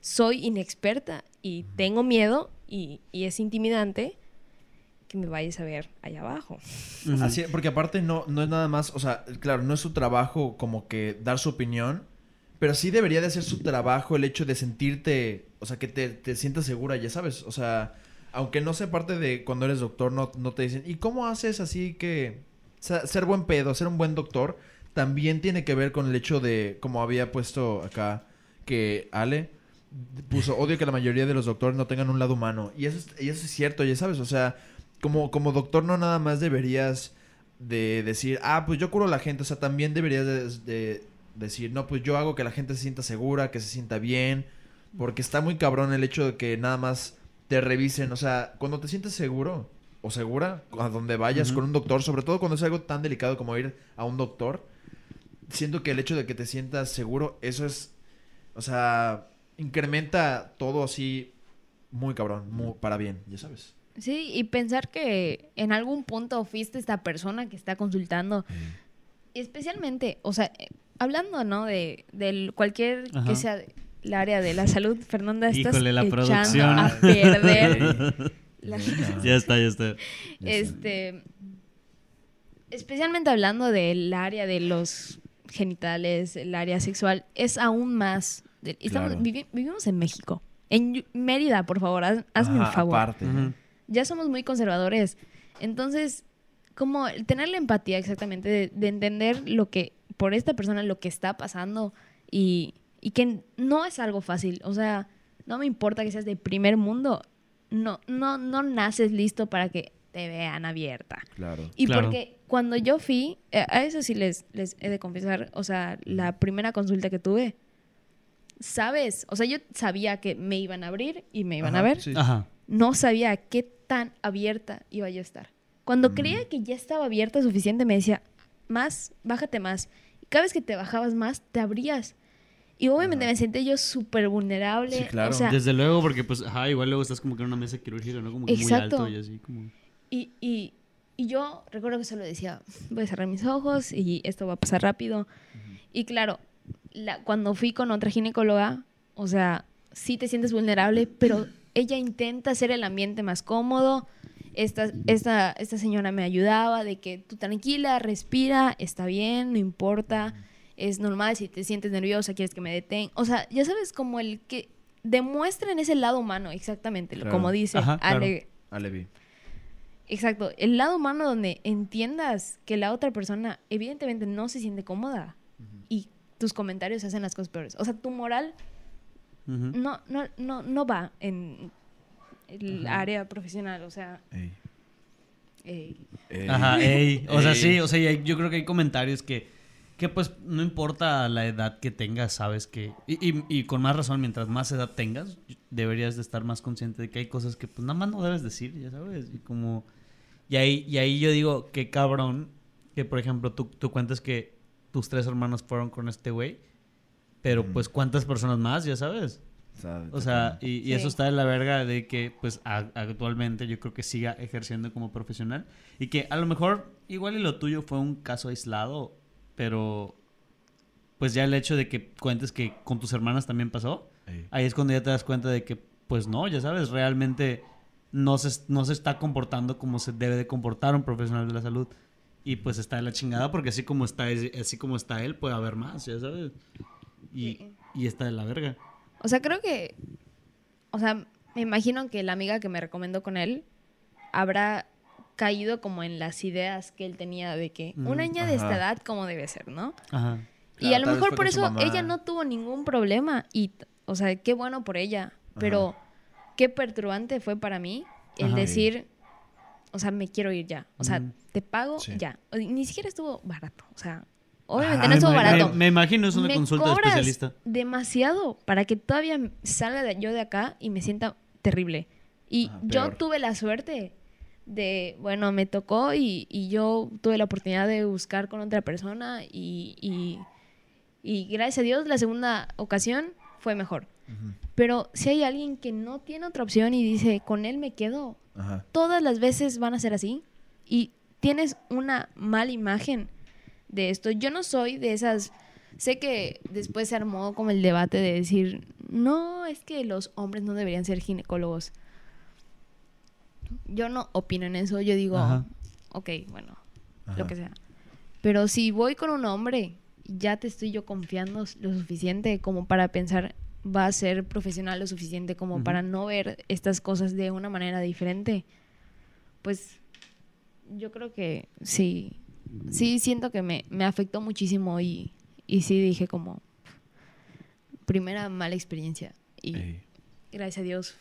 soy inexperta y tengo miedo y, y es intimidante que me vayas a ver allá abajo. Así, porque aparte no, no es nada más, o sea, claro, no es su trabajo como que dar su opinión, pero sí debería de ser su trabajo el hecho de sentirte, o sea, que te, te sientas segura, ya sabes, o sea, aunque no sea parte de cuando eres doctor, no, no te dicen, ¿y cómo haces así que ser buen pedo, ser un buen doctor? También tiene que ver con el hecho de, como había puesto acá, que Ale puso, odio que la mayoría de los doctores no tengan un lado humano. Y eso es, y eso es cierto, ya sabes, o sea, como, como doctor no nada más deberías de decir, ah, pues yo curo a la gente, o sea, también deberías de, de decir, no, pues yo hago que la gente se sienta segura, que se sienta bien, porque está muy cabrón el hecho de que nada más te revisen, o sea, cuando te sientes seguro o segura, a donde vayas con un doctor, sobre todo cuando es algo tan delicado como ir a un doctor, siento que el hecho de que te sientas seguro, eso es, o sea, incrementa todo así muy cabrón, muy, para bien, ya sabes. Sí, y pensar que en algún punto fuiste esta persona que está consultando Y especialmente, o sea, eh, hablando, ¿no? De, del cualquier Ajá. que sea el área de la salud, Fernanda, estás Híjole, la echando producción. a perder. la- Ya está, ya está. este, especialmente hablando del área de los genitales, el área sexual, es aún más. de- estamos, Claro. vivi- vivimos en México. En Mérida, por favor, haz- hazme un favor ya somos muy conservadores. Entonces, como tener la empatía exactamente de, de entender lo que, por esta persona, lo que está pasando y, y que no es algo fácil. O sea, no me importa que seas de primer mundo. No, no, no naces listo para que te vean abierta. Claro. Y Claro. porque cuando yo fui, eh, a eso sí les, les he de confesar, o sea, la primera consulta que tuve, ¿sabes? O sea, yo sabía que me iban a abrir y me iban a Ajá, ver sí. Ajá. no sabía qué tan abierta iba yo a estar. Cuando Mm. creía que ya estaba abierta suficiente, me decía, más, bájate más. Y cada vez que te bajabas más, te abrías. Y obviamente Ajá. me sentí yo súper vulnerable. Sí, claro. O sea, Desde luego, porque pues, ajá, igual luego estás como que en una mesa quirúrgica, ¿no? Como que muy Exacto. alto y así, como... y, y, y yo recuerdo que solo decía, voy a cerrar mis ojos y esto va a pasar rápido. Y claro, la- cuando fui con otra ginecóloga, o sea, sí te sientes vulnerable, pero ella intenta hacer el ambiente más cómodo. Esta, esta, esta señora me ayudaba de que tú tranquila, respira, está bien, no importa, es normal si te sientes nerviosa, quieres que me detenga. O sea, ya sabes como el que demuestren ese lado humano, exactamente, lo- Claro. como dice Ajá, claro. Alevi. Exacto, el lado humano donde entiendas que la otra persona evidentemente no se siente cómoda y tus comentarios hacen las cosas peores. O sea, tu moral no, no, no, no va en el área profesional, o sea, Ey. Ey. Ajá, ey. O sea, sí, o sea, yo creo que hay comentarios que, que pues no importa la edad que tengas, sabes que, y, y- y con más razón, mientras más edad tengas, deberías de estar más consciente de que hay cosas que pues nada más no debes decir, ya sabes, y como, y ahí, y ahí yo digo, que cabrón, que por ejemplo tú, tú cuentas que tus tres hermanos fueron con este güey, pero pues cuántas personas más, ya sabes. O sea, O sea, y, y Sí. eso está de la verga de que, pues, a- actualmente yo creo que siga ejerciendo como profesional. Y que a lo mejor, igual y lo tuyo fue un caso aislado, pero, pues ya el hecho de que cuentes que con tus hermanas también pasó, ey. ahí es cuando ya te das cuenta de que, pues no, ya sabes, realmente no se, no se está comportando como se debe de comportar un profesional de la salud. Y pues está de la chingada porque así como está, así como está él, puede haber más, ya sabes. Y, Sí. y está de la verga. O sea, creo que. O sea, me imagino que la amiga que me recomendó con él habrá caído como en las ideas que él tenía de que Mm, una niña de esta ajá. edad, como debe ser, ¿no? Ajá. y Claro, a lo mejor por eso mamá. ella no tuvo ningún problema. Y, o sea, qué bueno por ella. Pero qué perturbante fue para mí el Ajá. decir. O sea, me quiero ir ya. O sea, Mm. te pago Sí. ya. O- Ni siquiera estuvo barato. O sea, obviamente Ah, no estuvo me- barato. Me, me imagino es una Me consulta de cobras especialista. demasiado para que todavía salga de- yo de acá y me sienta terrible. Y Ajá, yo tuve la suerte de, bueno, me tocó y, y yo tuve la oportunidad de buscar con otra persona y, y, y gracias a Dios la segunda ocasión fue mejor. Pero si hay alguien que no tiene otra opción y dice, con él me quedo, Ajá. todas las veces van a ser así y tienes una mala imagen de esto. Yo no soy de esas, sé que después se armó como el debate de decir, no, es que los hombres no deberían ser ginecólogos. Yo no opino en eso, yo digo, Ajá. ok, bueno, Ajá. lo que sea. Pero si voy con un hombre, ya te estoy yo confiando lo suficiente como para pensar va a ser profesional lo suficiente como para no ver estas cosas de una manera diferente. Pues yo creo que sí, sí siento que me, me afectó muchísimo y, y sí dije como primera mala experiencia y Ey. gracias a Dios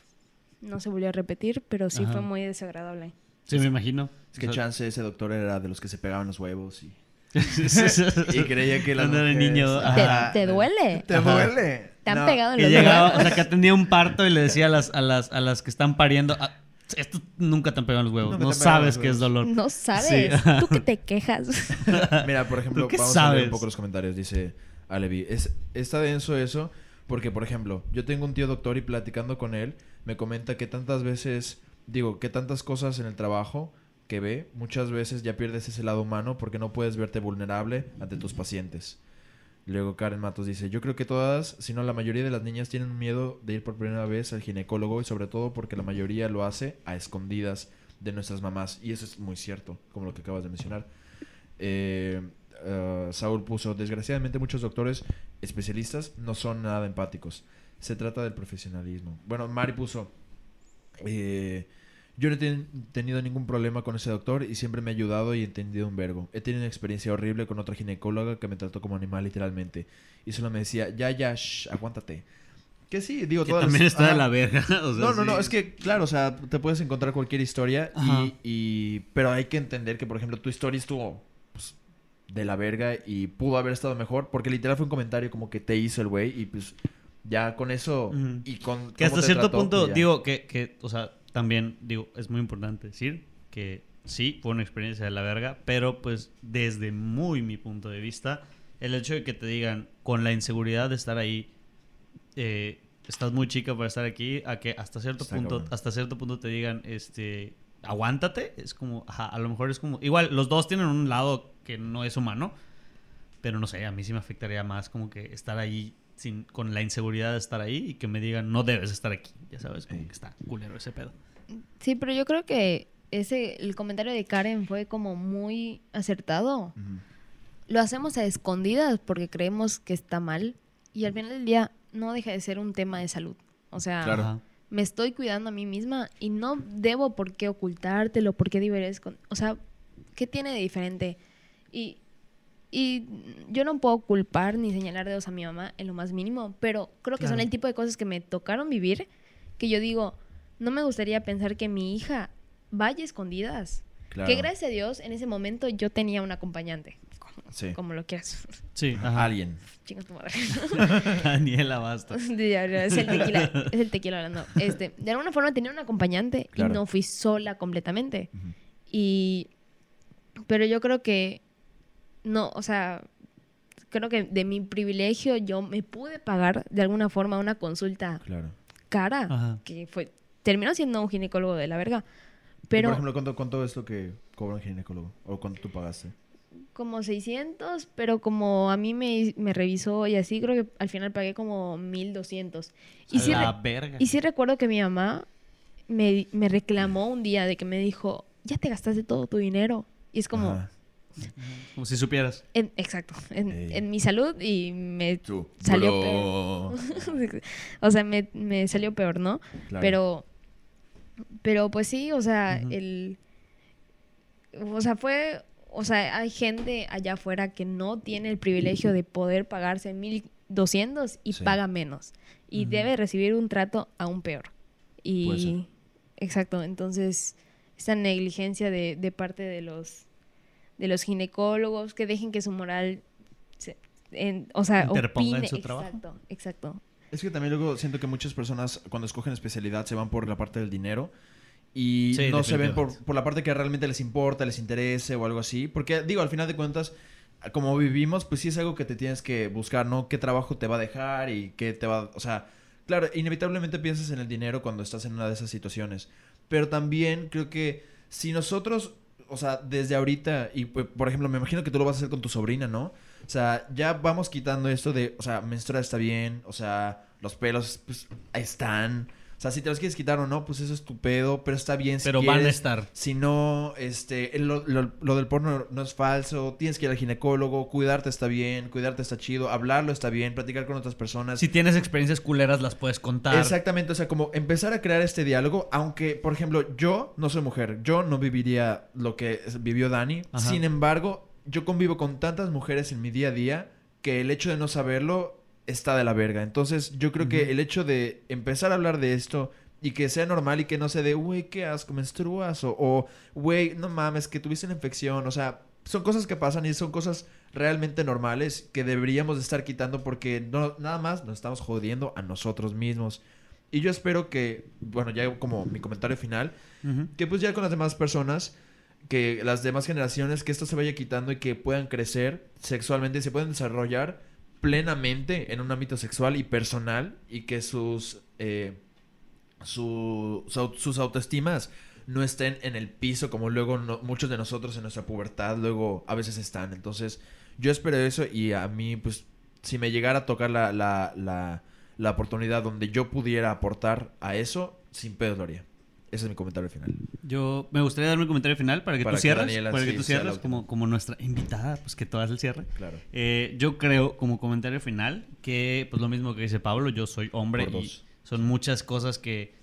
no se volvió a repetir, pero sí Ajá. fue muy desagradable. Sí, me imagino. Es que O sea, chance ese doctor era de los que se pegaban los huevos y, creía que la era mujer- niño, ¿Te, ajá. te duele? ¿Te Ajá. duele? ¿Te han No. pegado en los llegaba, o huevos? sea, que atendía un parto y le decía a las, a las, a las que están pariendo, "Ah, esto nunca te han pegado en los huevos, Nunca no sabes qué es huevos". dolor. No sabes. Sí. Tú que te quejas. Mira, por ejemplo, ¿Tú qué vamos a leer sabes? un poco los comentarios. Dice Alevi, es, está denso eso porque, por ejemplo, yo tengo un tío doctor y platicando con él, me comenta que tantas veces, digo, que tantas cosas en el trabajo que ve, muchas veces ya pierdes ese lado humano porque no puedes verte vulnerable ante tus pacientes. Luego Karen Matos dice, yo creo que todas, si no la mayoría de las niñas tienen miedo de ir por primera vez al ginecólogo y sobre todo porque la mayoría lo hace a escondidas de nuestras mamás. Y eso es muy cierto, como lo que acabas de mencionar. Eh, eh, Saúl puso, desgraciadamente muchos doctores especialistas no son nada empáticos. Se trata del profesionalismo. Bueno, Mari puso, eh, yo no he ten- tenido ningún problema con ese doctor y siempre me ha ayudado y entendido un vergo. He tenido una experiencia horrible con otra ginecóloga que me trató como animal literalmente. Y solo me decía, ya, ya, shh, aguántate. Que sí, digo, Que todas también las- está de la verga. o sea, No, no, sí. no, es que, claro, o sea, te puedes encontrar cualquier historia y- Pero hay que entender que, por ejemplo, tu historia estuvo pues, de la verga y pudo haber estado mejor porque literal fue un comentario como que te hizo el güey y pues ya con eso Ujú. y con... Que hasta cierto trató, punto, pues, digo, que, que, o sea, también, digo, es muy importante decir que sí, fue una experiencia de la verga, pero pues desde muy mi punto de vista, el hecho de que te digan con la inseguridad de estar ahí, eh, estás muy chica para estar aquí, a que hasta cierto Está punto, cabrón. hasta cierto punto te digan, este, aguántate, es como, ajá, a lo mejor es como, igual, los dos tienen un lado que no es humano, pero no sé, a mí sí me afectaría más como que estar ahí sin, con la inseguridad de estar ahí y que me digan, no debes estar aquí, ya sabes, como que está culero ese pedo. Sí, pero yo creo que ese, el comentario de Karen fue como muy acertado. Lo hacemos a escondidas porque creemos que está mal y al final del día no deja de ser un tema de salud. O sea, Claro. Me estoy cuidando a mí misma y no debo por qué ocultártelo, por qué diveres con... O sea, ¿qué tiene de diferente? Y, y yo no puedo culpar ni señalar dedos a mi mamá en lo más mínimo, pero creo que son Claro. el tipo de cosas que me tocaron vivir que yo digo, no me gustaría pensar que mi hija vaya escondidas. Claro. Que gracias a Dios, en ese momento yo tenía un acompañante, Sí. como lo quieras. Sí, ajá. Alguien. Chinga tu madre. Daniela, basta. Es el tequila, es el tequila hablando. Este, de alguna forma tenía un acompañante Claro. y no fui sola completamente. Ujú. Y pero yo creo que no, o sea, creo que de mi privilegio yo me pude pagar de alguna forma una consulta Claro. cara, Ajá. que fue terminó siendo un ginecólogo de la verga. Pero por ejemplo, ¿cuánto, ¿cuánto es lo que cobra un ginecólogo? ¿O cuánto tú pagaste? como 600, pero como a mí me, me revisó y así, creo que al final pagué como 1200. Y A sí, la re- verga. Y sí recuerdo que mi mamá me, me reclamó un día de que me dijo, ya te gastaste todo tu dinero. Y es como, Ajá. Como si supieras. en- exacto, en, mi salud y me Tú. salió bro. peor. o sea, me, me salió peor, ¿no? Claro. Pero, pero pues sí, o sea, el... O sea, fue... O sea, hay gente allá afuera que no tiene el privilegio de poder pagarse 1200 y Sí. paga menos. Y debe recibir un trato aún peor. Y... Exacto, entonces, esa negligencia de, de parte de los, de los ginecólogos, que dejen que su moral... se- en- o sea, Interponga en su trabajo. Exacto, exacto. Es que también luego siento que muchas personas cuando escogen especialidad se van por la parte del dinero y Sí, no se ven por, por la parte que realmente les importa, les interese o algo así. Porque digo, al final de cuentas, como vivimos, pues sí es algo que te tienes que buscar, ¿no? ¿Qué trabajo te va a dejar y qué te va... O sea, claro, inevitablemente piensas en el dinero cuando estás en una de esas situaciones. Pero también creo que si nosotros, o sea, desde ahorita, y pues, por ejemplo, me imagino que tú lo vas a hacer con tu sobrina, ¿no? O sea, ya vamos quitando esto de, o sea, menstruar está bien, o sea, los pelos, pues, ahí están. O sea, si te los quieres quitar o no, pues eso es tu pedo, pero está bien si Pero van a quieres. estar. Si no, este, lo, lo- lo del porno no es falso, tienes que ir al ginecólogo, cuidarte está bien, cuidarte está chido, hablarlo está bien, platicar con otras personas. Si tienes experiencias culeras, las puedes contar. Exactamente, o sea, como empezar a crear este diálogo, aunque, por ejemplo, yo no soy mujer, yo no viviría lo que vivió Dani, Ajá. sin embargo, yo convivo con tantas mujeres en mi día a día que el hecho de no saberlo está de la verga. Entonces, yo creo que el hecho de empezar a hablar de esto y que sea normal y que no sea de, güey, qué asco, menstruas, o, güey, no mames, que tuviste una infección, o sea, son cosas que pasan y son cosas realmente normales que deberíamos de estar quitando porque no, nada más nos estamos jodiendo a nosotros mismos. Y yo espero que, bueno, ya como mi comentario final, que pues ya con las demás personas, que las demás generaciones, que esto se vaya quitando y que puedan crecer sexualmente y se puedan desarrollar plenamente en un ámbito sexual y personal y que sus, eh, su- sus autoestimas no estén en el piso como luego muchos de nosotros en nuestra pubertad luego a veces están. Entonces yo espero eso y a mí pues si me llegara a tocar la, la, la, la oportunidad donde yo pudiera aportar a eso, sin pedo lo haría. Ese es mi comentario final. Yo me gustaría dar mi comentario final para que Para tú que cierres. Daniela para que tú cierres como, como nuestra invitada, pues que hagas el cierre. Claro. Eh, yo creo, como comentario final, que pues lo mismo que dice Pablo, yo soy hombre y son muchas cosas que,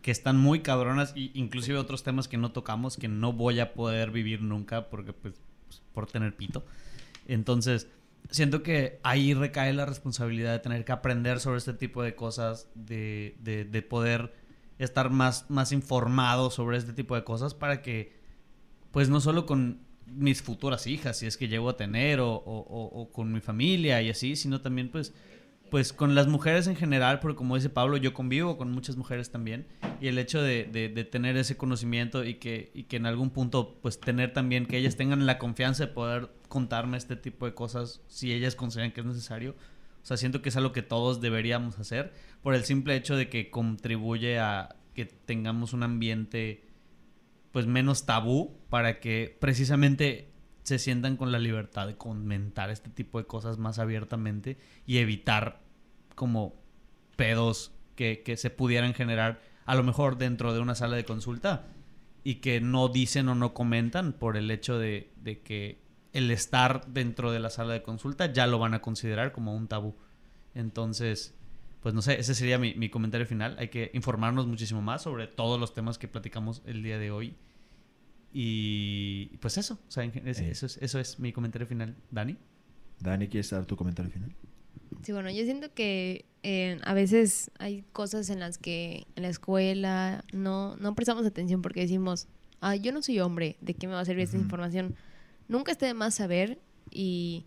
que están muy cabronas y inclusive otros temas que no tocamos que no voy a poder vivir nunca porque pues, pues, por tener pito. Entonces, siento que ahí recae la responsabilidad de tener que aprender sobre este tipo de cosas, de, de, de poder estar más, más informado sobre este tipo de cosas para que, pues no solo con mis futuras hijas, si es que llego a tener, o, o- con mi familia y así, sino también pues, pues con las mujeres en general, porque como dice Pablo, yo convivo con muchas mujeres también, y el hecho de, de- de tener ese conocimiento y que, y que en algún punto pues tener también que ellas tengan la confianza de poder contarme este tipo de cosas si ellas consideran que es necesario. O sea, siento que es algo que todos deberíamos hacer por el simple hecho de que contribuye a que tengamos un ambiente pues menos tabú para que precisamente se sientan con la libertad de comentar este tipo de cosas más abiertamente y evitar como pedos que, que se pudieran generar a lo mejor dentro de una sala de consulta y que no dicen o no comentan por el hecho de, de que el estar dentro de la sala de consulta ya lo van a considerar como un tabú. Entonces, pues no sé, ese sería mi, mi comentario final. Hay que informarnos muchísimo más sobre todos los temas que platicamos el día de hoy. Y pues eso, o sea, es- Eh. eso, es, eso es mi comentario final. Dani. Dani, ¿quieres dar tu comentario final? Sí, bueno, yo siento que eh, a veces hay cosas en las que en la escuela no, no prestamos atención porque decimos, ah, yo no soy hombre, ¿de qué me va a servir esta información? Nunca esté de más saber y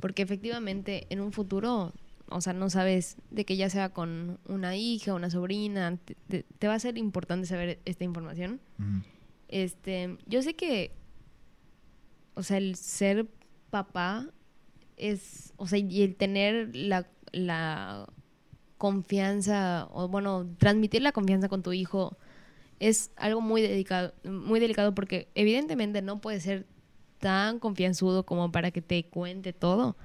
porque efectivamente en un futuro, o sea, no sabes de que ya sea con una hija, una sobrina, te, te- te va a ser importante saber esta información. Este, yo sé que, o sea, el ser papá es, o sea, y el tener la, la confianza, o bueno, transmitir la confianza con tu hijo es algo muy delicado, muy delicado porque evidentemente no puede ser tan confianzudo como para que te cuente todo,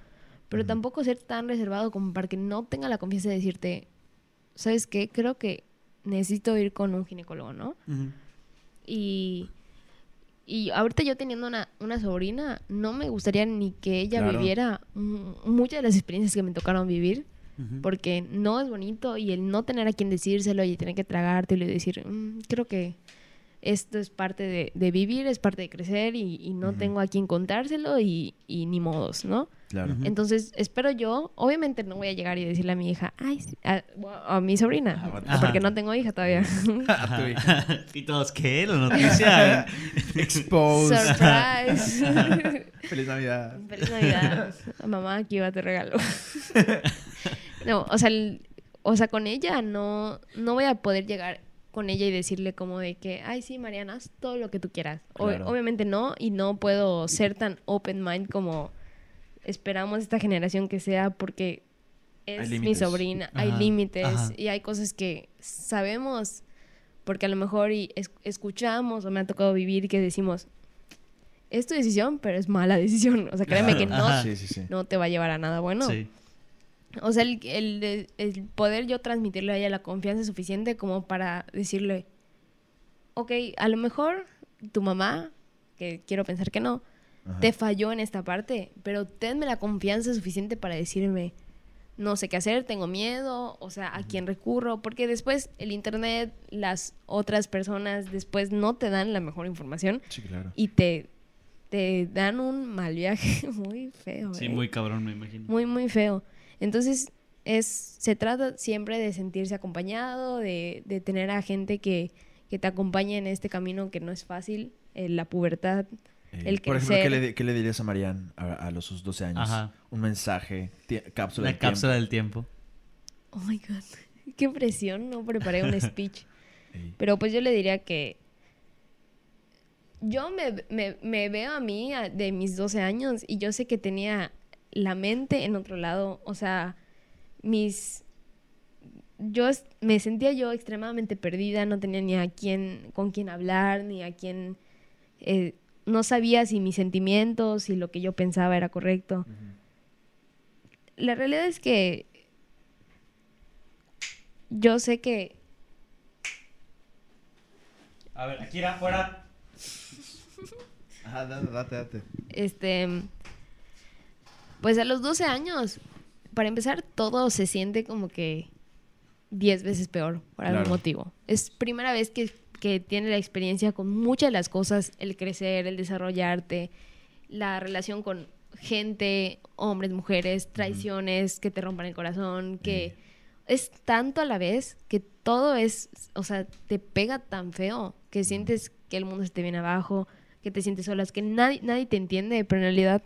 pero tampoco ser tan reservado como para que no tenga la confianza de decirte, ¿sabes qué? Creo que necesito ir con un ginecólogo, ¿no? Y, y ahorita yo teniendo una, una sobrina, no me gustaría ni que ella Claro. viviera muchas de las experiencias que me tocaron vivir, porque no es bonito y el no tener a quien decírselo y tener que tragártelo y decir, "Mm, creo que esto es parte de, de vivir, es parte de crecer y, y no tengo a quien contárselo y, y ni modos, ¿no? Claro. Entonces, espero yo, obviamente no voy a llegar y decirle a mi hija, ay, sí", a, a- a mi sobrina, Ajá. porque no tengo hija todavía. A tu hija. y todos, ¿qué? La noticia. Expose. Surprise. Feliz Navidad. Feliz Navidad. Mamá, aquí va tu regalo. no, o sea, el- o sea, con ella no, no voy a poder llegar con ella y decirle como de que, ay, sí, Mariana, haz todo lo que tú quieras. O- obviamente no, y no puedo ser tan open mind como esperamos esta generación que sea porque es mi sobrina, hay límites ajá. y hay cosas que sabemos porque a lo mejor y es- escuchamos o me ha tocado vivir que decimos, es tu decisión, pero es mala decisión. O sea, créeme que no, Ajá. Sí, sí, sí. no te va a llevar a nada bueno. Sí. O sea, el, el, el poder yo transmitirle a ella la confianza suficiente como para decirle, ok, a lo mejor tu mamá, que quiero pensar que no, Ajá. te falló en esta parte, pero tenme la confianza suficiente para decirme, no sé qué hacer, tengo miedo, o sea, a quién recurro, porque después el internet, las otras personas después no te dan la mejor información Sí, claro. y te, te dan un mal viaje muy feo. Sí, ¿eh? muy cabrón, me imagino. muy, muy feo. Entonces, es, se trata siempre de sentirse acompañado, de, de tener a gente que, que te acompañe en este camino que no es fácil, en la pubertad. Eh, el por ejemplo, ¿qué crecer. le, di- qué le dirías a Marian a, a los sus 12 años? Ajá. Un mensaje, cápsula La del cápsula tiempo. del tiempo. Oh my God, qué presión, no preparé un speech. Ey. Pero pues yo le diría que yo me, me- me veo a mí a- de mis 12 años y yo sé que tenía la mente en otro lado. O sea, mis... Yo me sentía yo extremadamente perdida, no tenía ni a quién, con quién hablar, ni a quién... eh, no sabía si mis sentimientos, si lo que yo pensaba era correcto. La realidad es que yo sé que A ver, aquí era afuera. Ajá, date, date, date. Este. Pues a los 12 años, para empezar, todo se siente como que 10 veces peor por algún Claro. motivo. Es primera vez que, que tiene la experiencia con muchas de las cosas: el crecer, el desarrollarte, la relación con gente, hombres, mujeres, traiciones que te rompan el corazón, que es tanto a la vez que todo es, o sea, te pega tan feo que sientes que el mundo se te viene abajo, que te sientes solas, que nadie, nadie te entiende, pero en realidad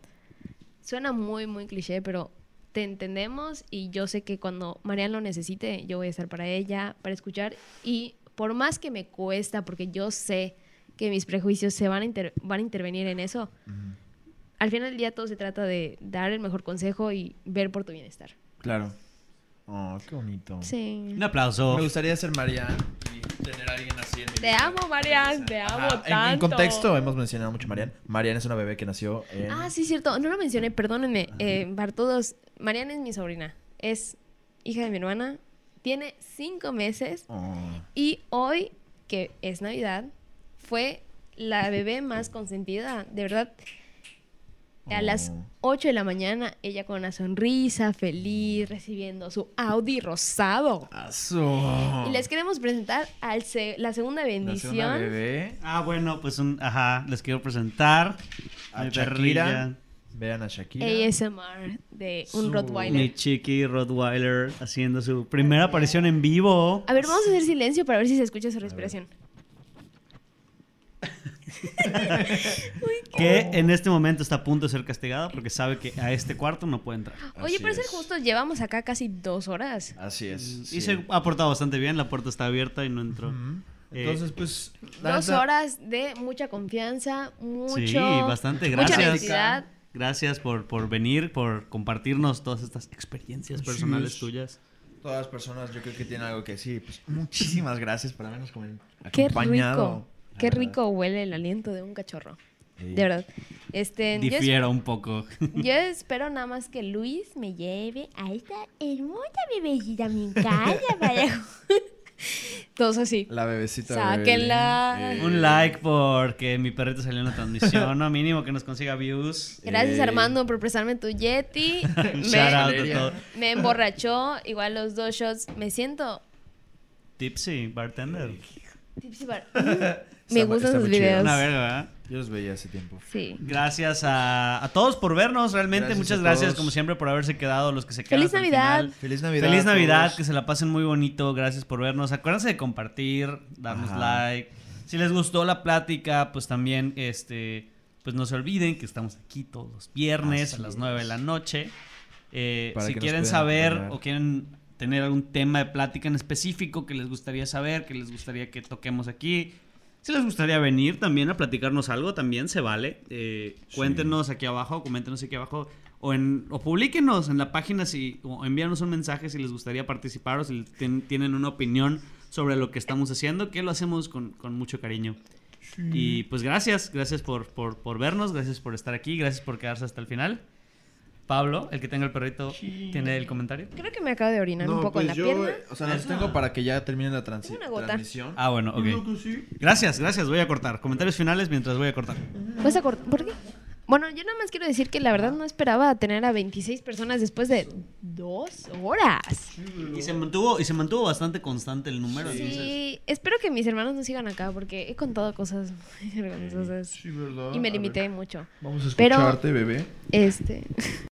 suena muy, muy cliché, pero te entendemos y yo sé que cuando Marian lo necesite, yo voy a estar para ella, para escuchar y por más que me cuesta, porque yo sé que mis prejuicios se van a, inter- van a intervenir en eso, al final del día todo se trata de dar el mejor consejo y ver por tu bienestar. Claro. Oh, qué bonito. Sí. Un aplauso. Me gustaría ser Marian tener a alguien así en mi Te vida. amo, Marian, te amo Ajá, en- En, tanto. contexto, hemos mencionado mucho a Marian. Marian es una bebé que nació en... Ah, sí, cierto. No lo mencioné, perdónenme. Eh, para todos, Mariana es mi sobrina. Es hija de mi hermana. Tiene cinco meses. Oh. Y hoy, que es Navidad, fue la bebé más consentida. De verdad, A las Oh. 8 de la mañana, ella con una sonrisa, feliz, recibiendo su Audi rosado. Aso. Y les queremos presentar al se- la segunda La segunda bendición. bebé. Ah, bueno, pues un, ajá, les quiero presentar A mi Shakira. perrilla, Vean a Shakira. ASMR de un Su- Rottweiler. mi chiqui Rottweiler haciendo su primera aparición en vivo. A ver, vamos a hacer silencio para ver si se escucha su respiración. Que en este momento está a punto de ser castigada porque sabe que a este cuarto no puede entrar. Oye, Así ser es. justos, llevamos acá casi dos horas. Así es. sí. Y se ha portado bastante bien, la puerta está abierta y no entró. Eh, Entonces, pues. la Dos horas de mucha confianza, mucho. Sí, bastante, Mucha gracias. honestidad. Gracias por, por venir, por compartirnos todas estas experiencias personales es. tuyas. Todas las personas, yo creo que tienen algo que decir. Pues muchísimas gracias por habernos comen- Qué acompañado. rico. Qué verdad. rico huele el aliento de un cachorro. Sí. De verdad. Este, Difiero un poco. yo espero nada más que Luis me lleve a esta hermosa bebecita mi casa para... Todos así. La bebecita. Sáquenla. bebé. Eh, un like porque mi perrito salió en la transmisión, ¿no? Mínimo que nos consiga views. Gracias Eh. Armando por prestarme tu Yeti. Me, shout out a Valeria. todo. me emborrachó. Igual los dos shots. Me siento... Tipsy, bartender. tipsy bar- Está- Me gustan está sus videos. Una verga, ¿verdad? Yo los veía hace tiempo. Sí. Gracias a, a todos por vernos, realmente. Gracias Muchas gracias, todos. como siempre, por haberse quedado, los que se quedan. Feliz Navidad. final. Feliz Navidad. Feliz Navidad, que se la pasen muy bonito. Gracias por vernos. Acuérdense de compartir, darnos Ajá. like. Si les gustó la plática, pues también, este, pues no se olviden que estamos aquí todos los viernes Así a las es. 9 de la noche. Eh, si quieren saber o quieren tener algún tema de plática en específico que les gustaría saber, que les gustaría que toquemos aquí. Si les gustaría venir también a platicarnos algo, también se vale. Eh, Sí. Cuéntenos aquí abajo, coméntenos aquí abajo. O, en, o publíquenos en la página si, o envíanos un mensaje si les gustaría participar o si tien- tienen una opinión sobre lo que estamos haciendo, que lo hacemos con, con mucho cariño. Y pues gracias, gracias por, por, por vernos, gracias por estar aquí, gracias por quedarse hasta el final. Pablo, el que tenga el perrito, tiene el comentario. Creo que me acabo de orinar un poco pues en la yo, pierna. eh, o sea, los tengo para que ya termine la transi- Tengo una gota. transmisión. Ah, bueno, ok. Sí. Gracias, gracias, voy a cortar. Comentarios finales mientras voy a cortar. ¿Vas a cort- ¿Por qué? Bueno, yo nada más quiero decir que la verdad no esperaba tener a 26 personas después de dos horas. Y se mantuvo, y se mantuvo bastante constante el número. Sí, entonces- espero que mis hermanos no sigan acá porque he contado cosas muy vergonzosas Sí, ¿verdad? y me A ver, limité mucho. Vamos a Pero- escucharte, bebé. Este,